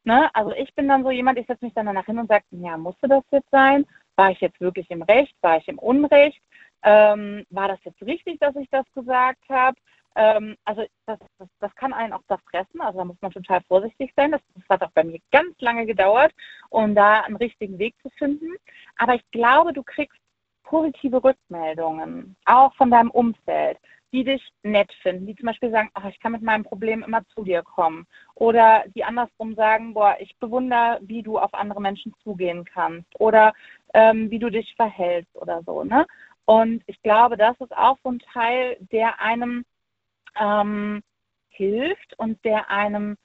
Ne? Also ich bin dann so jemand, ich setze mich dann danach hin und sage, ja, musste das jetzt sein? War ich jetzt wirklich im Recht? War ich im Unrecht? Ähm, war das jetzt richtig, dass ich das gesagt habe? Ähm, also das, das, das, kann einen auch zerfressen, also da muss man total vorsichtig sein. Das, das hat auch bei mir ganz lange gedauert, um da einen richtigen Weg zu finden. Aber ich glaube, du kriegst positive Rückmeldungen, auch von deinem Umfeld die dich nett finden, die zum Beispiel sagen, ach, ich kann mit meinem Problem immer zu dir kommen. Oder die andersrum sagen, boah, ich bewundere, wie du auf andere Menschen zugehen kannst. Oder ähm, wie du dich verhältst oder so. Ne? Und ich glaube, das ist auch so ein Teil, der einem ähm, hilft und der einem,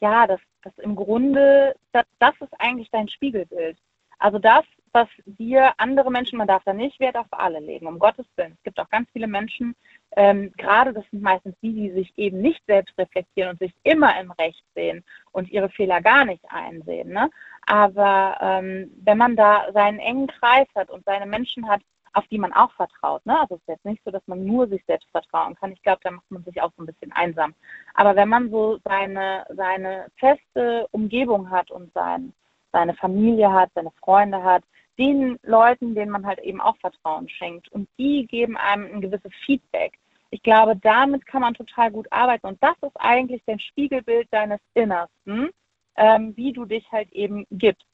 ja, das, das im Grunde, das, das ist eigentlich dein Spiegelbild. Also das, was dir andere Menschen, man darf da nicht Wert auf alle legen, um Gottes Willen. Es gibt auch ganz viele Menschen, ähm, gerade das sind meistens die, die sich eben nicht selbst reflektieren und sich immer im Recht sehen und ihre Fehler gar nicht einsehen. Ne? Aber ähm, wenn man da seinen engen Kreis hat und seine Menschen hat, auf die man auch vertraut. Ne? Also es ist jetzt nicht so, dass man nur sich selbst vertrauen kann. Ich glaube, da macht man sich auch so ein bisschen einsam. Aber wenn man so seine, seine feste Umgebung hat und sein, seine Familie hat, seine Freunde hat, den Leuten, denen man halt eben auch Vertrauen schenkt. Und die geben einem ein gewisses Feedback. Ich glaube, damit kann man total gut arbeiten. Und das ist eigentlich dein Spiegelbild deines Innersten, ähm, wie du dich halt eben gibst.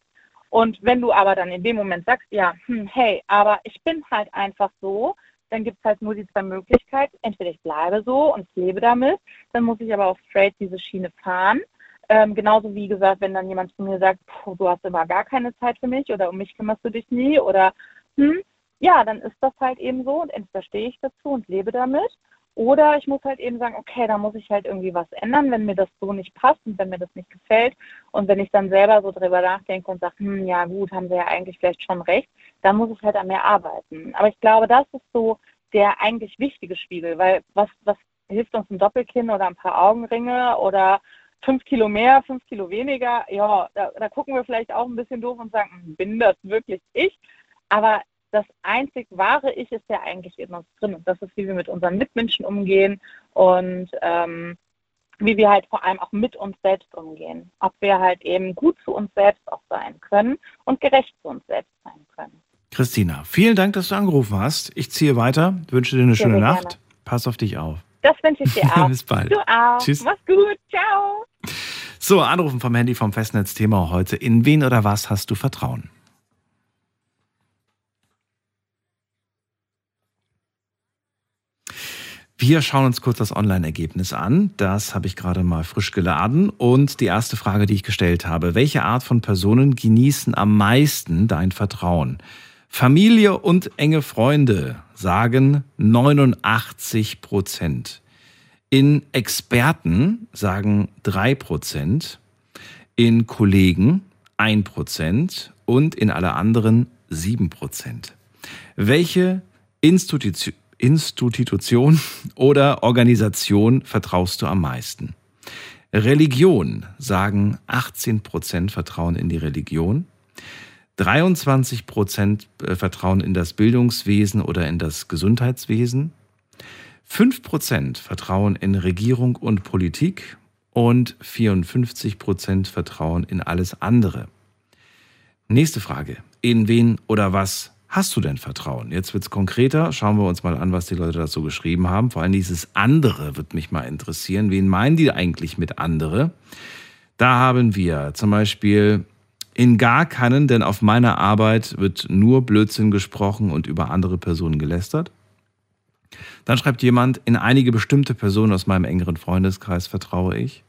Und wenn du aber dann in dem Moment sagst, ja, hm, hey, aber ich bin halt einfach so, dann gibt es halt nur die zwei Möglichkeiten. Entweder ich bleibe so und lebe damit, dann muss ich aber auch straight diese Schiene fahren. Ähm, genauso wie gesagt, wenn dann jemand zu mir sagt, du hast immer gar keine Zeit für mich oder um mich kümmerst du dich nie oder hm, ja, dann ist das halt eben so und entweder stehe ich dazu und lebe damit oder ich muss halt eben sagen, okay, da muss ich halt irgendwie was ändern, wenn mir das so nicht passt und wenn mir das nicht gefällt und wenn ich dann selber so drüber nachdenke und sage, hm, ja gut, haben sie ja eigentlich vielleicht schon recht, dann muss ich halt an mir arbeiten. Aber ich glaube, das ist so der eigentlich wichtige Spiegel, weil was, was hilft uns ein Doppelkinn oder ein paar Augenringe oder fünf Kilo mehr, fünf Kilo weniger, ja, da, da gucken wir vielleicht auch ein bisschen doof und sagen, hm, bin das wirklich ich? Aber das einzig wahre Ich ist ja eigentlich in uns drin. Und das ist, wie wir mit unseren Mitmenschen umgehen und ähm, wie wir halt vor allem auch mit uns selbst umgehen. Ob wir halt eben gut zu uns selbst auch sein können und gerecht zu uns selbst sein können. Christina, vielen Dank, dass du angerufen hast. Ich ziehe weiter, wünsche dir eine sehr schöne sehr Nacht. Gerne. Pass auf dich auf. Das wünsche ich dir auch. Bis bald. Du auch. Tschüss. Mach's gut. Ciao. So, anrufen vom Handy vom Festnetzthema heute. In wen oder was hast du Vertrauen? Wir schauen uns kurz das Online-Ergebnis an. Das habe ich gerade mal frisch geladen. Und die erste Frage, die ich gestellt habe, welche Art von Personen genießen am meisten dein Vertrauen? Familie und enge Freunde sagen 89 Prozent. In Experten sagen 3 Prozent. In Kollegen 1 Prozent. Und in alle anderen 7 Prozent. Welche Institution, oder Organisation vertraust du am meisten? Religion sagen 18 Prozent Vertrauen in die Religion. 23 Prozent äh, Vertrauen in das Bildungswesen oder in das Gesundheitswesen, 5 Prozent Vertrauen in Regierung und Politik und 54 Prozent Vertrauen in alles andere. Nächste Frage. In wen oder was hast du denn Vertrauen? Jetzt wird es konkreter. Schauen wir uns mal an, was die Leute dazu geschrieben haben. Vor allem dieses andere wird mich mal interessieren. Wen meinen die eigentlich mit andere? Da haben wir zum Beispiel in gar keinen, denn auf meiner Arbeit wird nur Blödsinn gesprochen und über andere Personen gelästert. Dann schreibt jemand, in einige bestimmte Personen aus meinem engeren Freundeskreis vertraue ich.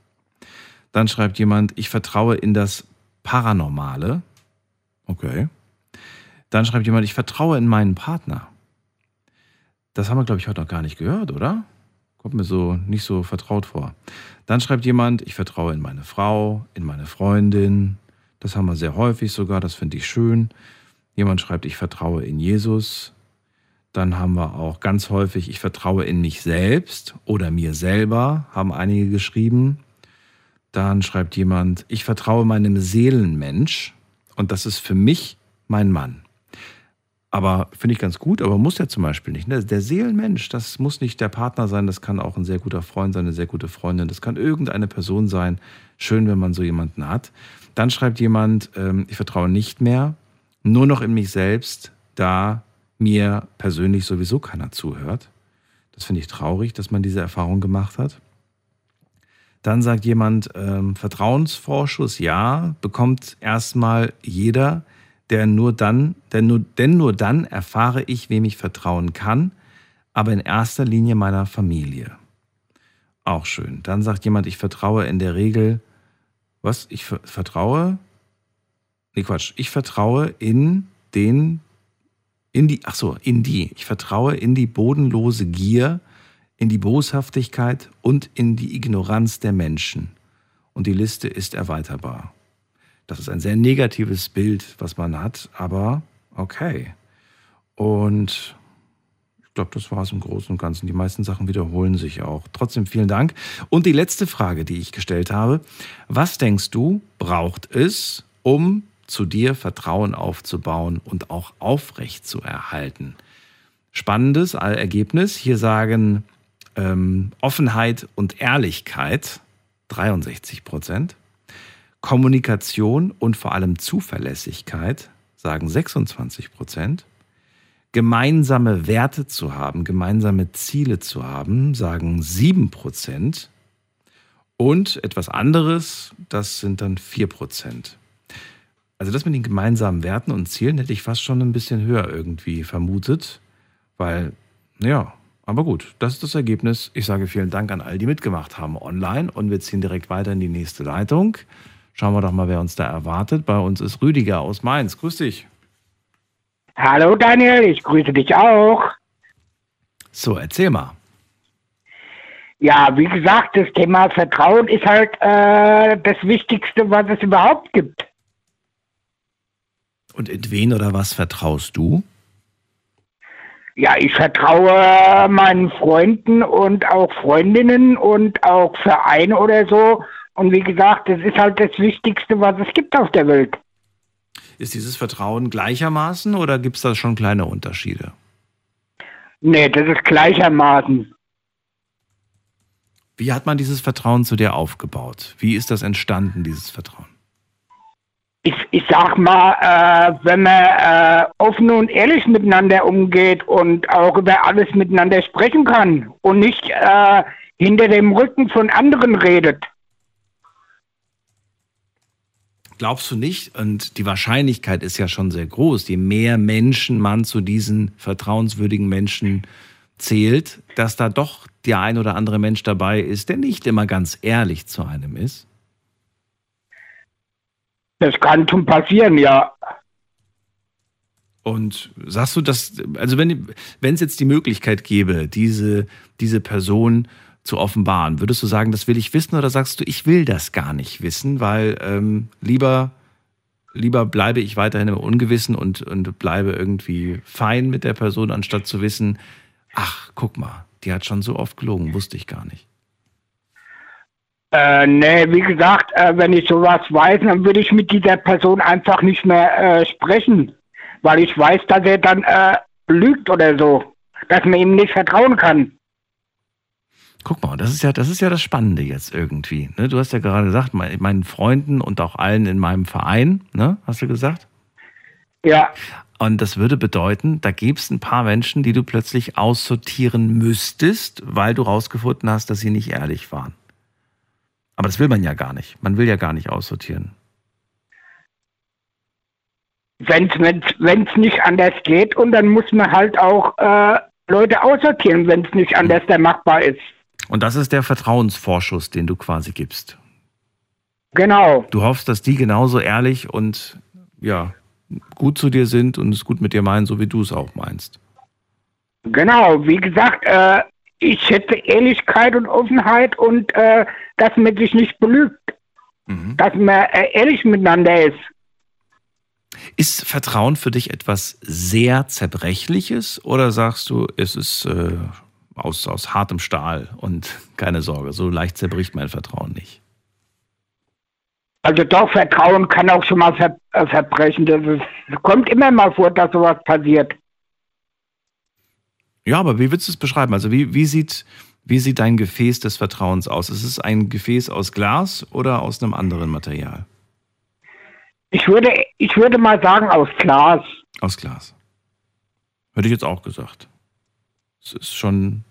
Dann schreibt jemand, ich vertraue in das Paranormale. Okay. Dann schreibt jemand, ich vertraue in meinen Partner. Das haben wir, glaube ich, heute noch gar nicht gehört, oder? Kommt mir so nicht so vertraut vor. Dann schreibt jemand, ich vertraue in meine Frau, in meine Freundin. Das haben wir sehr häufig sogar, das finde ich schön. Jemand schreibt, ich vertraue in Jesus. Dann haben wir auch ganz häufig, ich vertraue in mich selbst oder mir selber, haben einige geschrieben. Dann schreibt jemand, ich vertraue meinem Seelenmensch und das ist für mich mein Mann. Aber finde ich ganz gut, aber muss ja zum Beispiel nicht. Ne? Der Seelenmensch, das muss nicht der Partner sein, das kann auch ein sehr guter Freund sein, eine sehr gute Freundin, das kann irgendeine Person sein. Schön, wenn man so jemanden hat. Dann schreibt jemand, ähm, ich vertraue nicht mehr, nur noch in mich selbst, da mir persönlich sowieso keiner zuhört. Das finde ich traurig, dass man diese Erfahrung gemacht hat. Dann sagt jemand, ähm, Vertrauensvorschuss ja, bekommt erstmal jeder, der nur dann, denn nur, denn nur dann erfahre ich, wem ich vertrauen kann, aber in erster Linie meiner Familie. Auch schön. Dann sagt jemand, ich vertraue in der Regel, was? Ich vertraue? Nee, Quatsch. Ich vertraue in den, in die, ach so, in die. Ich vertraue in die bodenlose Gier, in die Boshaftigkeit und in die Ignoranz der Menschen. Und die Liste ist erweiterbar. Das ist ein sehr negatives Bild, was man hat, aber okay. Und glaube, das war es im Großen und Ganzen. Die meisten Sachen wiederholen sich auch. Trotzdem vielen Dank. Und die letzte Frage, die ich gestellt habe. Was denkst du, braucht es, um zu dir Vertrauen aufzubauen und auch aufrecht zu erhalten? Spannendes Ergebnis. Hier sagen ähm, Offenheit und Ehrlichkeit 63 Prozent. Kommunikation und vor allem Zuverlässigkeit, sagen 26 Prozent. Gemeinsame Werte zu haben, gemeinsame Ziele zu haben, sagen 7 Prozent. Und etwas anderes, das sind dann 4 Prozent. Also das mit den gemeinsamen Werten und Zielen hätte ich fast schon ein bisschen höher irgendwie vermutet, weil, ja, aber gut, das ist das Ergebnis. Ich sage vielen Dank an all die mitgemacht haben online und wir ziehen direkt weiter in die nächste Leitung. Schauen wir doch mal, wer uns da erwartet. Bei uns ist Rüdiger aus Mainz. Grüß dich. Hallo Daniel, ich grüße dich auch. So, erzähl mal. Ja, wie gesagt, das Thema Vertrauen ist halt äh, das Wichtigste, was es überhaupt gibt. Und in wen oder was vertraust du? Ja, ich vertraue meinen Freunden und auch Freundinnen und auch Vereinen oder so. Und wie gesagt, das ist halt das Wichtigste, was es gibt auf der Welt. Ist dieses Vertrauen gleichermaßen oder gibt es da schon kleine Unterschiede? Nee, das ist gleichermaßen. Wie hat man dieses Vertrauen zu dir aufgebaut? Wie ist das entstanden, dieses Vertrauen? Ich, ich sag mal, äh, wenn man äh, offen und ehrlich miteinander umgeht und auch über alles miteinander sprechen kann und nicht äh, hinter dem Rücken von anderen redet, Glaubst du nicht? Und die Wahrscheinlichkeit ist ja schon sehr groß, je mehr Menschen man zu diesen vertrauenswürdigen Menschen zählt, dass da doch der ein oder andere Mensch dabei ist, der nicht immer ganz ehrlich zu einem ist? Das kann schon passieren, ja. Und sagst du, dass, also wenn es jetzt die Möglichkeit gäbe, diese, diese Person zu offenbaren. Würdest du sagen, das will ich wissen oder sagst du, ich will das gar nicht wissen, weil ähm, lieber, lieber bleibe ich weiterhin im Ungewissen und, und bleibe irgendwie fein mit der Person, anstatt zu wissen, ach, guck mal, die hat schon so oft gelogen, wusste ich gar nicht. Äh, nee, wie gesagt, äh, wenn ich sowas weiß, dann würde ich mit dieser Person einfach nicht mehr äh, sprechen, weil ich weiß, dass er dann äh, lügt oder so, dass man ihm nicht vertrauen kann. Guck mal, das ist ja, das ist ja das Spannende jetzt irgendwie. Ne? Du hast ja gerade gesagt, meinen Freunden und auch allen in meinem Verein, ne? Hast du gesagt? Ja. Und das würde bedeuten, da gäbe es ein paar Menschen, die du plötzlich aussortieren müsstest, weil du rausgefunden hast, dass sie nicht ehrlich waren. Aber das will man ja gar nicht. Man will ja gar nicht aussortieren. Wenn es nicht anders geht und dann muss man halt auch äh, Leute aussortieren, wenn es nicht anders der machbar ist. Und das ist der Vertrauensvorschuss, den du quasi gibst. Genau. Du hoffst, dass die genauso ehrlich und ja, gut zu dir sind und es gut mit dir meinen, so wie du es auch meinst. Genau, wie gesagt, äh, ich hätte Ehrlichkeit und Offenheit und äh, dass man sich nicht belügt. Mhm. Dass man äh, ehrlich miteinander ist. Ist Vertrauen für dich etwas sehr Zerbrechliches oder sagst du, es ist äh, aus, aus hartem Stahl und keine Sorge, so leicht zerbricht mein Vertrauen nicht? Also doch, Vertrauen kann auch schon mal ver äh, verbrechen. Das ist, kommt immer mal vor, dass sowas passiert. Ja, aber wie würdest du es beschreiben? Also wie, wie, sieht, wie sieht dein Gefäß des Vertrauens aus? Ist es ein Gefäß aus Glas oder aus einem anderen Material? Ich würde, ich würde mal sagen aus Glas. Aus Glas. Hätte ich jetzt auch gesagt. Es ist schon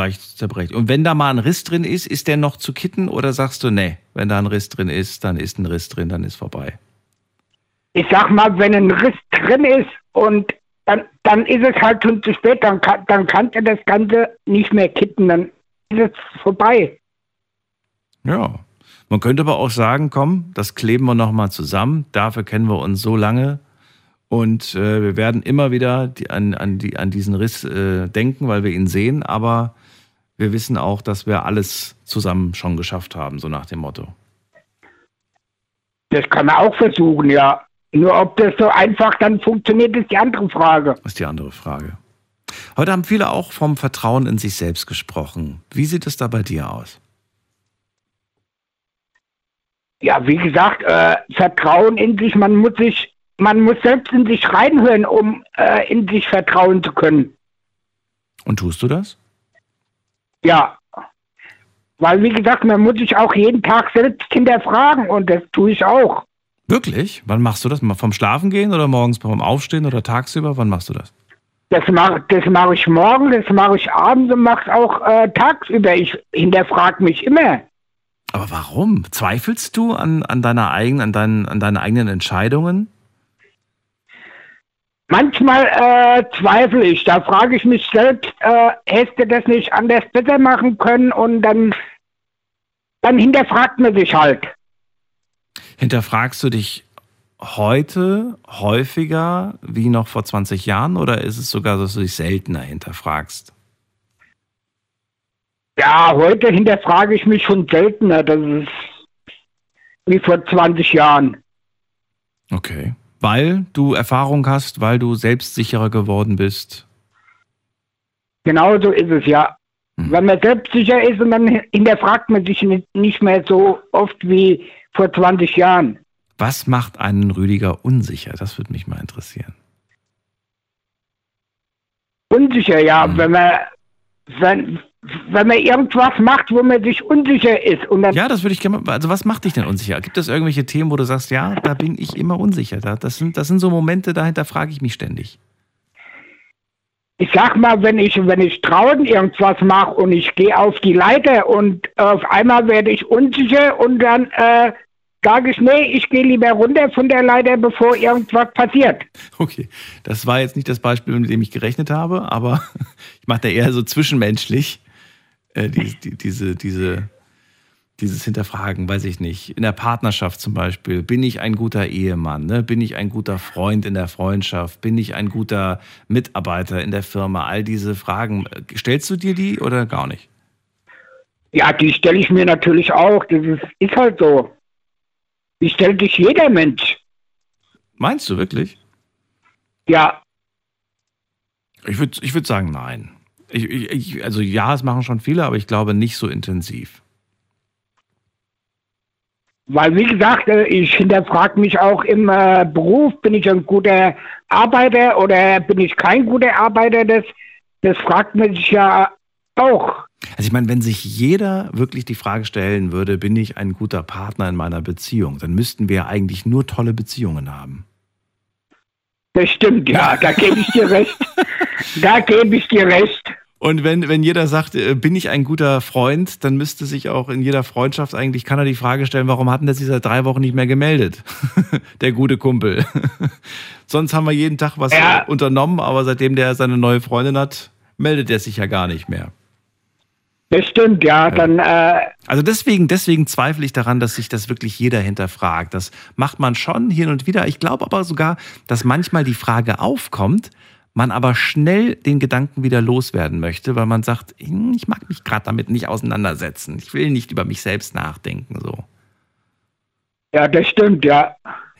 leicht zerbrechlich. Und wenn da mal ein Riss drin ist, ist der noch zu kitten oder sagst du, nee, wenn da ein Riss drin ist, dann ist ein Riss drin, dann ist vorbei? Ich sag mal, wenn ein Riss drin ist und dann, dann ist es halt schon zu spät, dann kann, dann kann er das Ganze nicht mehr kitten, dann ist es vorbei. Ja. Man könnte aber auch sagen, komm, das kleben wir nochmal zusammen, dafür kennen wir uns so lange und äh, wir werden immer wieder die, an, an, die, an diesen Riss äh, denken, weil wir ihn sehen, aber wir wissen auch, dass wir alles zusammen schon geschafft haben, so nach dem Motto. Das kann man auch versuchen, ja. Nur ob das so einfach dann funktioniert, ist die andere Frage. Das ist die andere Frage. Heute haben viele auch vom Vertrauen in sich selbst gesprochen. Wie sieht es da bei dir aus? Ja, wie gesagt, äh, Vertrauen in sich, man muss sich, man muss selbst in sich reinhören, um äh, in sich vertrauen zu können. Und tust du das? Ja. Weil, wie gesagt, man muss sich auch jeden Tag selbst hinterfragen und das tue ich auch. Wirklich? Wann machst du das? Vom Schlafen gehen oder morgens beim Aufstehen oder tagsüber? Wann machst du das? Das mache das mach ich morgen, das mache ich abends und mache es auch äh, tagsüber. Ich hinterfrage mich immer. Aber warum? Zweifelst du an, an deiner eigenen, an deinen, an deinen eigenen Entscheidungen? Manchmal äh, zweifle ich. Da frage ich mich selbst, äh, hätte das nicht anders besser machen können und dann, dann hinterfragt man sich halt. Hinterfragst du dich heute häufiger wie noch vor 20 Jahren oder ist es sogar, dass du dich seltener hinterfragst? Ja, heute hinterfrage ich mich schon seltener. Das ist wie vor 20 Jahren. Okay weil du Erfahrung hast, weil du selbstsicherer geworden bist. Genau so ist es, ja. Hm. Wenn man selbstsicher ist und dann hinterfragt man sich nicht mehr so oft wie vor 20 Jahren. Was macht einen Rüdiger unsicher? Das würde mich mal interessieren. Unsicher, ja, hm. wenn man wenn, wenn man irgendwas macht, wo man sich unsicher ist. Und ja, das würde ich gerne. Also, was macht dich denn unsicher? Gibt es irgendwelche Themen, wo du sagst, ja, da bin ich immer unsicher? Das sind, das sind so Momente, dahinter frage ich mich ständig. Ich sag mal, wenn ich, wenn ich draußen irgendwas mache und ich gehe auf die Leiter und auf einmal werde ich unsicher und dann äh, sage ich, nee, ich gehe lieber runter von der Leiter, bevor irgendwas passiert. Okay, das war jetzt nicht das Beispiel, mit dem ich gerechnet habe, aber ich mache da eher so zwischenmenschlich äh, die, die, diese, diese, dieses Hinterfragen, weiß ich nicht. In der Partnerschaft zum Beispiel, bin ich ein guter Ehemann? Ne? Bin ich ein guter Freund in der Freundschaft? Bin ich ein guter Mitarbeiter in der Firma? All diese Fragen, stellst du dir die oder gar nicht? Ja, die stelle ich mir natürlich auch. Das ist, ist halt so. Die stellt sich jeder Mensch. Meinst du wirklich? Ja. Ich würde ich würd sagen, nein. Ich, ich, also ja, es machen schon viele, aber ich glaube nicht so intensiv. Weil, wie gesagt, äh, ich hinterfrage mich auch im äh, Beruf, bin ich ein guter Arbeiter oder bin ich kein guter Arbeiter? Das, das fragt man sich ja auch. Also ich meine, wenn sich jeder wirklich die Frage stellen würde, bin ich ein guter Partner in meiner Beziehung, dann müssten wir eigentlich nur tolle Beziehungen haben. Das stimmt, ja, da gebe ich dir recht. Da gebe ich dir recht. Und wenn, wenn jeder sagt, äh, bin ich ein guter Freund, dann müsste sich auch in jeder Freundschaft eigentlich, kann er die Frage stellen, warum hat denn der sich seit drei Wochen nicht mehr gemeldet? der gute Kumpel. Sonst haben wir jeden Tag was ja. unternommen, aber seitdem der seine neue Freundin hat, meldet er sich ja gar nicht mehr. Das stimmt, ja. Dann, äh also deswegen, deswegen zweifle ich daran, dass sich das wirklich jeder hinterfragt. Das macht man schon hin und wieder. Ich glaube aber sogar, dass manchmal die Frage aufkommt, man aber schnell den Gedanken wieder loswerden möchte, weil man sagt, hm, ich mag mich gerade damit nicht auseinandersetzen. Ich will nicht über mich selbst nachdenken. So. Ja, das stimmt, ja.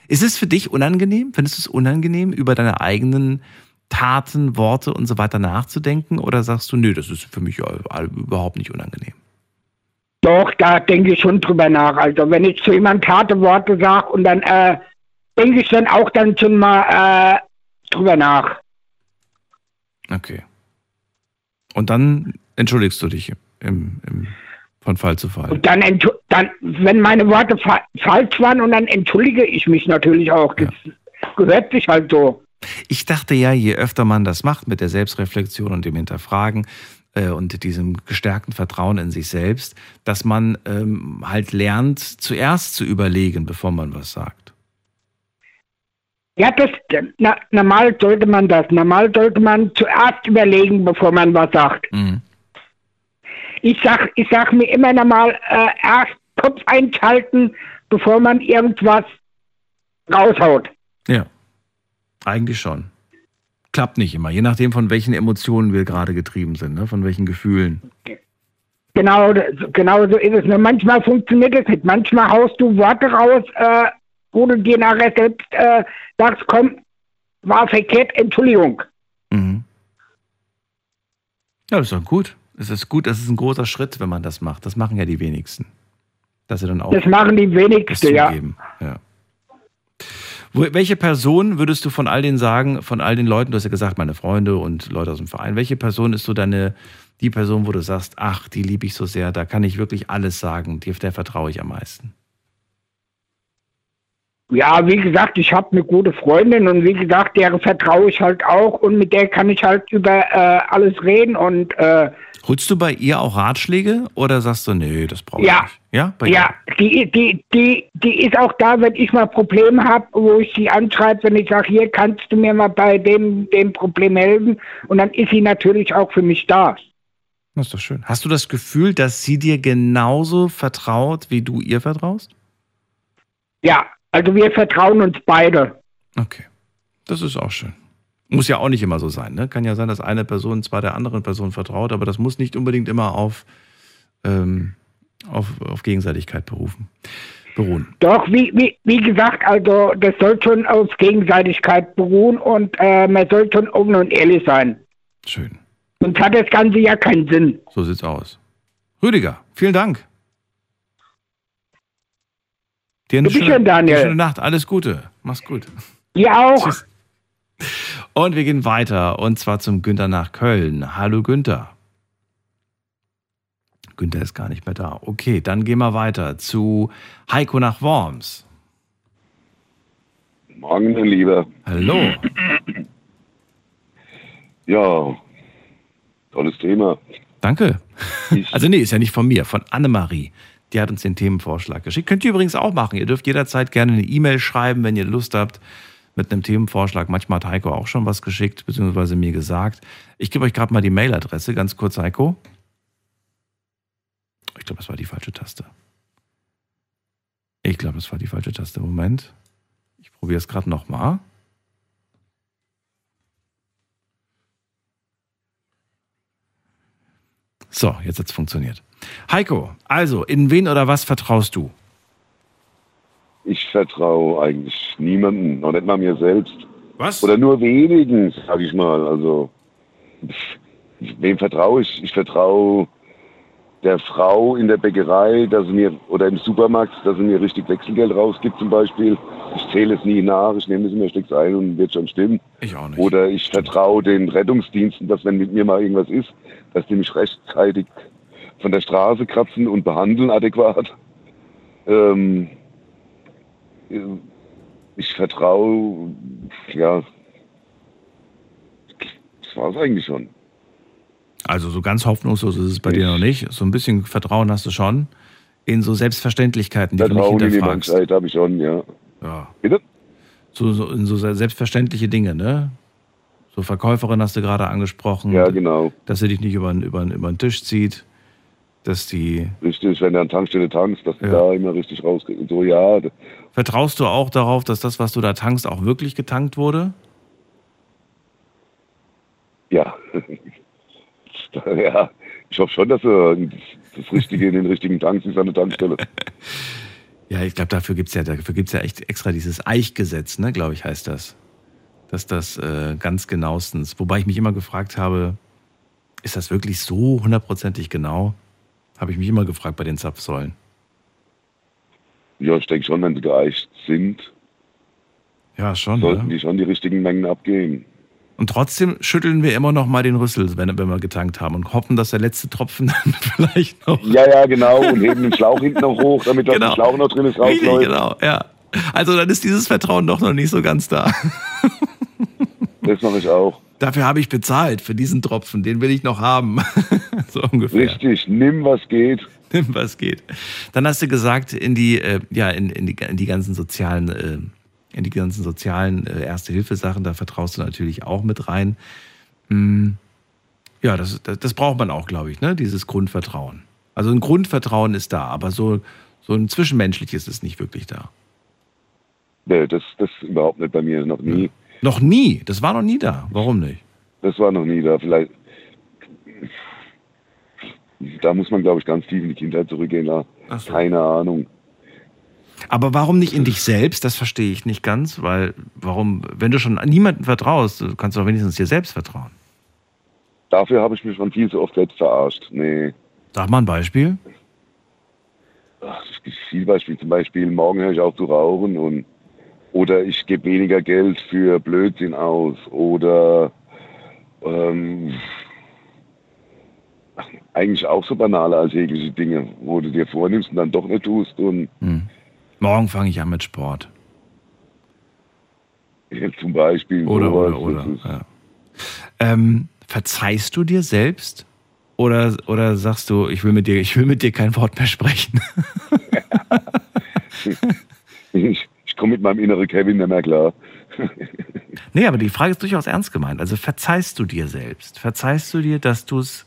Ist es für dich unangenehm? Findest du es unangenehm, über deine eigenen Taten, Worte und so weiter nachzudenken? Oder sagst du, nö, das ist für mich überhaupt nicht unangenehm? Doch, da denke ich schon drüber nach. Also wenn ich zu jemandem Tate, Worte sage und dann äh, denke ich dann auch dann schon mal äh, drüber nach. Okay. Und dann entschuldigst du dich im, im, von Fall zu Fall. Und dann, dann, wenn meine Worte fa falsch waren, und dann entschuldige ich mich natürlich auch. Das ja. gehört sich halt so. Ich dachte ja, je öfter man das macht mit der Selbstreflexion und dem Hinterfragen äh, und diesem gestärkten Vertrauen in sich selbst, dass man ähm, halt lernt, zuerst zu überlegen, bevor man was sagt. Ja, das, na, normal sollte man das. Normal sollte man zuerst überlegen, bevor man was sagt. Mhm. Ich sag, ich sag mir immer normal, äh, erst Kopf einschalten, bevor man irgendwas raushaut. Ja. Eigentlich schon. Klappt nicht immer, je nachdem, von welchen Emotionen wir gerade getrieben sind, ne? von welchen Gefühlen. Genau, genau so ist es. Nur manchmal funktioniert es nicht. Manchmal haust du Worte raus, äh, wo du dir nachher selbst äh, sagst, komm, war verkehrt, Entschuldigung. Mhm. Ja, das ist doch gut. Es ist gut, das ist ein großer Schritt, wenn man das macht. Das machen ja die wenigsten. Dass sie dann auch das machen die wenigsten, ja. ja. Welche Person würdest du von all den sagen, von all den Leuten, du hast ja gesagt, meine Freunde und Leute aus dem Verein, welche Person ist so deine, die Person, wo du sagst, ach, die liebe ich so sehr, da kann ich wirklich alles sagen, der vertraue ich am meisten? Ja, wie gesagt, ich habe eine gute Freundin und wie gesagt, der vertraue ich halt auch und mit der kann ich halt über äh, alles reden und äh, Holst du bei ihr auch Ratschläge oder sagst du, nee, das brauche ich ja. nicht? Ja, bei ja, die, die, die, die ist auch da, wenn ich mal Probleme habe, wo ich sie anschreibe, wenn ich sage, hier kannst du mir mal bei dem, dem Problem helfen. Und dann ist sie natürlich auch für mich da. Das ist doch schön. Hast du das Gefühl, dass sie dir genauso vertraut, wie du ihr vertraust? Ja, also wir vertrauen uns beide. Okay. Das ist auch schön. Muss ja auch nicht immer so sein. Ne? Kann ja sein, dass eine Person zwar der anderen Person vertraut, aber das muss nicht unbedingt immer auf, ähm, auf, auf Gegenseitigkeit berufen, beruhen. Doch, wie, wie, wie gesagt, also das soll schon auf Gegenseitigkeit beruhen und äh, man soll schon offen und ehrlich sein. Schön. Sonst hat das Ganze ja keinen Sinn. So sieht's aus. Rüdiger, vielen Dank. Dir eine, schöne, schön, Daniel. eine schöne Nacht. Alles Gute. Mach's gut. Dir auch. Tschüss. Und wir gehen weiter und zwar zum Günther nach Köln. Hallo Günther. Günther ist gar nicht mehr da. Okay, dann gehen wir weiter zu Heiko nach Worms. Morgen, mein Lieber. Hallo. Ja, tolles Thema. Danke. Also nee, ist ja nicht von mir, von Annemarie. Die hat uns den Themenvorschlag geschickt. Könnt ihr übrigens auch machen. Ihr dürft jederzeit gerne eine E-Mail schreiben, wenn ihr Lust habt mit einem Themenvorschlag. Manchmal hat Heiko auch schon was geschickt, beziehungsweise mir gesagt. Ich gebe euch gerade mal die Mailadresse, ganz kurz, Heiko. Ich glaube, das war die falsche Taste. Ich glaube, das war die falsche Taste. Moment. Ich probiere es gerade nochmal. So, jetzt hat es funktioniert. Heiko, also, in wen oder was vertraust du? Ich vertraue eigentlich niemandem, noch nicht mal mir selbst. Was? Oder nur wenigen, sag ich mal. Also, wem vertraue ich? Ich vertraue der Frau in der Bäckerei, dass sie mir, oder im Supermarkt, dass sie mir richtig Wechselgeld rausgibt zum Beispiel. Ich zähle es nie nach, ich nehme es immer stecks ein und wird schon stimmen. Ich auch nicht. Oder ich vertraue den Rettungsdiensten, dass wenn mit mir mal irgendwas ist, dass die mich rechtzeitig von der Straße kratzen und behandeln adäquat. Ähm, ich vertraue, ja, das war es eigentlich schon. Also so ganz hoffnungslos ist es bei ich, dir noch nicht. So ein bisschen Vertrauen hast du schon in so Selbstverständlichkeiten, die Vertrauen du nicht hinterfragst. in die Menschheit habe ich schon, ja. Ja. Bitte? So, so, in so selbstverständliche Dinge, ne? So Verkäuferin hast du gerade angesprochen. Ja, genau. Dass sie dich nicht über, über, über den Tisch zieht. Dass die. Richtig, wenn du an Tankstelle tankst, dass ja. du da immer richtig rauskriegst. So, ja. Vertraust du auch darauf, dass das, was du da tankst, auch wirklich getankt wurde? Ja. ja. Ich hoffe schon, dass du das Richtige in den richtigen Tanks ist an der Tankstelle. Ja, ich glaube, dafür gibt es ja, dafür gibt's ja echt extra dieses Eichgesetz, ne, glaube ich, heißt das. Dass das äh, ganz genauestens, wobei ich mich immer gefragt habe, ist das wirklich so hundertprozentig genau? Habe ich mich immer gefragt bei den Zapfsäulen. Ja, ich denke schon, wenn sie geeicht sind, ja, schon, sollten ne? die schon die richtigen Mengen abgeben. Und trotzdem schütteln wir immer noch mal den Rüssel, wenn, wenn wir getankt haben und hoffen, dass der letzte Tropfen dann vielleicht noch. Ja, ja, genau. Und heben den Schlauch hinten noch hoch, damit genau. der Schlauch noch drin ist, rausläuft. Richtig, genau, ja. Also dann ist dieses Vertrauen doch noch nicht so ganz da. Das mache ich auch. Dafür habe ich bezahlt, für diesen Tropfen. Den will ich noch haben. so ungefähr. Richtig, nimm was geht. Nimm was geht. Dann hast du gesagt, in die, äh, ja, in, in, die, in die ganzen sozialen äh, in die ganzen sozialen äh, Erste-Hilfe-Sachen, da vertraust du natürlich auch mit rein. Hm. Ja, das, das, das, braucht man auch, glaube ich, ne? dieses Grundvertrauen. Also ein Grundvertrauen ist da, aber so, so ein zwischenmenschliches ist nicht wirklich da. Nee, das, das überhaupt nicht bei mir, noch nie. Noch nie? Das war noch nie da. Warum nicht? Das war noch nie da. Vielleicht. Da muss man, glaube ich, ganz tief in die Kindheit zurückgehen. So. Keine Ahnung. Aber warum nicht in dich selbst? Das verstehe ich nicht ganz, weil warum, wenn du schon niemandem vertraust, kannst du doch wenigstens dir selbst vertrauen. Dafür habe ich mich schon viel zu oft selbst verarscht. Nee. Sag mal ein Beispiel. Ach, es gibt viele Beispiele. Zum Beispiel, morgen höre ich auf zu rauchen und oder ich gebe weniger Geld für Blödsinn aus oder ähm, eigentlich auch so banale alltägliche Dinge, wo du dir vornimmst und dann doch nicht tust und hm. Morgen fange ich an mit Sport. Zum Beispiel. Oder, oder, oder. Ja. Ähm, verzeihst du dir selbst? Oder, oder sagst du, ich will mit dir, ich will mit dir kein Wort mehr sprechen? ich komme mit meinem inneren Kevin nicht mehr klar. nee, aber die Frage ist durchaus ernst gemeint. Also verzeihst du dir selbst? Verzeihst du dir, dass du es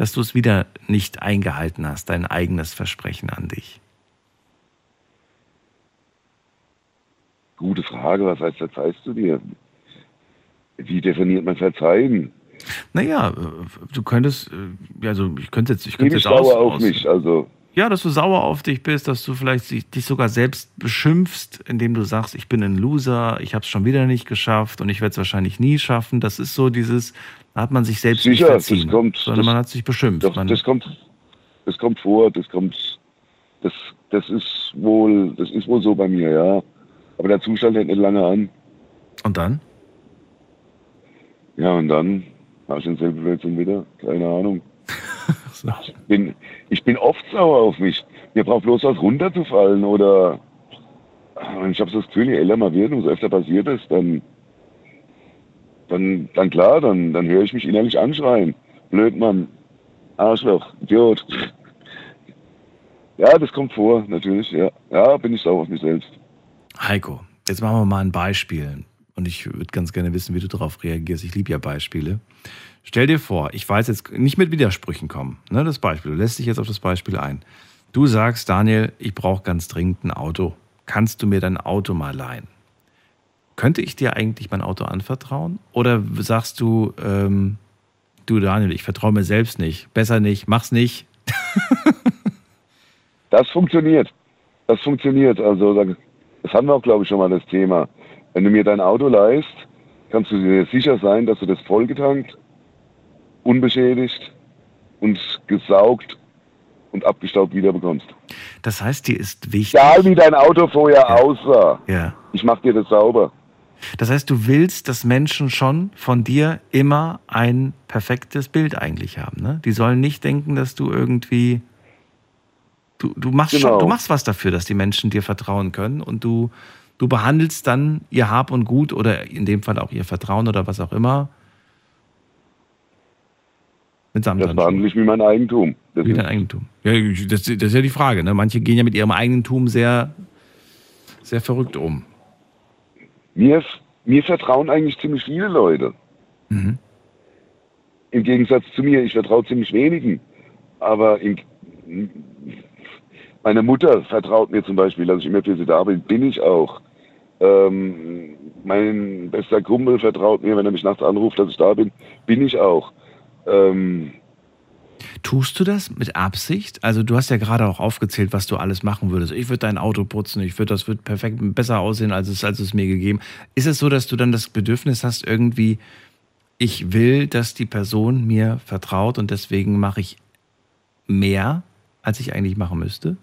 dass du es wieder nicht eingehalten hast, dein eigenes Versprechen an dich? Gute Frage, was heißt verzeihst du dir? Wie definiert man Verzeihen? Naja, äh, du könntest, äh, also ich könnte jetzt, ich könnte jetzt aus, auf mich, also. Ja, dass du sauer auf dich bist, dass du vielleicht dich sogar selbst beschimpfst, indem du sagst, ich bin ein Loser, ich habe es schon wieder nicht geschafft und ich werde es wahrscheinlich nie schaffen. Das ist so dieses, da hat man sich selbst Sicher, nicht verziehen, das kommt, sondern das, man hat sich beschimpft. Doch, das kommt, das kommt vor, das kommt, das, das ist wohl, das ist wohl so bei mir, ja. Aber der Zustand hält nicht lange an. Und dann? Ja, und dann habe ich denselben Blödsinn wieder. Keine Ahnung. so. ich, bin, ich bin oft sauer auf mich. Mir braucht bloß was runterzufallen oder ich habe so das Gefühl, je älter man wird, umso öfter passiert es, dann, dann, dann klar, dann, dann höre ich mich innerlich anschreien. Blöd, Mann. Arschloch, Idiot. Ja, das kommt vor, natürlich, ja. Ja, bin ich sauer auf mich selbst. Heiko, jetzt machen wir mal ein Beispiel. Und ich würde ganz gerne wissen, wie du darauf reagierst. Ich liebe ja Beispiele. Stell dir vor, ich weiß jetzt nicht mit Widersprüchen kommen. Ne, das Beispiel, du lässt dich jetzt auf das Beispiel ein. Du sagst, Daniel, ich brauche ganz dringend ein Auto. Kannst du mir dein Auto mal leihen? Könnte ich dir eigentlich mein Auto anvertrauen? Oder sagst du, ähm, du Daniel, ich vertraue mir selbst nicht. Besser nicht, mach's nicht. das funktioniert. Das funktioniert. Also das haben wir auch, glaube ich, schon mal das Thema. Wenn du mir dein Auto leihst, kannst du dir sicher sein, dass du das vollgetankt, unbeschädigt und gesaugt und abgestaubt wiederbekommst. Das heißt, dir ist wichtig. Egal wie dein Auto vorher ja. aussah. Ja. Ich mache dir das sauber. Das heißt, du willst, dass Menschen schon von dir immer ein perfektes Bild eigentlich haben. Ne? Die sollen nicht denken, dass du irgendwie. Du, du, machst genau. schon, du machst was dafür, dass die Menschen dir vertrauen können und du, du behandelst dann ihr Hab und Gut oder in dem Fall auch ihr Vertrauen oder was auch immer mit Samt Das behandle ich wie mein Eigentum. Das wie dein Eigentum. Ja, das, das, ist ja die Frage. Ne? Manche gehen ja mit ihrem Eigentum sehr, sehr verrückt um. Mir, mir vertrauen eigentlich ziemlich viele Leute. Mhm. Im Gegensatz zu mir, ich vertraue ziemlich wenigen. Aber in, meine Mutter vertraut mir zum Beispiel, dass ich immer für sie da bin, bin ich auch. Ähm, mein bester Kumpel vertraut mir, wenn er mich nachts anruft, dass ich da bin, bin ich auch. Ähm, Tust du das mit Absicht? Also du hast ja gerade auch aufgezählt, was du alles machen würdest. Ich würde dein Auto putzen, ich würde das wird perfekt besser aussehen, als es, als es mir gegeben. Ist es so, dass du dann das Bedürfnis hast, irgendwie, ich will, dass die Person mir vertraut und deswegen mache ich mehr, als ich eigentlich machen müsste?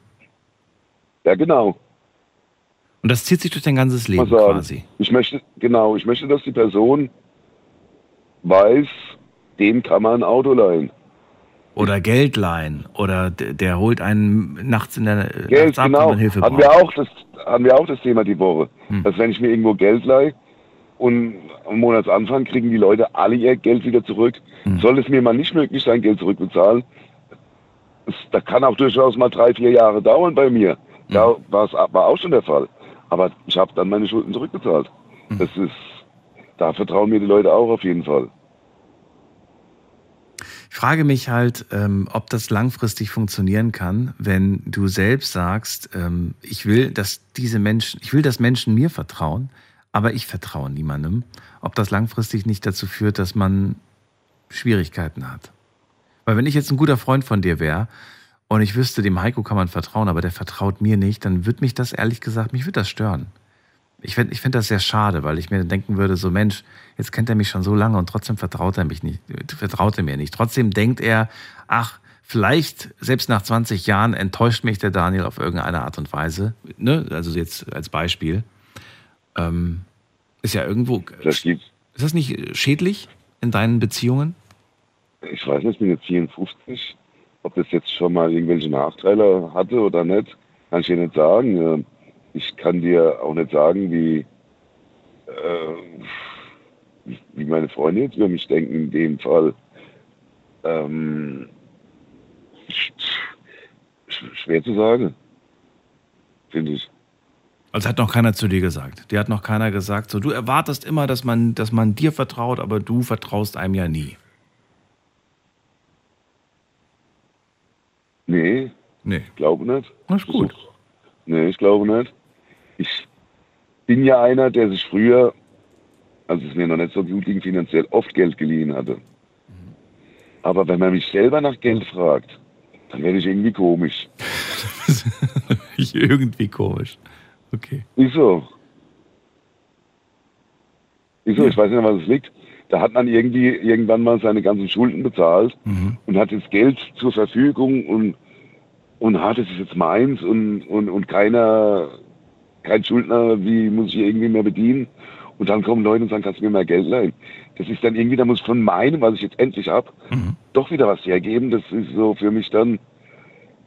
Ja, genau. Und das zieht sich durch dein ganzes Leben quasi. Ich möchte, genau, ich möchte, dass die Person weiß, dem kann man ein Auto leihen. Oder Geld leihen. Oder der, holt einen nachts in der Geld, nachts ab, genau. wenn Hilfe hatten Wir auch das, haben wir auch das Thema die Woche. Hm. Dass wenn ich mir irgendwo Geld leihe und am Monatsanfang kriegen die Leute alle ihr Geld wieder zurück. Hm. Soll es mir mal nicht möglich sein, Geld zurückbezahlen, das, das kann auch durchaus mal drei, vier Jahre dauern bei mir. Hm. Da war war auch schon der Fall. Aber ich habe dann meine Schulden zurückbezahlt. Hm. Das ist, da vertrauen mir die Leute auch auf jeden Fall. Ich frage mich halt, ähm, ob das langfristig funktionieren kann, wenn du selbst sagst, ähm, ich will, dass diese Menschen, ich will, dass Menschen mir vertrauen, aber ich vertraue niemandem. Ob das langfristig nicht dazu führt, dass man Schwierigkeiten hat. Weil wenn ich jetzt ein guter Freund von dir wäre und ich wüsste, dem Heiko kann man vertrauen, aber der vertraut mir nicht, dann würde mich das ehrlich gesagt, mich würde das stören ich finde ich find das sehr schade, weil ich mir denken würde, so Mensch, jetzt kennt er mich schon so lange und trotzdem vertraut er mich nicht, vertraut er mir nicht. Trotzdem denkt er, ach, vielleicht selbst nach 20 Jahren enttäuscht mich der Daniel auf irgendeine Art und Weise. Ne? Also jetzt als Beispiel. Ähm, ist ja irgendwo. Das ist das nicht schädlich in deinen Beziehungen? Ich weiß nicht, ich bin jetzt 54. Ob das jetzt schon mal irgendwelche Nachteile hatte oder nicht, kann ich dir nicht sagen. Ähm, ich kann dir auch nicht sagen, wie, äh, wie meine Freunde jetzt über mich denken in dem Fall. Ähm, schwer zu sagen, finde ich. Also hat noch keiner zu dir gesagt. Dir hat noch keiner gesagt, so du erwartest immer, dass man, dass man dir vertraut, aber du vertraust einem ja nie. Nee. Nee. Ich glaube nicht. Das ist gut. Nee, ich glaube nicht ich bin ja einer, der sich früher, als es mir noch nicht so gut ging, finanziell oft Geld geliehen hatte. Aber wenn man mich selber nach Geld fragt, dann werde ich irgendwie komisch. ich irgendwie komisch. Okay. Wieso? Wieso? Ja. Ich weiß nicht, was es liegt. Da hat man irgendwie irgendwann mal seine ganzen Schulden bezahlt mhm. und hat jetzt Geld zur Verfügung und, und hat es ist jetzt meins und, und, und keiner kein Schuldner, wie muss ich irgendwie mehr bedienen? Und dann kommen Leute und sagen, kannst du mir mehr Geld leihen? Das ist dann irgendwie, da muss von meinem, was ich jetzt endlich habe, mhm. doch wieder was hergeben. Das ist so für mich dann,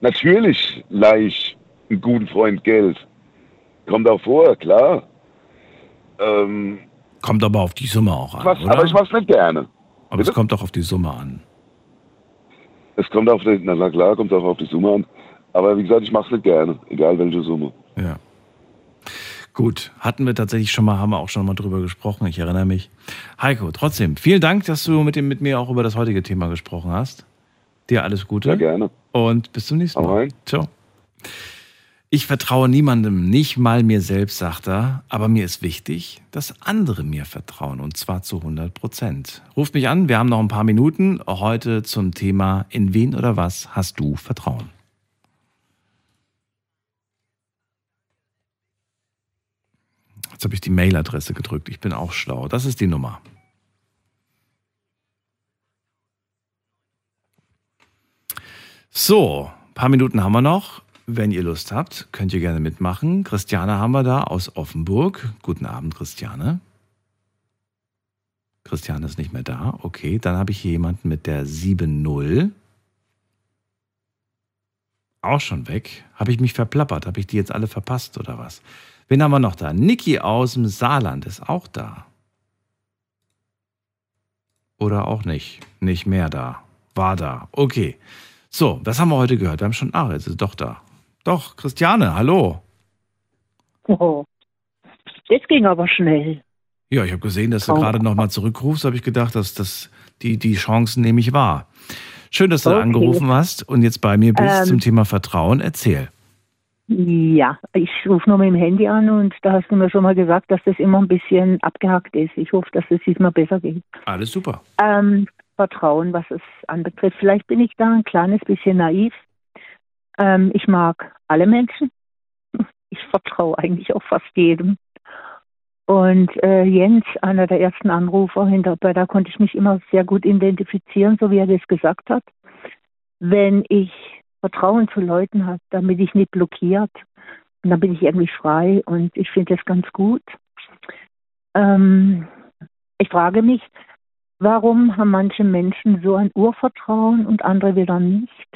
natürlich leicht einen guten Freund Geld. Kommt auch vor, klar. Ähm, kommt aber auf die Summe auch an. Was, aber ich mach's nicht gerne. Aber Bitte? es kommt auch auf die Summe an. Es kommt auf die, na klar, kommt auch auf die Summe an. Aber wie gesagt, ich mach's nicht gerne, egal welche Summe. Ja. Gut, hatten wir tatsächlich schon mal, haben wir auch schon mal drüber gesprochen, ich erinnere mich. Heiko, trotzdem, vielen Dank, dass du mit, dem, mit mir auch über das heutige Thema gesprochen hast. Dir alles Gute. Sehr gerne. Und bis zum nächsten Mal. Ciao. Ich vertraue niemandem, nicht mal mir selbst, sagt er, aber mir ist wichtig, dass andere mir vertrauen und zwar zu 100 Prozent. Ruft mich an, wir haben noch ein paar Minuten heute zum Thema, in wen oder was hast du Vertrauen? Jetzt habe ich die Mailadresse gedrückt. Ich bin auch schlau. Das ist die Nummer. So, ein paar Minuten haben wir noch. Wenn ihr Lust habt, könnt ihr gerne mitmachen. Christiane haben wir da aus Offenburg. Guten Abend, Christiane. Christiane ist nicht mehr da. Okay, dann habe ich hier jemanden mit der 7-0. Auch schon weg. Habe ich mich verplappert? Habe ich die jetzt alle verpasst oder was? Wen haben wir noch da? Niki aus dem Saarland ist auch da. Oder auch nicht. Nicht mehr da. War da. Okay. So, was haben wir heute gehört? Wir haben schon. Ah, jetzt ist doch da. Doch, Christiane, hallo. Oh, das ging aber schnell. Ja, ich habe gesehen, dass du oh. gerade nochmal zurückrufst. Habe ich gedacht, dass das die, die Chancen nehme ich wahr. Schön, dass du okay. angerufen hast und jetzt bei mir bist ähm, zum Thema Vertrauen. Erzähl. Ja, ich rufe nur mit dem Handy an und da hast du mir schon mal gesagt, dass das immer ein bisschen abgehackt ist. Ich hoffe, dass es diesmal besser geht. Alles super. Ähm, Vertrauen, was es anbetrifft. Vielleicht bin ich da ein kleines bisschen naiv. Ähm, ich mag alle Menschen. Ich vertraue eigentlich auch fast jedem. Und äh, Jens, einer der ersten Anrufer, hinter, da konnte ich mich immer sehr gut identifizieren, so wie er das gesagt hat. Wenn ich Vertrauen zu Leuten dann bin ich nicht blockiert und dann bin ich irgendwie frei und ich finde das ganz gut. Ähm, ich frage mich, warum haben manche Menschen so ein Urvertrauen und andere wieder nicht?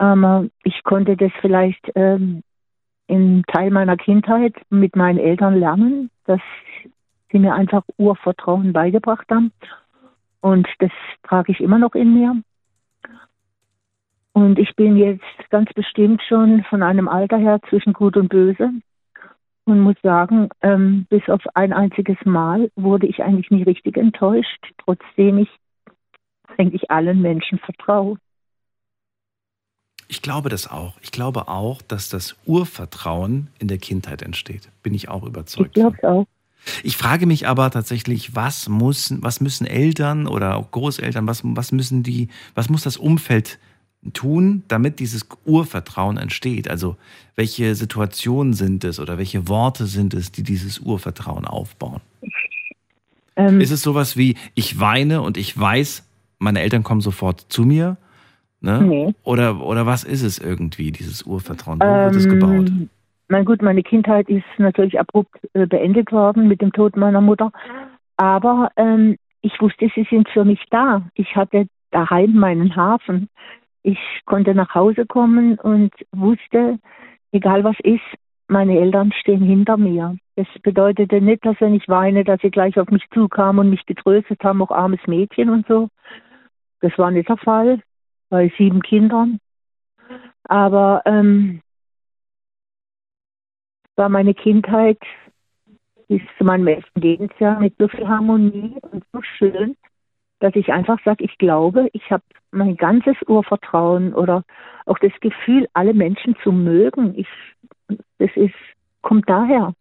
Ähm, ich konnte das vielleicht ähm, im Teil meiner Kindheit mit meinen Eltern lernen, dass sie mir einfach Urvertrauen beigebracht haben. Und das trage ich immer noch in mir. Und ich bin jetzt ganz bestimmt schon von einem Alter her zwischen Gut und Böse und muss sagen, ähm, bis auf ein einziges Mal wurde ich eigentlich nie richtig enttäuscht, trotzdem ich eigentlich allen Menschen vertraue. Ich glaube das auch. Ich glaube auch, dass das Urvertrauen in der Kindheit entsteht. Bin ich auch überzeugt. Ich glaube auch. Ich frage mich aber tatsächlich, was, muss, was müssen Eltern oder auch Großeltern, was, was müssen die, was muss das Umfeld tun, damit dieses Urvertrauen entsteht? Also welche Situationen sind es oder welche Worte sind es, die dieses Urvertrauen aufbauen? Ähm, Ist es sowas wie, ich weine und ich weiß, meine Eltern kommen sofort zu mir? Ne? Nee. Oder, oder was ist es irgendwie, dieses Urvertrauen? Wo ähm, wird es ähm, gebaut? Mein gut, meine Kindheit ist natürlich abrupt äh, beendet worden mit dem Tod meiner Mutter. Aber ähm, ich wusste, sie sind für mich da. Ich hatte daheim meinen Hafen. Ich konnte nach Hause kommen und wusste, egal was ist, meine Eltern stehen hinter mir. Das bedeutete nicht, dass wenn ich weine, dass sie gleich auf mich zukamen und mich getröstet haben, auch armes Mädchen und so. Das war nicht der Fall bei sieben Kindern. Aber ähm, war meine Kindheit bis zu meinem elften Lebensjahr mit so viel Harmonie und so schön, dass ich einfach sage, ich glaube, ich habe mein ganzes Urvertrauen oder auch das Gefühl, alle Menschen zu mögen. Ich, das ist, kommt daher.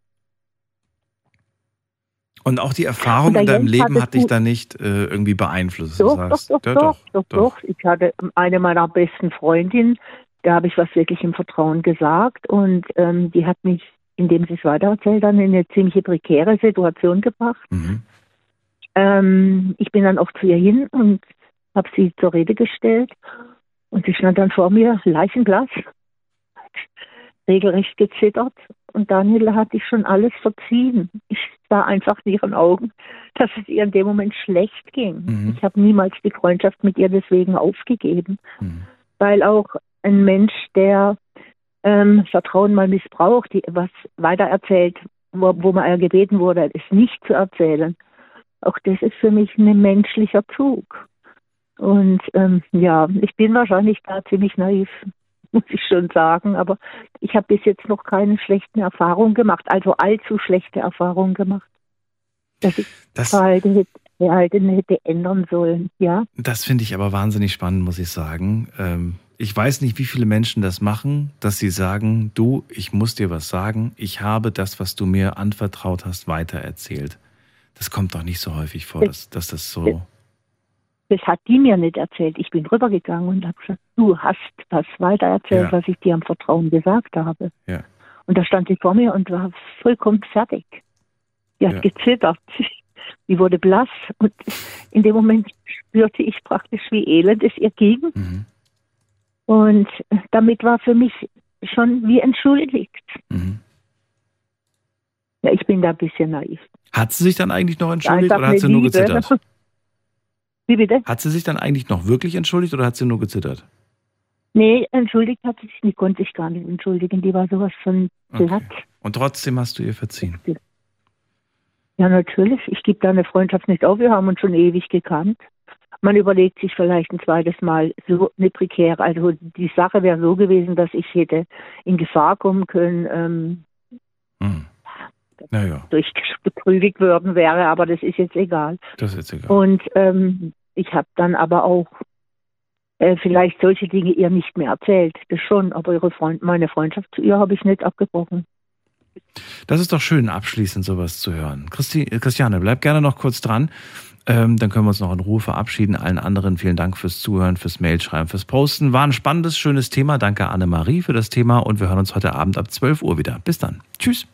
Und auch die Erfahrung in deinem Leben hat dich da nicht äh, irgendwie beeinflusst. Doch, doch, doch, ja, doch, doch, doch, Ich hatte eine meiner besten Freundinnen, da habe ich was wirklich im Vertrauen gesagt und ähm, die hat mich, indem sie es weitererzählt, dann in eine ziemliche prekäre Situation gebracht. Mhm. Ähm, ich bin dann auch zu ihr hin und habe sie zur Rede gestellt und sie stand dann vor mir, leichenblass, regelrecht gezittert und Daniela hatte ich schon alles verziehen. Ich war einfach in ihren Augen, dass es ihr in dem Moment schlecht ging. Mhm. Ich habe niemals die Freundschaft mit ihr deswegen aufgegeben, mhm. weil auch ein Mensch, der ähm, Vertrauen mal missbraucht, die was weitererzählt, wo, wo man gebeten wurde, es nicht zu erzählen, auch das ist für mich ein menschlicher Zug. Und ähm, ja, ich bin wahrscheinlich da ziemlich naiv muss ich schon sagen. Aber ich habe bis jetzt noch keine schlechten Erfahrungen gemacht, also allzu schlechte Erfahrungen gemacht, dass ich das Verhalten hätte, Verhalten hätte ändern sollen. Ja. Das finde ich aber wahnsinnig spannend, muss ich sagen. Ähm, ich weiß nicht, wie viele Menschen das machen, dass sie sagen, du, ich muss dir was sagen, ich habe das, was du mir anvertraut hast, weitererzählt. Das kommt doch nicht so häufig vor, dass, dass das so das hat die mir nicht erzählt. Ich bin rübergegangen und habe gesagt, du hast was weitererzählt, ja. was ich dir am Vertrauen gesagt habe. Ja. Und da stand sie vor mir und war vollkommen fertig. Die hat ja. gezittert. Die wurde blass und in dem Moment spürte ich praktisch, wie elend es ihr ging. Mhm. Und damit war für mich schon wie entschuldigt. Mhm. Ja, ich bin da ein bisschen naiv. Hat sie sich dann eigentlich noch entschuldigt oder hat sie nur Liebe. gezittert? Wie bitte? Hat sie sich dann eigentlich noch wirklich entschuldigt oder hat sie nur gezittert? Nee, entschuldigt hat sie sich nicht, konnte sich gar nicht entschuldigen. Die war sowas von platt. Und trotzdem hast du ihr verziehen. Ja, natürlich. Ich gebe da eine Freundschaft nicht auf. Wir haben uns schon ewig gekannt. Man überlegt sich vielleicht ein zweites Mal so eine prekäre. Also die Sache wäre so gewesen, dass ich hätte in Gefahr kommen können, ähm, Naja, durch betrügig worden wäre, aber das ist jetzt egal. das ist jetzt egal. Und ähm, ich habe dann aber auch äh, vielleicht solche Dinge ihr nicht mehr erzählt. Das schon, aber ihre Freund, meine Freundschaft zu ihr habe ich nicht abgebrochen. Das ist doch schön, abschließend sowas zu hören. Christi, äh, Christiane, bleib gerne noch kurz dran. Ähm, dann können wir uns noch in Ruhe verabschieden. Allen anderen vielen Dank fürs Zuhören, fürs Mailschreiben, fürs Posten. War ein spannendes, schönes Thema. Danke Annemarie für das Thema und wir hören uns heute Abend ab 12 Uhr wieder. Bis dann. Tschüss.